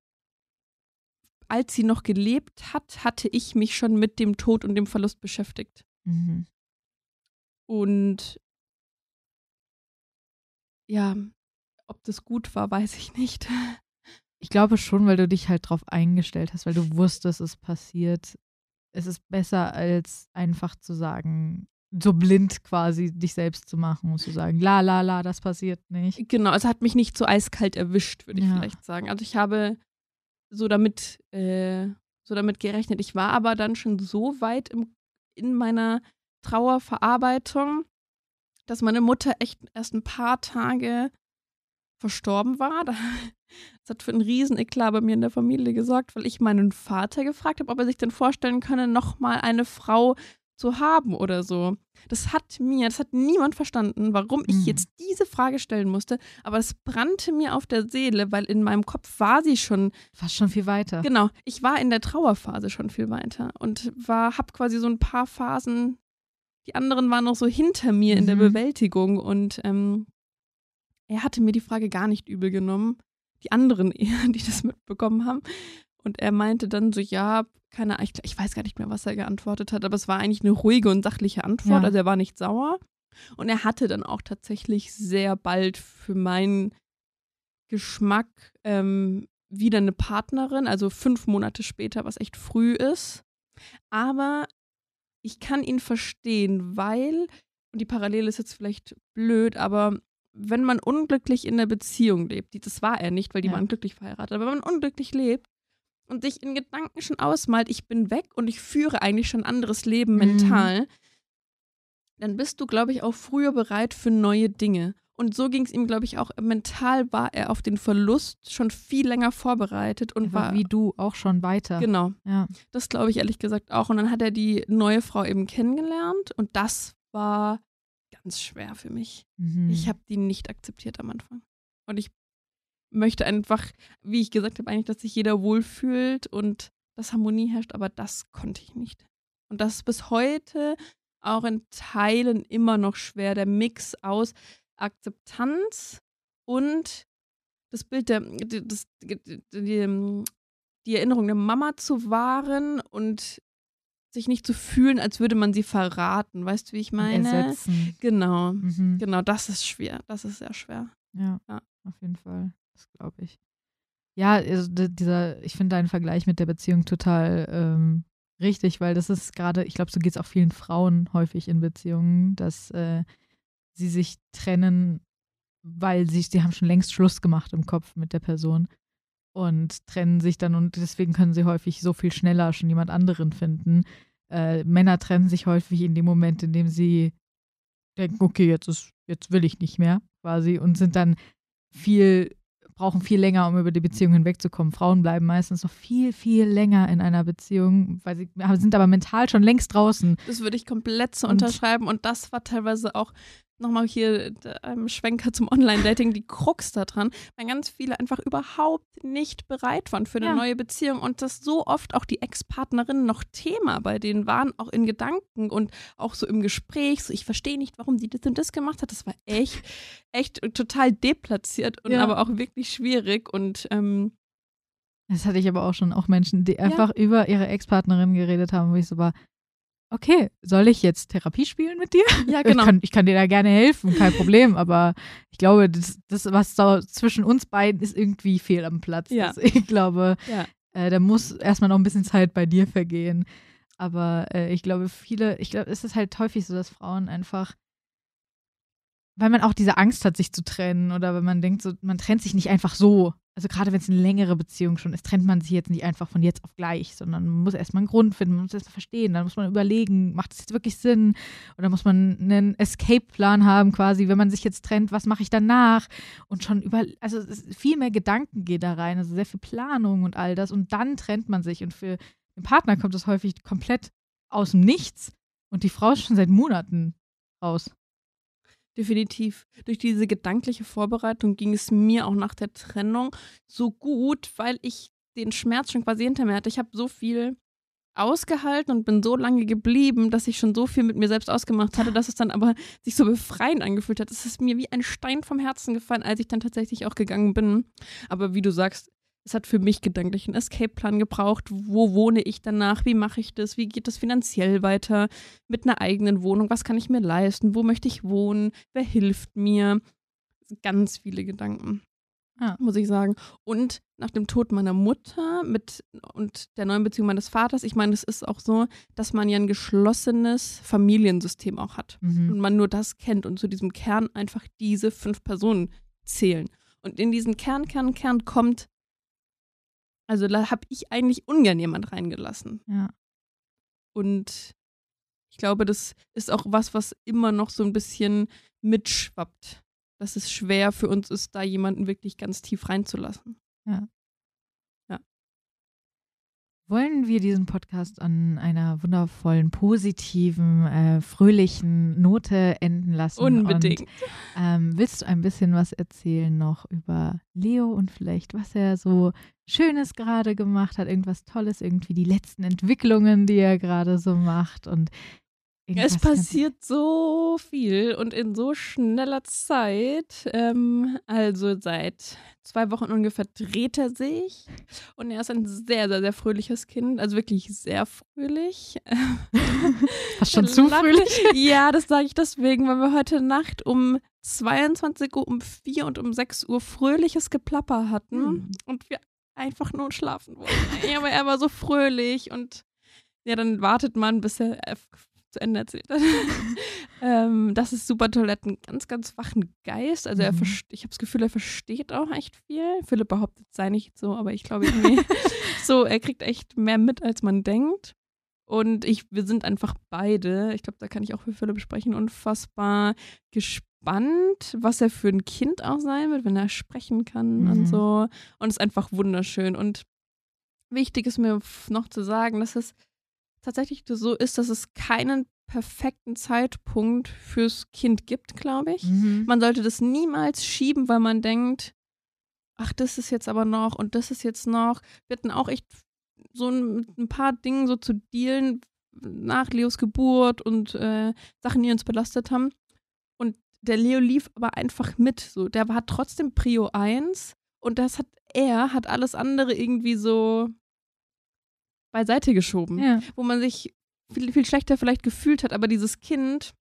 als sie noch gelebt hat, hatte ich mich schon mit dem Tod und dem Verlust beschäftigt. Mhm. Und ja, ob das gut war, weiß ich nicht. Ich glaube schon, weil du dich halt drauf eingestellt hast, weil du wusstest, es passiert. Es ist besser, als einfach zu sagen, so blind quasi dich selbst zu machen und zu sagen, la, la, la, das passiert nicht. Genau, es hat mich nicht so eiskalt erwischt, würde ich ja. vielleicht sagen. Also ich habe so damit, äh, so damit gerechnet. Ich war aber dann schon so weit im, in meiner Trauerverarbeitung, dass meine Mutter echt erst ein paar Tage verstorben war. <laughs> Das hat für einen riesen Eklat bei mir in der Familie gesorgt, weil ich meinen Vater gefragt habe, ob er sich denn vorstellen könne, nochmal eine Frau zu haben oder so. Das hat mir, das hat niemand verstanden, warum ich Mhm. jetzt diese Frage stellen musste, aber es brannte mir auf der Seele, weil in meinem Kopf war sie schon, Fast schon viel weiter. genau, ich war in der Trauerphase schon viel weiter und war, hab quasi so ein paar Phasen, die anderen waren noch so hinter mir in der Mhm. Bewältigung und ähm, er hatte mir die Frage gar nicht übel genommen, die anderen eher, <laughs> die das mitbekommen haben. Und er meinte dann so, ja, keine Ahnung, ich, ich weiß gar nicht mehr, was er geantwortet hat, aber es war eigentlich eine ruhige und sachliche Antwort. Ja. Also er war nicht sauer. Und er hatte dann auch tatsächlich sehr bald für meinen Geschmack ähm, wieder eine Partnerin, also fünf Monate später, was echt früh ist. Aber ich kann ihn verstehen, weil, und die Parallele ist jetzt vielleicht blöd, aber wenn man unglücklich in der Beziehung lebt, das war er nicht, weil die Ja. waren glücklich verheiratet, aber wenn man unglücklich lebt und sich in Gedanken schon ausmalt, ich bin weg und ich führe eigentlich schon ein anderes Leben Mhm. mental, dann bist du, glaube ich, auch früher bereit für neue Dinge. Und so ging es ihm, glaube ich, auch mental war er auf den Verlust schon viel länger vorbereitet und war war wie du auch schon weiter. genau. Ja. Das glaube ich ehrlich gesagt auch. Und dann hat er die neue Frau eben kennengelernt und das war ganz schwer für mich. Mhm. Ich habe die nicht akzeptiert am Anfang. Und ich möchte einfach, wie ich gesagt habe, eigentlich, dass sich jeder wohlfühlt und dass Harmonie herrscht, aber das konnte ich nicht. Und das ist bis heute auch in Teilen immer noch schwer. Der Mix aus Akzeptanz und das Bild der, das, die, die, die Erinnerung der Mama zu wahren und sich nicht zu fühlen, als würde man sie verraten. Weißt du, wie ich meine? Ersetzen. Genau. Mhm. Genau, das ist schwer. Das ist sehr schwer. Ja, Ja. auf jeden Fall. Das glaube ich. Ja, also dieser, ich finde deinen Vergleich mit der Beziehung total ähm, richtig, weil das ist gerade, ich glaube, so geht es auch vielen Frauen häufig in Beziehungen, dass äh, sie sich trennen, weil sie, sie haben schon längst Schluss gemacht im Kopf mit der Person und trennen sich dann und deswegen können sie häufig so viel schneller schon jemand anderen finden. Äh, Männer trennen sich häufig in dem Moment, in dem sie denken, okay, jetzt ist, jetzt will ich nicht mehr, quasi, und sind dann viel, brauchen viel länger, um über die Beziehung hinwegzukommen. Frauen bleiben meistens noch viel, viel länger in einer Beziehung, weil sie sind aber mental schon längst draußen. Das würde ich komplett so unterschreiben. Und das war teilweise auch nochmal hier ähm, Schwenker zum Online-Dating, die Krux da dran, weil ganz viele einfach überhaupt nicht bereit waren für eine Ja. neue Beziehung und das so oft auch die Ex-Partnerinnen noch Thema bei denen waren, auch in Gedanken und auch so im Gespräch. So, ich verstehe nicht, warum sie das und das gemacht hat. Das war echt, echt total deplatziert und Ja. aber auch wirklich schwierig und ähm, Das hatte ich aber auch schon, auch Menschen, die einfach über ihre Ex-Partnerin geredet haben, wo ich so war, okay, soll ich jetzt Therapie spielen mit dir? ja, <laughs> Ich, genau. kann, ich kann dir da gerne helfen, kein Problem, aber ich glaube, das, das was da zwischen uns beiden ist irgendwie fehl am Platz. Ja. Das, ich glaube, Ja. äh, da muss erstmal noch ein bisschen Zeit bei dir vergehen. Aber äh, ich glaube, viele, ich glaube, es ist halt häufig so, dass Frauen einfach, weil man auch diese Angst hat, sich zu trennen oder wenn man denkt, so, man trennt sich nicht einfach so. Also gerade wenn es eine längere Beziehung schon ist, trennt man sich jetzt nicht einfach von jetzt auf gleich, sondern man muss erstmal einen Grund finden, man muss erstmal verstehen, dann muss man überlegen, macht es jetzt wirklich Sinn? Oder muss man einen Escape-Plan haben, quasi, wenn man sich jetzt trennt, was mache ich danach? Und schon über, also viel mehr Gedanken geht da rein, also sehr viel Planung und all das. Und dann trennt man sich. Und für den Partner kommt das häufig komplett aus dem Nichts. Und die Frau ist schon seit Monaten raus. Definitiv. Durch diese gedankliche Vorbereitung ging es mir auch nach der Trennung so gut, weil ich den Schmerz schon quasi hinter mir hatte. Ich habe so viel ausgehalten und bin so lange geblieben, dass ich schon so viel mit mir selbst ausgemacht hatte, dass es dann aber sich so befreiend angefühlt hat. Es ist mir wie ein Stein vom Herzen gefallen, als ich dann tatsächlich auch gegangen bin. Aber wie du sagst, es hat für mich gedanklich einen Escape-Plan gebraucht. Wo wohne ich danach? Wie mache ich das? Wie geht das finanziell weiter? Mit einer eigenen Wohnung? Was kann ich mir leisten? Wo möchte ich wohnen? Wer hilft mir? Ganz viele Gedanken, Ja. muss ich sagen. Und nach dem Tod meiner Mutter mit und der neuen Beziehung meines Vaters, ich meine, es ist auch so, dass man ja ein geschlossenes Familiensystem auch hat Mhm. und man nur das kennt und zu diesem Kern einfach diese fünf Personen zählen. Und in diesen Kern, Kern, Kern kommt, also da habe ich eigentlich ungern jemand reingelassen. Ja. Und ich glaube, das ist auch was, was immer noch so ein bisschen mitschwappt dass es schwer für uns ist, da jemanden wirklich ganz tief reinzulassen. Ja. Wollen wir diesen Podcast an einer wundervollen, positiven, äh, fröhlichen Note enden lassen? Unbedingt. Und, ähm, willst du ein bisschen was erzählen noch über Leo und vielleicht, was er so Schönes gerade gemacht hat, irgendwas Tolles, irgendwie die letzten Entwicklungen, die er gerade so macht und es passiert so viel und in so schneller Zeit. Ähm, also seit zwei Wochen ungefähr dreht er sich und er ist ein sehr, sehr, sehr fröhliches Kind. Also wirklich sehr fröhlich. <laughs> Fast schon zu fröhlich? <laughs> Ja, das sage ich deswegen, weil wir heute Nacht um 22 Uhr, um 4 und um 6 Uhr fröhliches Geplapper hatten hm. und wir einfach nur schlafen wollten. aber er war so fröhlich und ja, dann wartet man, bis er zu Ende erzählt hat. <laughs> ähm, das ist super toll. Er hat einen ganz, ganz wachen Geist. Also er mhm. ich habe das Gefühl, er versteht auch echt viel. Philipp behauptet, es sei nicht so, aber ich glaube irgendwie <laughs> so, er kriegt echt mehr mit, als man denkt. Und ich, wir sind einfach beide, ich glaube, da kann ich auch für Philipp sprechen, unfassbar gespannt, was er für ein Kind auch sein wird, wenn er sprechen kann mhm. und so. Und es ist einfach wunderschön. Und wichtig ist mir noch zu sagen, dass es tatsächlich so ist, dass es keinen perfekten Zeitpunkt fürs Kind gibt, glaube ich. Mhm. Man sollte das niemals schieben, weil man denkt, ach, das ist jetzt aber noch und das ist jetzt noch. Wir hatten auch echt so ein, ein paar Dinge so zu dealen nach Leos Geburt und äh, Sachen, die uns belastet haben. Und der Leo lief aber einfach mit. So, der war trotzdem Prio 1 und das hat er, hat alles andere irgendwie so beiseite geschoben, ja. wo man sich viel, viel schlechter vielleicht gefühlt hat, aber dieses Kind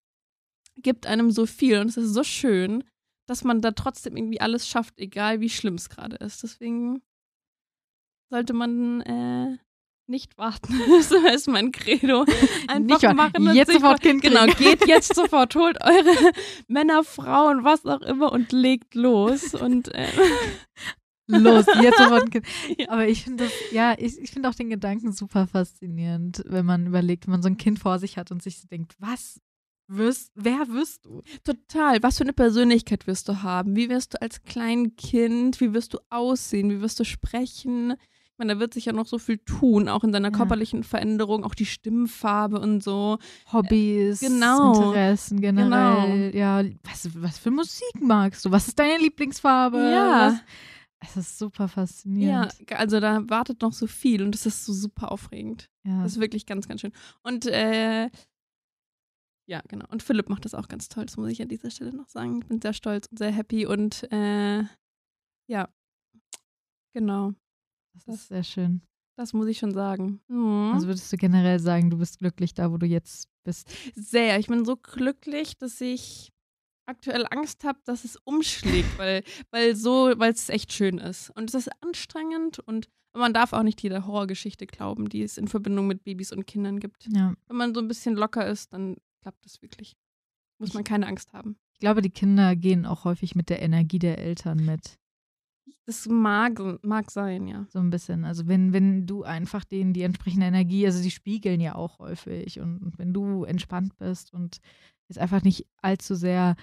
gibt einem so viel und es ist so schön, dass man da trotzdem irgendwie alles schafft, egal wie schlimm es gerade ist. Deswegen sollte man äh, nicht warten. <laughs> so ist mein Credo. Einfach nicht machen und jetzt sofort Kind Genau, geht <laughs> jetzt sofort, holt eure Männer, Frauen, was auch immer und legt los. Und äh, los, jetzt sofort ein <laughs> Kind. Aber ich finde das, ja, ich, ich finde auch den Gedanken super faszinierend, wenn man überlegt, wenn man so ein Kind vor sich hat und sich denkt, was wirst, wer wirst du? Total. Was für eine Persönlichkeit wirst du haben? Wie wirst du als Kleinkind? Wie wirst du aussehen? Wie wirst du sprechen? Ich meine, da wird sich ja noch so viel tun, auch in deiner ja. körperlichen Veränderung, auch die Stimmfarbe und so. Hobbys, genau. Interessen generell. Genau. Ja, was, was für Musik magst du? Was ist deine Lieblingsfarbe? Ja. Was, es ist super faszinierend. Ja, also da wartet noch so viel und es ist so super aufregend. Ja. Das ist wirklich ganz, ganz schön. Und äh, ja, genau. Und Philipp macht das auch ganz toll. Das muss ich an dieser Stelle noch sagen. Ich bin sehr stolz und sehr happy und äh, ja, genau. Das, das, ist sehr schön. Das muss ich schon sagen. Mhm. Also würdest du generell sagen, du bist glücklich da, wo du jetzt bist? Sehr. Ich bin so glücklich, dass ich aktuell Angst habe, dass es umschlägt, <laughs> weil, weil so, weil es echt schön ist. Und es ist anstrengend und man darf auch nicht jede Horrorgeschichte glauben, die es in Verbindung mit Babys und Kindern gibt. Ja. Wenn man so ein bisschen locker ist, dann klappt das wirklich. Muss man keine Angst haben. Ich glaube, die Kinder gehen auch häufig mit der Energie der Eltern mit. Das mag, mag sein, ja. So ein bisschen. Also wenn, wenn du einfach denen die entsprechende Energie, also die spiegeln ja auch häufig. Und wenn du entspannt bist und jetzt einfach nicht allzu sehr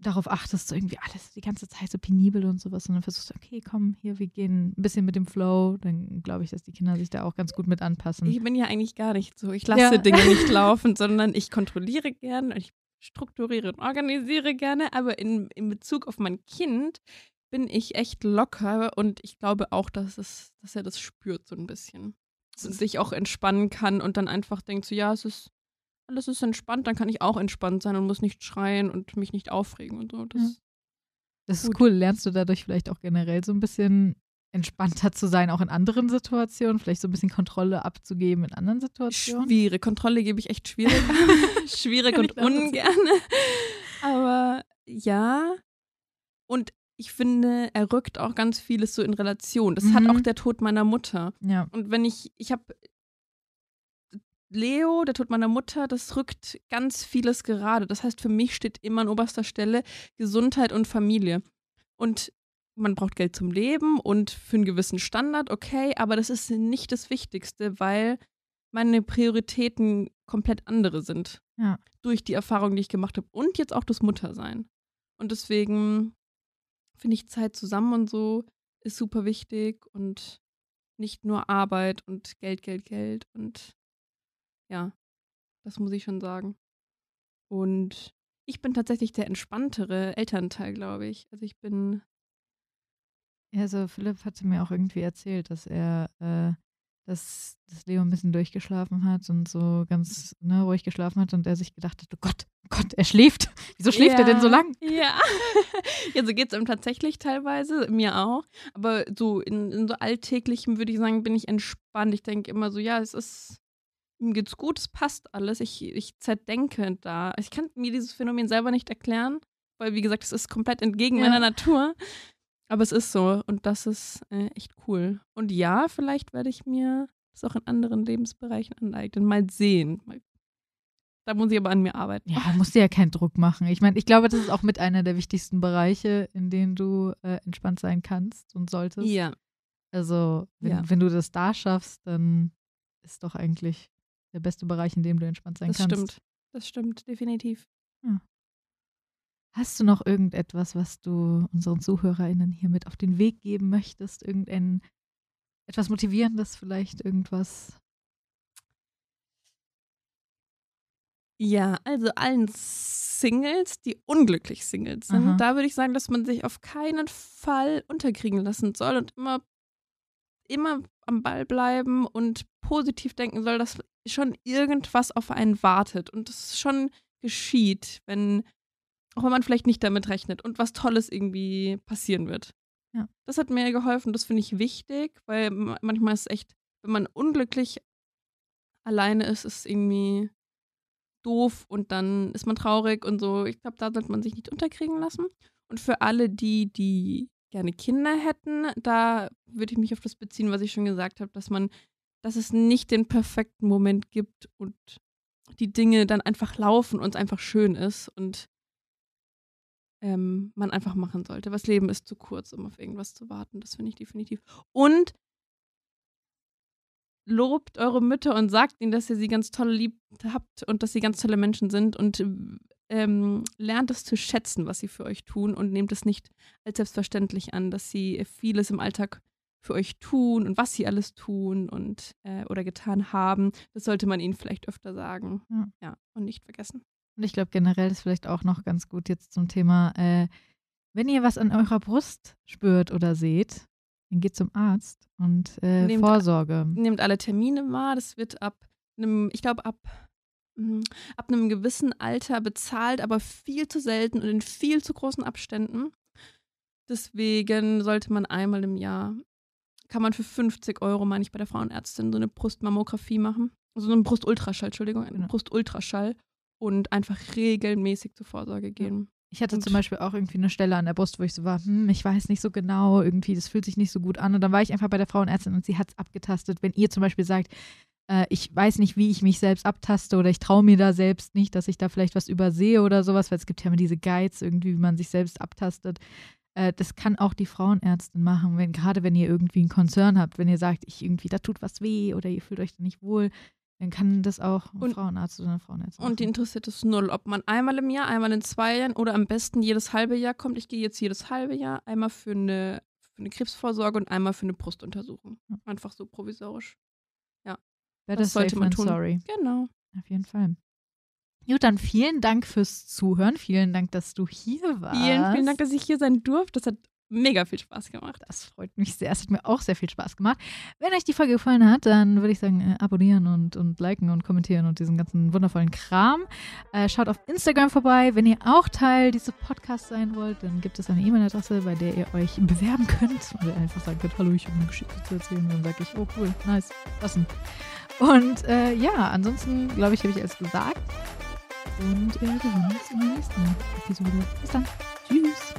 darauf achtest, so irgendwie alles die ganze Zeit so penibel und sowas, sondern versuchst, okay, komm, hier, wir gehen ein bisschen mit dem Flow, dann glaube ich, dass die Kinder sich da auch ganz gut mit anpassen. Ich bin ja eigentlich gar nicht so. Ich lasse ja. <laughs> Dinge nicht laufen, sondern ich kontrolliere gerne, ich strukturiere und organisiere gerne, aber in, in Bezug auf mein Kind bin ich echt locker und ich glaube auch, dass, es, dass er das spürt so ein bisschen. Und sich auch entspannen kann und dann einfach denkt so, ja, es ist alles ist entspannt, dann kann ich auch entspannt sein und muss nicht schreien und mich nicht aufregen und so. Das, ja. das ist cool. Lernst du dadurch vielleicht auch generell so ein bisschen entspannter zu sein, auch in anderen Situationen, vielleicht so ein bisschen Kontrolle abzugeben in anderen Situationen? Schwierig. Kontrolle gebe ich echt schwierig. <laughs> <laughs> schwierig und ungern. <laughs> Aber ja. Und ich finde, er rückt auch ganz vieles so in Relation. Das mhm. hat auch der Tod meiner Mutter. Ja. Und wenn ich, ich habe Leo, der Tod meiner Mutter, das rückt ganz vieles gerade. Das heißt, für mich steht immer an oberster Stelle Gesundheit und Familie. Und man braucht Geld zum Leben und für einen gewissen Standard, okay, aber das ist nicht das Wichtigste, weil meine Prioritäten komplett andere sind. Ja. Durch die Erfahrung, die ich gemacht habe und jetzt auch das Muttersein. Und deswegen finde ich Zeit zusammen und so ist super wichtig und nicht nur Arbeit und Geld, Geld, Geld und ja, das muss ich schon sagen. Und ich bin tatsächlich der entspanntere Elternteil, glaube ich. Also ich bin. Ja, also Philipp hatte mir auch irgendwie erzählt, dass er, äh, dass, dass Leo ein bisschen durchgeschlafen hat und so ganz ne, ruhig geschlafen hat und er sich gedacht hat, oh Gott, oh Gott, er schläft. <laughs> Wieso schläft ja, er denn so lang? Ja. <laughs> ja, so geht es ihm tatsächlich teilweise, mir auch. Aber so in, in so alltäglichem würde ich sagen, bin ich entspannt. Ich denke immer so, ja, es ist ihm geht's gut, es passt alles. Ich, ich zerdenke da. Ich kann mir dieses Phänomen selber nicht erklären, weil, wie gesagt, es ist komplett entgegen ja. meiner Natur. Aber es ist so und das ist äh, echt cool. Und ja, vielleicht werde ich mir das auch in anderen Lebensbereichen aneignen. Mal sehen. Da muss ich aber an mir arbeiten. Ja, <laughs> musst dir ja keinen Druck machen. Ich meine, ich glaube, das ist auch mit einer der wichtigsten Bereiche, in denen du äh, entspannt sein kannst und solltest. Ja. Also, wenn, ja. wenn du das da schaffst, dann ist doch eigentlich der beste Bereich, in dem du entspannt sein das kannst. Das stimmt. Das stimmt, definitiv. Ja. Hast du noch irgendetwas, was du unseren ZuhörerInnen hier mit auf den Weg geben möchtest? Irgendein etwas Motivierendes vielleicht, irgendwas? Ja, also allen Singles, die unglücklich Singles sind, Aha. da würde ich sagen, dass man sich auf keinen Fall unterkriegen lassen soll und immer, immer am Ball bleiben und positiv denken soll, dass schon irgendwas auf einen wartet und das schon geschieht, wenn, auch wenn man vielleicht nicht damit rechnet und was Tolles irgendwie passieren wird. Ja. Das hat mir geholfen, das finde ich wichtig, weil manchmal ist es echt, wenn man unglücklich alleine ist, ist es irgendwie doof und dann ist man traurig und so. Ich glaube, da sollte man sich nicht unterkriegen lassen. Und für alle die, die gerne Kinder hätten, da würde ich mich auf das beziehen, was ich schon gesagt habe, dass man dass es nicht den perfekten Moment gibt und die Dinge dann einfach laufen und es einfach schön ist und ähm, man einfach machen sollte. Was Leben ist zu kurz, um auf irgendwas zu warten. Das finde ich definitiv. Und lobt eure Mütter und sagt ihnen, dass ihr sie ganz toll lieb habt und dass sie ganz tolle Menschen sind und ähm, lernt es zu schätzen, was sie für euch tun und nehmt es nicht als selbstverständlich an, dass sie vieles im Alltag für euch tun und was sie alles tun und äh, oder getan haben. Das sollte man ihnen vielleicht öfter sagen. Ja, ja und nicht vergessen. Und ich glaube generell ist vielleicht auch noch ganz gut jetzt zum Thema, äh, wenn ihr was an eurer Brust spürt oder seht, dann geht zum Arzt und äh, nehmt Vorsorge. nehmt alle Termine wahr. Das wird ab einem, ich glaube, ab ab einem gewissen Alter bezahlt, aber viel zu selten und in viel zu großen Abständen. Deswegen sollte man einmal im Jahr kann man für 50 Euro, meine ich, bei der Frauenärztin so eine Brustmammographie machen. Also so einen Brustultraschall, Entschuldigung, einen genau. Brustultraschall und einfach regelmäßig zur Vorsorge gehen. Ich hatte und zum Beispiel auch irgendwie eine Stelle an der Brust, wo ich so war, hm, ich weiß nicht so genau, irgendwie, das fühlt sich nicht so gut an. Und dann war ich einfach bei der Frauenärztin und sie hat es abgetastet. Wenn ihr zum Beispiel sagt, äh, ich weiß nicht, wie ich mich selbst abtaste oder ich traue mir da selbst nicht, dass ich da vielleicht was übersehe oder sowas, weil es gibt ja immer diese Guides irgendwie, wie man sich selbst abtastet. Äh, das kann auch die Frauenärztin machen, wenn, gerade wenn ihr irgendwie einen Konzern habt, wenn ihr sagt, ich irgendwie, da tut was weh oder ihr fühlt euch da nicht wohl, dann kann das auch ein und, Frauenarzt oder eine Frauenärztin machen. Und die interessiert es null, ob man einmal im Jahr, einmal in zwei Jahren oder am besten jedes halbe Jahr kommt. Ich gehe jetzt jedes halbe Jahr einmal für eine, für eine Krebsvorsorge und einmal für eine Brustuntersuchung. Einfach so provisorisch. Better das sollte man tun. Sorry. Genau. Auf jeden Fall. Gut, dann vielen Dank fürs Zuhören. Vielen Dank, dass du hier warst. Vielen, vielen Dank, dass ich hier sein durfte. Das hat mega viel Spaß gemacht. Das freut mich sehr. Es hat mir auch sehr viel Spaß gemacht. Wenn euch die Folge gefallen hat, dann würde ich sagen, äh, abonnieren und, und liken und kommentieren und diesen ganzen wundervollen Kram. Äh, schaut auf Instagram vorbei. Wenn ihr auch Teil dieses Podcasts sein wollt, dann gibt es eine E-Mail-Adresse, bei der ihr euch bewerben könnt. Oder einfach sagen könnt, hallo, ich habe eine Geschichte zu erzählen. Dann sage ich, oh cool, nice, passen. Und äh, ja, ansonsten, glaube ich, habe ich alles gesagt. Und äh, wir sehen uns in der nächsten Episode. Bis dann. Tschüss.